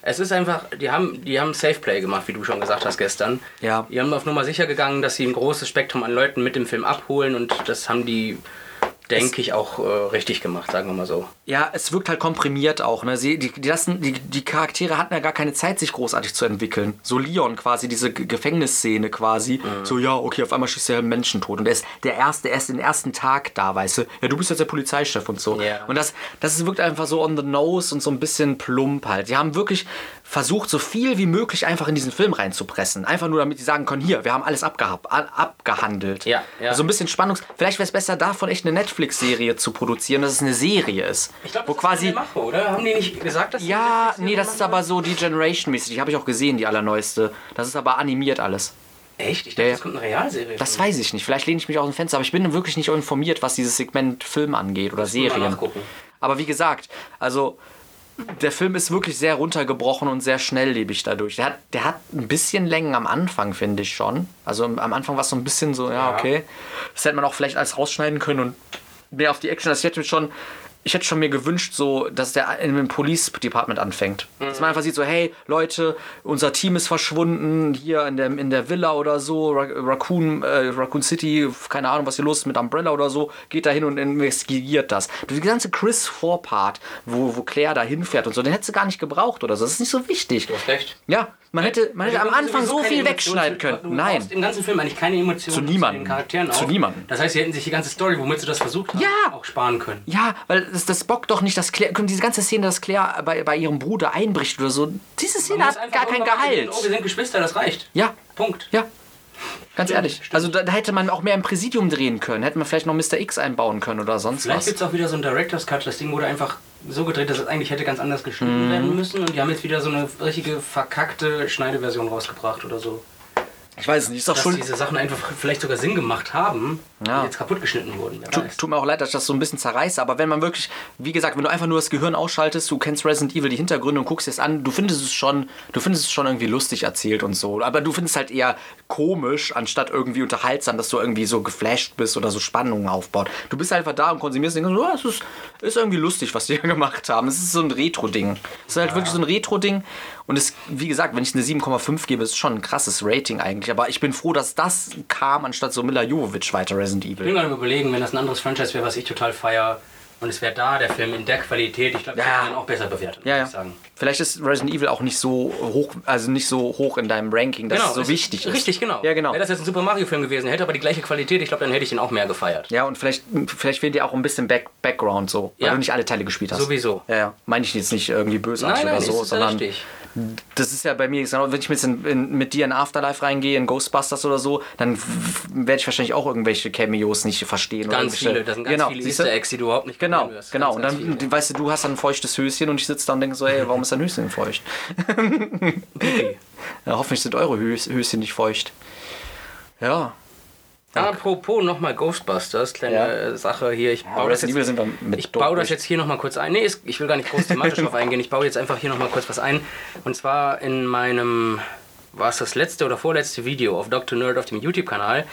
[SPEAKER 1] Es ist einfach, die haben, die haben Safe Play gemacht, wie du schon gesagt hast gestern.
[SPEAKER 2] Ja.
[SPEAKER 1] Die haben auf Nummer sicher gegangen, dass sie ein großes Spektrum an Leuten mit dem Film abholen und das haben die, denke ich, auch äh, richtig gemacht, sagen wir mal so.
[SPEAKER 2] Ja, es wirkt halt komprimiert auch. Ne? Sie, die, die, lassen, die, die Charaktere hatten ja gar keine Zeit, sich großartig zu entwickeln. So Leon quasi, diese G- Gefängnisszene quasi. So, ja, okay, auf einmal schießt er einen Menschen tot. Und er ist der Erste, er ist den ersten Tag da, weißt du. Ja, du bist jetzt der Polizeichef und so.
[SPEAKER 1] Ja.
[SPEAKER 2] Und das, das wirkt einfach so on the nose und so ein bisschen plump halt. Die haben wirklich versucht, so viel wie möglich einfach in diesen Film reinzupressen. Einfach nur, damit die sagen können, hier, wir haben alles abgehab, a- abgehandelt.
[SPEAKER 1] Ja, ja.
[SPEAKER 2] So ein bisschen Spannungs... Vielleicht wäre es besser, davon echt eine Netflix-Serie zu produzieren, dass es eine Serie ist.
[SPEAKER 1] Ich glaube,
[SPEAKER 2] wo quasi...
[SPEAKER 1] Mache, oder? Haben die nicht gesagt, dass sie
[SPEAKER 2] Ja,
[SPEAKER 1] das
[SPEAKER 2] nee, das ist aber so die Generation-mäßig. Die habe ich auch gesehen, die allerneueste. Das ist aber animiert alles.
[SPEAKER 1] Echt? Ich dachte,
[SPEAKER 2] Ja,
[SPEAKER 1] das kommt eine Realserie.
[SPEAKER 2] Das
[SPEAKER 1] von.
[SPEAKER 2] weiß ich nicht. Vielleicht lehne ich mich aus dem Fenster, aber ich bin wirklich nicht informiert, was dieses Segment Film angeht oder Serien.
[SPEAKER 1] nachgucken.
[SPEAKER 2] Aber wie gesagt, also der Film ist wirklich sehr runtergebrochen und sehr schnelllebig dadurch. Der hat, der hat ein bisschen Längen am Anfang, finde ich schon. Also am Anfang war es so ein bisschen so, ja, okay. Das hätte man auch vielleicht alles rausschneiden können und mehr auf die Action. Also ich hätte schon, ich hätte schon mir gewünscht, so, dass der in dem Police Department anfängt. Dass man einfach sieht, so, hey, Leute, unser Team ist verschwunden, hier in der, in der Villa oder so, Ra Raccoon, äh, Raccoon City, keine Ahnung, was hier los ist mit Umbrella oder so, geht da hin und investigiert das. Die ganze Chris Vorpart, wo, wo Claire da hinfährt und so, den hättest du gar nicht gebraucht oder so. Das ist nicht so wichtig.
[SPEAKER 1] Du hast recht.
[SPEAKER 2] Ja, man hätte, man hätte am
[SPEAKER 1] Du brauchst
[SPEAKER 2] Anfang so viel wegschneiden können.
[SPEAKER 1] Du
[SPEAKER 2] Nein.
[SPEAKER 1] im ganzen Film eigentlich keine Emotionen
[SPEAKER 2] Zu niemandem.
[SPEAKER 1] den Charakteren
[SPEAKER 2] Zu
[SPEAKER 1] auf.
[SPEAKER 2] niemandem.
[SPEAKER 1] Das heißt, sie hätten sich die ganze Story, womit sie das versucht haben,
[SPEAKER 2] Ja.
[SPEAKER 1] auch sparen können.
[SPEAKER 2] Ja, weil das, das bockt doch nicht, dass Claire, diese ganze Szene, dass Claire bei, bei ihrem Bruder einbricht oder so, diese Szene hat gar kein Gehalt.
[SPEAKER 1] Oh, wir sind Geschwister, das reicht.
[SPEAKER 2] Ja,
[SPEAKER 1] Punkt.
[SPEAKER 2] ja. Ganz ehrlich.
[SPEAKER 1] stimmt.
[SPEAKER 2] Also da, da hätte man auch mehr im Präsidium drehen können. Hätte man vielleicht noch Mr. X einbauen können oder sonst
[SPEAKER 1] Vielleicht
[SPEAKER 2] was.
[SPEAKER 1] gibt es auch wieder so einen Director's Cut. Das Ding wurde einfach so gedreht, dass es eigentlich hätte ganz anders geschnitten
[SPEAKER 2] Mhm.
[SPEAKER 1] werden müssen. Und die haben jetzt wieder so eine richtige verkackte Schneideversion rausgebracht oder so.
[SPEAKER 2] Ich weiß es nicht. Ist doch
[SPEAKER 1] Dass
[SPEAKER 2] schon.
[SPEAKER 1] diese Sachen einfach vielleicht sogar Sinn gemacht haben,
[SPEAKER 2] Ja.
[SPEAKER 1] die jetzt kaputt geschnitten wurden. Wer
[SPEAKER 2] Tut, mir auch leid, dass ich das so ein bisschen zerreiße, aber wenn man wirklich, wie gesagt, wenn du einfach nur das Gehirn ausschaltest, du kennst Resident Evil die Hintergründe und guckst es an, du findest es schon, du findest es schon irgendwie lustig erzählt und so, aber du findest es halt eher komisch, anstatt irgendwie unterhaltsam, dass du irgendwie so geflasht bist oder so Spannungen aufbaut. Du bist einfach da und konsumierst und denkst, oh, es ist, ist irgendwie lustig, was die hier gemacht haben. Es ist so ein Retro-Ding. Es ist halt wirklich so ein Retro-Ding und es, wie gesagt, wenn ich eine 7,5 gebe, ist es schon ein krasses Rating eigentlich, aber ich bin froh, dass das kam, anstatt so Mila Jovovich weiter Resident
[SPEAKER 1] Ich
[SPEAKER 2] Evil.
[SPEAKER 1] bin gerade überlegen, wenn das ein anderes Franchise wäre, was ich total feier und es wäre da, der Film in der Qualität, ich glaube, ich
[SPEAKER 2] Ja.
[SPEAKER 1] den auch besser bewerten,
[SPEAKER 2] Ja, ja.
[SPEAKER 1] ich sagen.
[SPEAKER 2] Vielleicht ist Resident Evil auch nicht so hoch, also nicht so hoch in deinem Ranking, dass es so
[SPEAKER 1] es-
[SPEAKER 2] wichtig ist.
[SPEAKER 1] Richtig, genau.
[SPEAKER 2] Ja, genau.
[SPEAKER 1] Wäre das jetzt ein Super Mario-Film gewesen, hätte aber die gleiche Qualität, ich glaube, dann hätte ich ihn auch mehr gefeiert.
[SPEAKER 2] Ja, und vielleicht, vielleicht fehlt dir auch ein bisschen Back Background so, weil
[SPEAKER 1] Ja.
[SPEAKER 2] du nicht alle Teile gespielt hast.
[SPEAKER 1] Sowieso.
[SPEAKER 2] Ja, ja. Meine ich jetzt nicht irgendwie bösartig
[SPEAKER 1] Nein, nein,
[SPEAKER 2] oder so, sondern
[SPEAKER 1] richtig.
[SPEAKER 2] Das ist ja bei mir, genau, wenn ich mit, in, mit dir in Afterlife reingehe, in Ghostbusters oder so, dann werde ich wahrscheinlich auch irgendwelche Cameos nicht verstehen. oder
[SPEAKER 1] Ganz viele, das sind ganz
[SPEAKER 2] genau,
[SPEAKER 1] viele? Easter Eggs, die du überhaupt nicht
[SPEAKER 2] Genau,
[SPEAKER 1] wirst.
[SPEAKER 2] genau.
[SPEAKER 1] Ganz,
[SPEAKER 2] Und
[SPEAKER 1] ganz
[SPEAKER 2] dann,
[SPEAKER 1] viele.
[SPEAKER 2] weißt du, du hast dann ein feuchtes Höschen und ich sitze da und denke so, ey, warum ist dein Höschen feucht? Ja, hoffentlich sind eure Hös Höschen nicht feucht. Ja.
[SPEAKER 1] Apropos nochmal Ghostbusters, kleine
[SPEAKER 2] Ja.
[SPEAKER 1] Sache hier. Ich baue, das
[SPEAKER 2] Resident
[SPEAKER 1] jetzt, ich baue das jetzt hier nochmal kurz ein. Nee, ich will gar nicht groß thematisch drauf eingehen. Ich baue jetzt einfach hier nochmal kurz was ein. Und zwar in meinem, war es das letzte oder vorletzte Video auf Dr. Nerd auf dem YouTube-Kanal,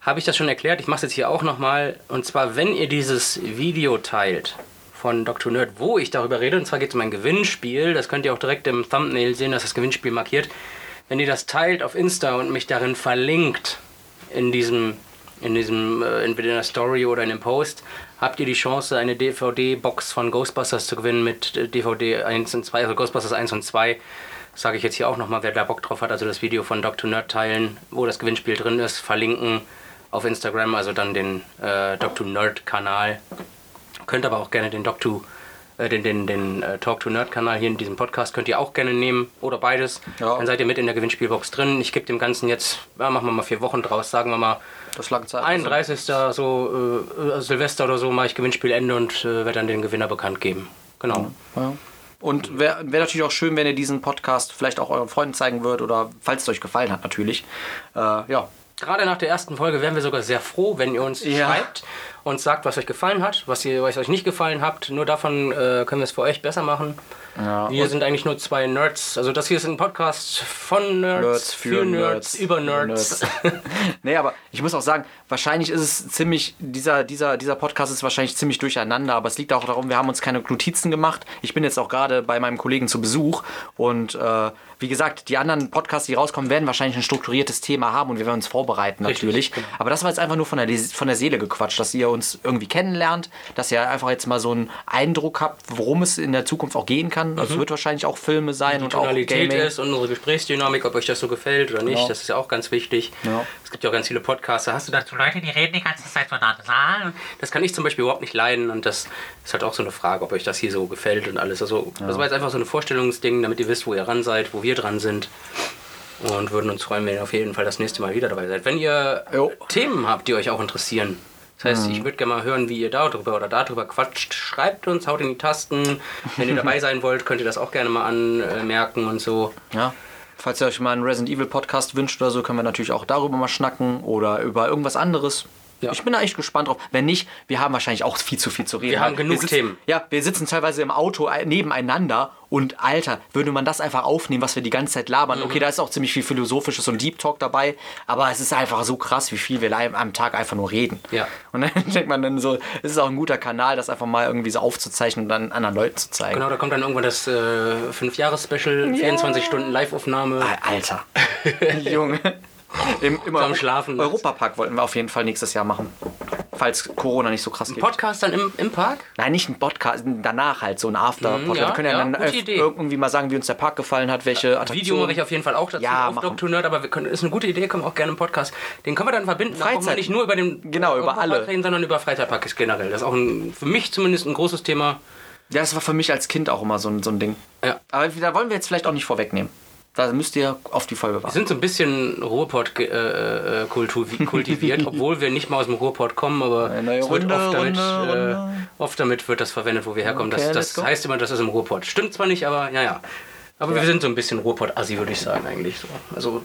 [SPEAKER 1] habe ich das schon erklärt. Ich mache es jetzt hier auch nochmal. Und zwar, wenn ihr dieses Video teilt von Dr. Nerd, wo ich darüber rede, und zwar geht es um ein Gewinnspiel, das könnt ihr auch direkt im Thumbnail sehen, dass das Gewinnspiel markiert. Wenn ihr das teilt auf Insta und mich darin verlinkt, in diesem, in diesem, äh, entweder in der Story oder in dem Post, habt ihr die Chance, eine DVD-Box von Ghostbusters zu gewinnen mit äh, DVD 1 und 2, also Ghostbusters 1 und 2. Das sage ich jetzt hier auch nochmal, wer da Bock drauf hat, also das Video von Dr. Nerd teilen, wo das Gewinnspiel drin ist, verlinken auf Instagram, also dann den äh, Dr. Nerd-Kanal. Könnt aber auch gerne den Dr. Äh, den, den, den äh, Talk to Nerd Kanal hier in diesem Podcast könnt ihr auch gerne nehmen oder beides.
[SPEAKER 2] Ja.
[SPEAKER 1] Dann seid ihr mit in der Gewinnspielbox drin. Ich gebe dem Ganzen jetzt, ja, machen wir mal vier Wochen draus, sagen wir mal
[SPEAKER 2] Das lag Zeit.
[SPEAKER 1] 31. so äh, Silvester oder so mache ich Gewinnspielende und äh, werde dann den Gewinner bekannt geben. Genau.
[SPEAKER 2] Ja. Und wäre wär natürlich auch schön, wenn ihr diesen Podcast vielleicht auch euren Freunden zeigen würdet oder falls es euch gefallen hat natürlich. Äh, ja.
[SPEAKER 1] Gerade nach der ersten Folge wären wir sogar sehr froh, wenn ihr uns
[SPEAKER 2] Ja.
[SPEAKER 1] schreibt uns sagt, was euch gefallen hat, was, ihr, was euch nicht gefallen habt. Nur davon äh, können wir es für euch besser machen.
[SPEAKER 2] Ja,
[SPEAKER 1] wir sind eigentlich nur zwei Nerds. Also das hier ist ein Podcast von Nerds,
[SPEAKER 2] Nerds
[SPEAKER 1] für,
[SPEAKER 2] für
[SPEAKER 1] Nerds,
[SPEAKER 2] Nerds,
[SPEAKER 1] über Nerds.
[SPEAKER 2] nee, aber ich muss auch sagen, wahrscheinlich ist es ziemlich, dieser, dieser, dieser Podcast ist wahrscheinlich ziemlich durcheinander, aber es liegt auch darum, wir haben uns keine Notizen gemacht. Ich bin jetzt auch gerade bei meinem Kollegen zu Besuch und äh, wie gesagt, die anderen Podcasts, die rauskommen, werden wahrscheinlich ein strukturiertes Thema haben und wir werden uns vorbereiten
[SPEAKER 1] Richtig,
[SPEAKER 2] natürlich.
[SPEAKER 1] genau.
[SPEAKER 2] Aber das war jetzt einfach nur von der, von der Seele gequatscht, dass ihr uns irgendwie kennenlernt, dass ihr einfach jetzt mal so einen Eindruck habt, worum es in der Zukunft auch gehen kann. Es wird wahrscheinlich auch Filme sein
[SPEAKER 1] die
[SPEAKER 2] und auch
[SPEAKER 1] Tonalität
[SPEAKER 2] Gaming.
[SPEAKER 1] ist, unsere Gesprächsdynamik, ob euch das so gefällt oder nicht,
[SPEAKER 2] Genau.
[SPEAKER 1] das ist ja auch ganz wichtig.
[SPEAKER 2] Ja.
[SPEAKER 1] Es gibt ja auch ganz viele Podcasts, da hast du dazu Leute, die reden die ganze Zeit so nasal. Das kann ich zum Beispiel überhaupt nicht leiden und das ist halt auch so eine Frage, ob euch das hier so gefällt und alles. Also das war jetzt einfach so ein Vorstellungsding, damit ihr wisst, wo ihr ran seid, wo wir dran sind. Und würden uns freuen, wenn ihr auf jeden Fall das nächste Mal wieder dabei seid. Wenn ihr
[SPEAKER 2] Jo.
[SPEAKER 1] Themen habt, die euch auch interessieren, das heißt,
[SPEAKER 2] Mhm.
[SPEAKER 1] ich würde gerne mal hören, wie ihr darüber oder darüber quatscht. Schreibt uns, haut in die Tasten. Wenn ihr dabei sein wollt, könnt ihr das auch gerne mal anmerken und so.
[SPEAKER 2] Ja. Falls ihr euch mal einen Resident Evil Podcast wünscht oder so, können wir natürlich auch darüber mal schnacken oder über irgendwas anderes.
[SPEAKER 1] Ja.
[SPEAKER 2] Ich bin da echt gespannt drauf. Wenn nicht, wir haben wahrscheinlich auch viel zu viel zu reden.
[SPEAKER 1] Wir haben genug
[SPEAKER 2] sitzen,
[SPEAKER 1] Themen.
[SPEAKER 2] Ja, wir sitzen teilweise im Auto äh, nebeneinander und Alter, würde man das einfach aufnehmen, was wir die ganze Zeit labern.
[SPEAKER 1] Mhm.
[SPEAKER 2] Okay, da ist auch ziemlich viel Philosophisches und Deep Talk dabei, aber es ist einfach so krass, wie viel wir am Tag einfach nur reden.
[SPEAKER 1] Ja.
[SPEAKER 2] Und dann denkt man dann so, es ist auch ein guter Kanal, das einfach mal irgendwie so aufzuzeichnen und dann anderen Leuten zu zeigen.
[SPEAKER 1] Genau, da kommt dann irgendwann das äh, 5-Jahres-Special, 24 Stunden Live-Aufnahme.
[SPEAKER 2] Alter. Junge. Im, im
[SPEAKER 1] am Schlafen.
[SPEAKER 2] Europapark wollten wir auf jeden Fall nächstes Jahr machen. Falls Corona nicht so krass geht.
[SPEAKER 1] Podcast dann im, im Park?
[SPEAKER 2] Nein, nicht ein Podcast, danach halt so ein After-Podcast.
[SPEAKER 1] Mhm, ja,
[SPEAKER 2] wir können ja,
[SPEAKER 1] ja,
[SPEAKER 2] dann irgendwie mal sagen, wie uns der Park gefallen hat, welche
[SPEAKER 1] Video
[SPEAKER 2] Attraktionen.
[SPEAKER 1] mache ich auf jeden Fall auch dazu
[SPEAKER 2] Ja,
[SPEAKER 1] auf. Dr. Nerd, aber wir können, ist eine gute Idee, können wir auch gerne im Podcast. Den können wir dann verbinden. Da brauchen wir
[SPEAKER 2] Freizeit.
[SPEAKER 1] nicht nur über den
[SPEAKER 2] Genau, über alle.
[SPEAKER 1] reden, sondern über Freizeitparks generell. Das ist auch ein, für mich zumindest ein großes Thema.
[SPEAKER 2] Ja, das war für mich als Kind auch immer so ein, so ein Ding.
[SPEAKER 1] Ja.
[SPEAKER 2] Aber da wollen wir jetzt vielleicht auch nicht vorwegnehmen. Da müsst ihr auf die Folge
[SPEAKER 1] Wir
[SPEAKER 2] warten.
[SPEAKER 1] sind so ein bisschen Ruhrpott-kultiviert, äh, kultivi- kultiviert, obwohl wir nicht mal aus dem Ruhrpott kommen, aber
[SPEAKER 2] Runde,
[SPEAKER 1] oft, damit,
[SPEAKER 2] Runde,
[SPEAKER 1] äh, oft damit wird das verwendet, wo wir herkommen.
[SPEAKER 2] Okay,
[SPEAKER 1] das das heißt immer, das ist im Ruhrpott. Stimmt zwar nicht, aber ja, ja. Aber wir sind so ein bisschen Ruhrpott-Assi, würde ich sagen, eigentlich. So. Also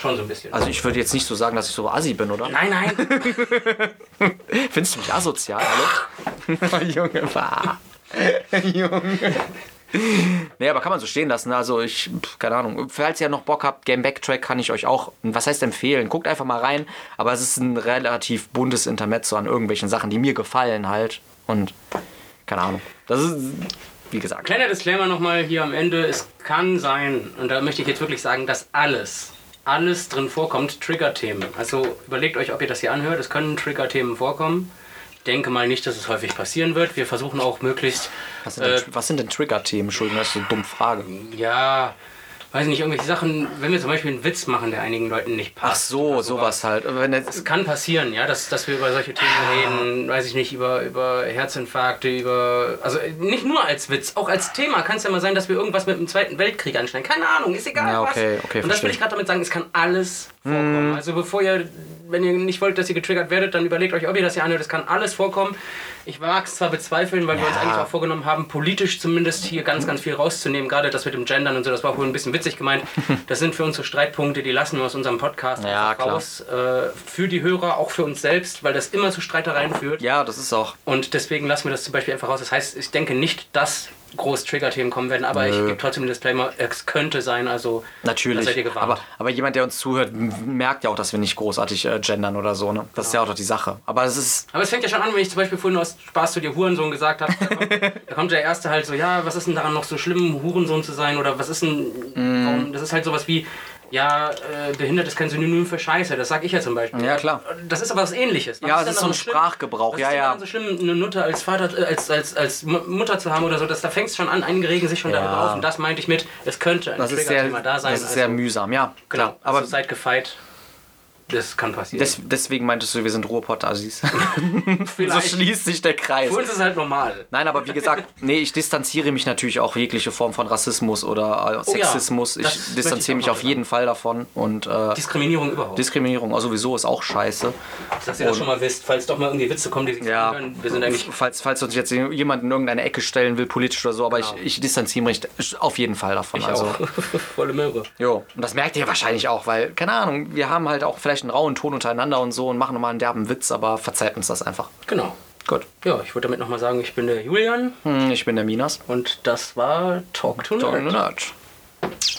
[SPEAKER 1] schon so ein bisschen.
[SPEAKER 2] Also ich würde jetzt nicht so sagen, dass ich so assi bin, oder?
[SPEAKER 1] nein, nein.
[SPEAKER 2] Findest du mich asozial? Junge. Junge. Nee, aber kann man so stehen lassen. Also ich, keine Ahnung. Falls ihr noch Bock habt, Game Backtrack kann ich euch auch, was heißt empfehlen? Guckt einfach mal rein. Aber es ist ein relativ buntes Intermezzo an irgendwelchen Sachen, die mir gefallen halt. Und keine Ahnung. Das ist, wie gesagt.
[SPEAKER 1] Kleiner Disclaimer nochmal hier am Ende. Es kann sein, und da möchte ich jetzt wirklich sagen, dass alles, alles drin vorkommt, Trigger-Themen. Also überlegt euch, ob ihr das hier anhört. Es können Trigger-Themen vorkommen. Ich denke mal nicht, dass es häufig passieren wird. Wir versuchen auch möglichst,
[SPEAKER 2] Was sind denn,
[SPEAKER 1] äh,
[SPEAKER 2] was sind denn Trigger-Themen? Entschuldigung, das ist eine dumme Frage.
[SPEAKER 1] ja, weiß nicht, irgendwelche Sachen, wenn wir zum Beispiel einen Witz machen, der einigen Leuten nicht passt.
[SPEAKER 2] Ach so,
[SPEAKER 1] oder
[SPEAKER 2] sowas halt. Wenn
[SPEAKER 1] Es kann passieren, ja, dass, dass wir über solche Themen reden, weiß ich nicht, über, über Herzinfarkte, über. Also nicht nur als Witz, auch als Thema kann es ja mal sein, dass wir irgendwas mit dem Zweiten Weltkrieg anschneiden. Keine Ahnung, ist egal.
[SPEAKER 2] Ja, okay,
[SPEAKER 1] was.
[SPEAKER 2] okay,
[SPEAKER 1] Und das will ich gerade damit sagen, es kann alles vorkommen. Also bevor ihr, wenn ihr nicht wollt, dass ihr getriggert werdet, dann überlegt euch, ob ihr das hier anhört. Es kann alles vorkommen. Ich mag es zwar bezweifeln, weil wir uns
[SPEAKER 2] Ja.
[SPEAKER 1] eigentlich auch vorgenommen haben, politisch zumindest hier ganz, ganz viel rauszunehmen. Gerade das mit dem Gendern und so, das war wohl ein bisschen witzig gemeint. Das sind für uns so Streitpunkte, die lassen wir aus unserem Podcast
[SPEAKER 2] Ja,
[SPEAKER 1] raus. Äh, für die Hörer, auch für uns selbst, weil das immer zu Streitereien führt.
[SPEAKER 2] ja, das ist auch.
[SPEAKER 1] Und deswegen lassen wir das zum Beispiel einfach raus. Das heißt, ich denke nicht, dass groß Trigger-Themen kommen werden, aber ich gebe trotzdem den Disclaimer, es könnte sein, also
[SPEAKER 2] Natürlich.
[SPEAKER 1] seid ihr gewarnt.
[SPEAKER 2] Aber, aber jemand, der uns zuhört, merkt ja auch, dass wir nicht großartig äh, gendern oder so. Ne? Das ist ja auch doch die Sache. Aber es ist.
[SPEAKER 1] Aber es fängt ja schon an, wenn ich zum Beispiel vorhin aus Spaß zu dir Hurensohn gesagt habe. Da kommt, da kommt der Erste halt so, ja, was ist denn daran noch so schlimm, Hurensohn zu sein? Oder was ist denn, warum, das ist halt sowas wie, ja, äh, behindert ist kein Synonym für Scheiße. Das sag ich ja zum Beispiel.
[SPEAKER 2] Ja, klar.
[SPEAKER 1] Das ist aber was ähnliches. Was
[SPEAKER 2] Ja,
[SPEAKER 1] ist
[SPEAKER 2] das ist so ein
[SPEAKER 1] daran
[SPEAKER 2] Sprachgebrauch. Ja,
[SPEAKER 1] ist
[SPEAKER 2] ja.
[SPEAKER 1] daran so schlimm, eine Nutte als Vater, als, als, als Mu- Mutter zu haben oder so? Das, da fängt es schon an, einige regen sich schon
[SPEAKER 2] Ja.
[SPEAKER 1] darüber auf. Und das meinte ich mit, es könnte ein
[SPEAKER 2] Das ist sehr,
[SPEAKER 1] Trigger-Thema da sein.
[SPEAKER 2] das ist sehr
[SPEAKER 1] also,
[SPEAKER 2] mühsam, ja.
[SPEAKER 1] Genau,
[SPEAKER 2] Klar. Aber
[SPEAKER 1] also seid gefeit. Das kann passieren.
[SPEAKER 2] des, deswegen meintest du, wir sind Ruhrpott-Assis. so schließt sich der Kreis.
[SPEAKER 1] Für uns ist es halt normal.
[SPEAKER 2] Nein, aber wie gesagt, nee, ich distanziere mich natürlich auch jegliche Form von Rassismus oder äh,
[SPEAKER 1] Oh ja,
[SPEAKER 2] Sexismus.
[SPEAKER 1] das
[SPEAKER 2] ich
[SPEAKER 1] ich
[SPEAKER 2] distanziere
[SPEAKER 1] auch
[SPEAKER 2] mich auf jeden Fall davon. Und äh,
[SPEAKER 1] Diskriminierung überhaupt.
[SPEAKER 2] Diskriminierung auch sowieso ist auch scheiße.
[SPEAKER 1] Dass ihr das schon mal wisst, falls doch mal irgendwie Witze kommen, die sich
[SPEAKER 2] Ja.
[SPEAKER 1] anhören. Wir sind eigentlich
[SPEAKER 2] Falls, falls uns jetzt jemand in irgendeine Ecke stellen will, politisch oder so, aber ich, ich distanziere mich auf jeden Fall davon.
[SPEAKER 1] Genau. ich
[SPEAKER 2] also,
[SPEAKER 1] auch. Volle Möhre.
[SPEAKER 2] Jo. Und das merkt ihr wahrscheinlich auch, weil, keine Ahnung, wir haben halt auch vielleicht vielleicht einen rauen Ton untereinander und so und machen nochmal einen derben Witz, aber verzeiht uns das einfach.
[SPEAKER 1] Genau.
[SPEAKER 2] Gut.
[SPEAKER 1] Ja, ich würde damit nochmal sagen, ich bin der Julian
[SPEAKER 2] Hm, Ich bin der Minas.
[SPEAKER 1] und das war Talk to
[SPEAKER 2] Talking
[SPEAKER 1] Nerd.
[SPEAKER 2] to Nerd.